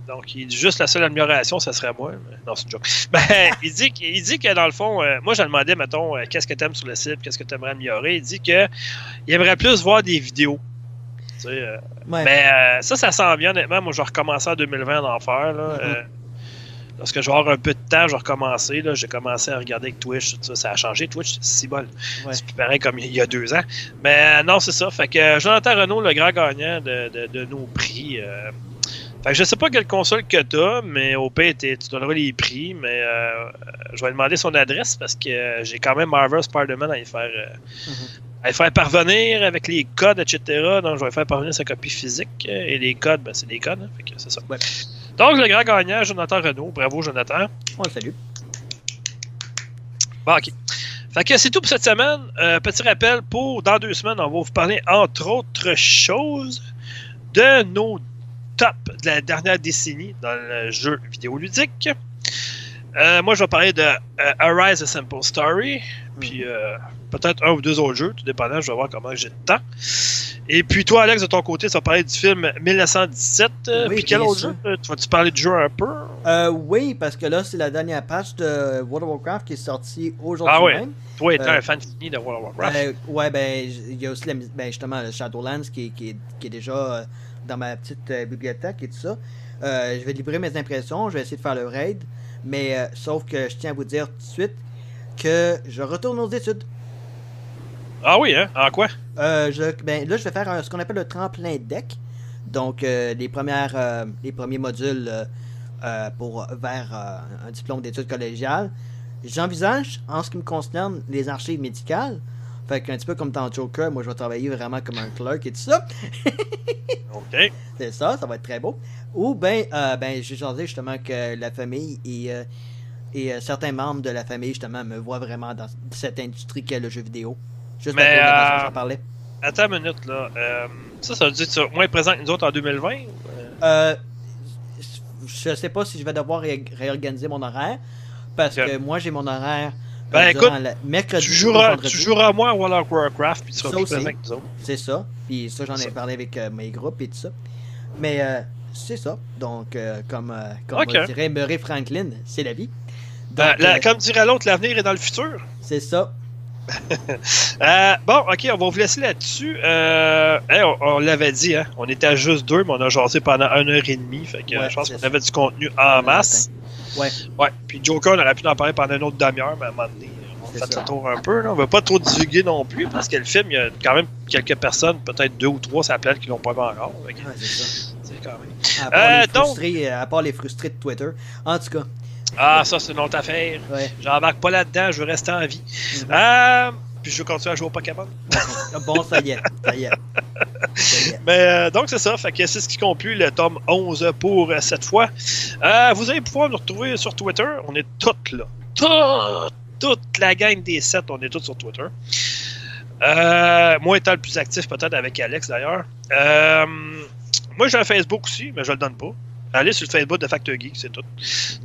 donc, il dit juste la seule amélioration, ça serait moi. Mais non, c'est une joke. Ben, il, dit, que- il dit que dans le fond, euh, moi, je demandais, mettons, euh, qu'est-ce que tu aimes sur le site, qu'est-ce que tu aimerais améliorer. Il dit que il aimerait plus voir des vidéos. Tu sais, euh, Ouais. mais euh, ça, ça sent bien, honnêtement. Moi, je vais recommencer en 2020 d'en faire. Là. Lorsque je vais avoir un peu de temps, je vais recommencer. Là. J'ai commencé à regarder avec Twitch. ça, ça a changé. Twitch, c'est si bon. Ouais. C'est plus pareil comme il y a deux ans. Mais non, c'est ça. Fait que Jonathan Renault, le grand gagnant de, de- de nos prix. Fait que je sais pas quelle console que t'as, mais au pire, tu donneras les prix. Mais euh, je vais lui demander son adresse parce que euh, j'ai quand même Marvel Spider-Man à y faire. euh, Mhm. à y faire parvenir avec les codes, etc. Donc, je vais faire parvenir sa copie physique. euh, Et les codes, ben, c'est des codes. hein, fait que c'est ça. Ouais. Donc, le grand gagnant, Jonathan Renault. Bravo, Jonathan. Salue. Bon, ok. Fait que c'est tout pour cette semaine. Euh, petit rappel, pour dans deux semaines, on va vous parler, entre autres choses, de nos tops de la dernière décennie dans le jeu vidéoludique. Euh, moi, je vais parler de euh, Arise a Simple Story, puis euh, peut-être un ou deux autres jeux, tout dépendant, je vais voir comment j'ai de temps. Et puis toi, Alex, de ton côté, tu vas parler du film 1917. euh, Oui, puis quel autre jeu? Tu vas-tu parler du jeu un peu? Oui, parce que là, c'est la dernière patch de World of Warcraft qui est sortie aujourd'hui Ah ouais. même. Toi, étant un fan fini de World of Warcraft. Ouais, ben, il y a aussi la ben, justement le Shadowlands qui, est- qui, est, qui est déjà dans ma petite euh, bibliothèque et tout ça. Euh, je vais livrer mes impressions, je vais essayer de faire le raid, mais euh, sauf que je tiens à vous dire tout de suite que je retourne aux études. Ah oui, hein? En quoi? Euh, je, ben, là, je vais faire un- ce qu'on appelle le tremplin deck. Donc, euh, les, premières, euh, les premiers modules pour, vers un diplôme d'études collégiales. J'envisage, en ce qui me concerne, les archives médicales. Fait qu'un petit peu comme dans Joker, moi, je vais travailler vraiment comme un clerk et tout ça. OK. C'est ça, ça va être très beau. Ou ben, euh, ben j'ai changé justement que la famille et, euh, et euh, certains membres de la famille, justement, me voient vraiment dans cette industrie qu'est le jeu vidéo. Juste Mais, la façon euh, j'en parlais. Attends une minute, là. Ça, ça veut dire que tu seras moins présent que nous autres en 2020? ou, euh? Je sais pas si je vais devoir ré- réorganiser mon horaire. Parce que moi, j'ai mon horaire. Ben, euh, écoute, durant la- mercredi. Tu ou joueras, tu joueras moins à World of Warcraft, puis tu seras plus que nous autres. C'est ça. Puis ça, j'en ai parlé avec euh, mes groupes et tout ça. Mais euh, c'est ça. Donc, euh, comme, euh, comme on dirait Murray Franklin, c'est la vie. Donc, la- comme dirait l'autre, l'avenir est dans le futur. c'est ça. Bon, ok, on va vous laisser là-dessus. Hey, on on l'avait dit, hein, on était à juste deux, mais on a jasé pendant une heure et demie. Fait que Ouais, je pense qu'on avait du contenu en masse. Ouais. Ouais. Puis Joker, on aurait pu en parler pendant une autre demi-heure, mais à un moment donné, on fait ça. le tour un peu. Là. On veut pas trop divulguer non plus, parce que le film, il y a quand même quelques personnes, peut-être deux ou trois, ça planète qui l'ont pas vu encore. Ouais, c'est ça. c'est quand même. À part, Euh, les donc- frustrés, à part les frustrés de Twitter. En tout cas, Ah, ça, c'est une autre affaire. ouais. J'embarque pas là-dedans, je veux rester en vie. Euh, puis je veux continuer à jouer au Pokémon. Bon, ça y est. Ça y est. Ça y est. Mais euh, donc c'est ça, fait que c'est ce qui conclut le tome 11 pour euh, cette fois. Euh, vous allez pouvoir nous retrouver sur Twitter, on est toutes là. Toute, toute la gang des 7, on est tous sur Twitter. Moi étant le plus actif peut-être avec Alex d'ailleurs. Moi j'ai un Facebook aussi, mais je le donne pas. Allez sur le Facebook de Factor Geek, c'est tout.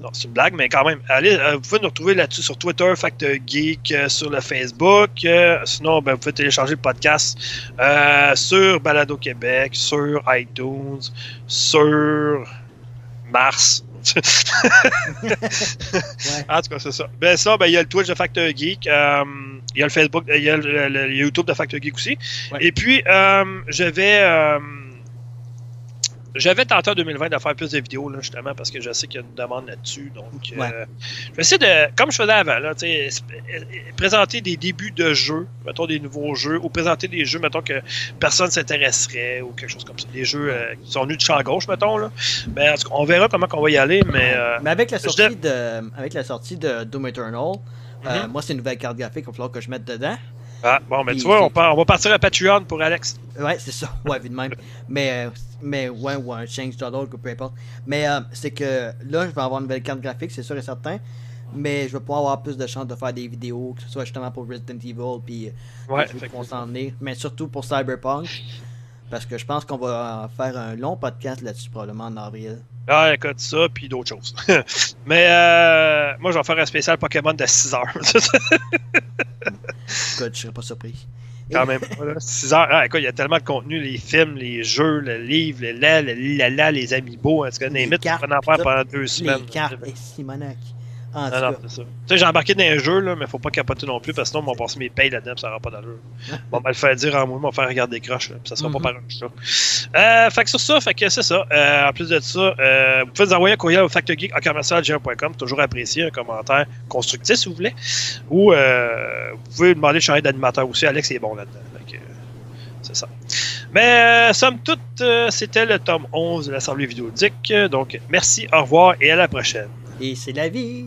Non, c'est une blague, mais quand même. Allez, euh, vous pouvez nous retrouver là-dessus sur Twitter, Factor Geek, euh, sur le Facebook. Euh, sinon, ben, vous pouvez télécharger le podcast sur Balado Québec, sur iTunes, sur Mars. Ouais. En tout cas, c'est ça. Ben ça, ben il y a le Twitch de Factor Geek, il y a le Facebook, il y a le, le- le YouTube de Factor Geek aussi. Ouais. Et puis, je vais... j'avais tenté en 2020 de faire plus de vidéos, là, justement, parce que je sais qu'il y a une demande là-dessus. Donc, euh, je vais essayer de, comme je faisais avant, là, euh, présenter des débuts de jeux, mettons des nouveaux jeux, ou présenter des jeux, mettons que personne s'intéresserait, ou quelque chose comme ça. Des jeux euh, qui sont venus de champ gauche, mettons. Là. Ben, en tout cas, on verra comment on va y aller, mais... euh, Mais avec la sortie de, avec la sortie de Doom Eternal, Mhm. moi c'est une nouvelle carte graphique, il va falloir que je mette dedans. Ah, bon, ben Puis tu vois, on, part- on va partir à Patreon pour Alex. Ouais, c'est ça. Ouais, vu de même. Mais, euh, mais ouais, ou un change.org ou peu importe. Mais euh, c'est que là, je vais avoir une nouvelle carte graphique, c'est sûr et certain. Mais je vais pouvoir avoir plus de chances de faire des vidéos, que ce soit justement pour Resident Evil, puis euh, Ouais, effectivement. s'en. Mais surtout pour Cyberpunk. Parce que je pense qu'on va faire un long podcast là-dessus, probablement en avril. Ah, écoute, ça, puis d'autres choses. Mais euh, moi, je vais faire un spécial Pokémon de 6 heures. écoute, je serais pas surpris. Quand même, voilà, 6 heures. Ah, écoute, il y a tellement de contenu, les films, les jeux, le livre, le la, le la, les amiibo. En tout cas, les mythes, on en faire pendant deux semaines. Les cartes, et Simonac. En non, non, c'est ça. Tu sais, j'ai embarqué dans un jeu, là, mais faut pas capoter non plus, parce que sinon, on va passer mes payes là-dedans, ça n'aura pas d'allure. bon, ben, le faire dire en moi, on va faire regarder des croches, là, ça sera pas Mhm. par un chat. Euh, fait que sur ça, fait que c'est ça. Euh, en plus de ça, euh, vous pouvez nous envoyer un courriel au factgeek.com, toujours apprécié, un commentaire constructif, si vous voulez. Ou euh, vous pouvez demander de changer d'animateur aussi. Alex est bon là-dedans. C'est ça. Mais euh, somme toute, c'était le tome 11 de l'Assemblée vidéoludique. Donc, merci, au revoir et à la prochaine. Et c'est la vie.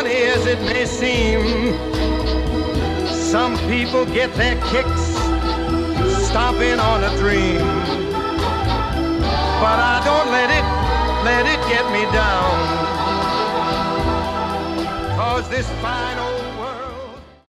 it may seem, some people get their kicks stomping on a dream. But I don't let it, let it get me down. Cause this fine old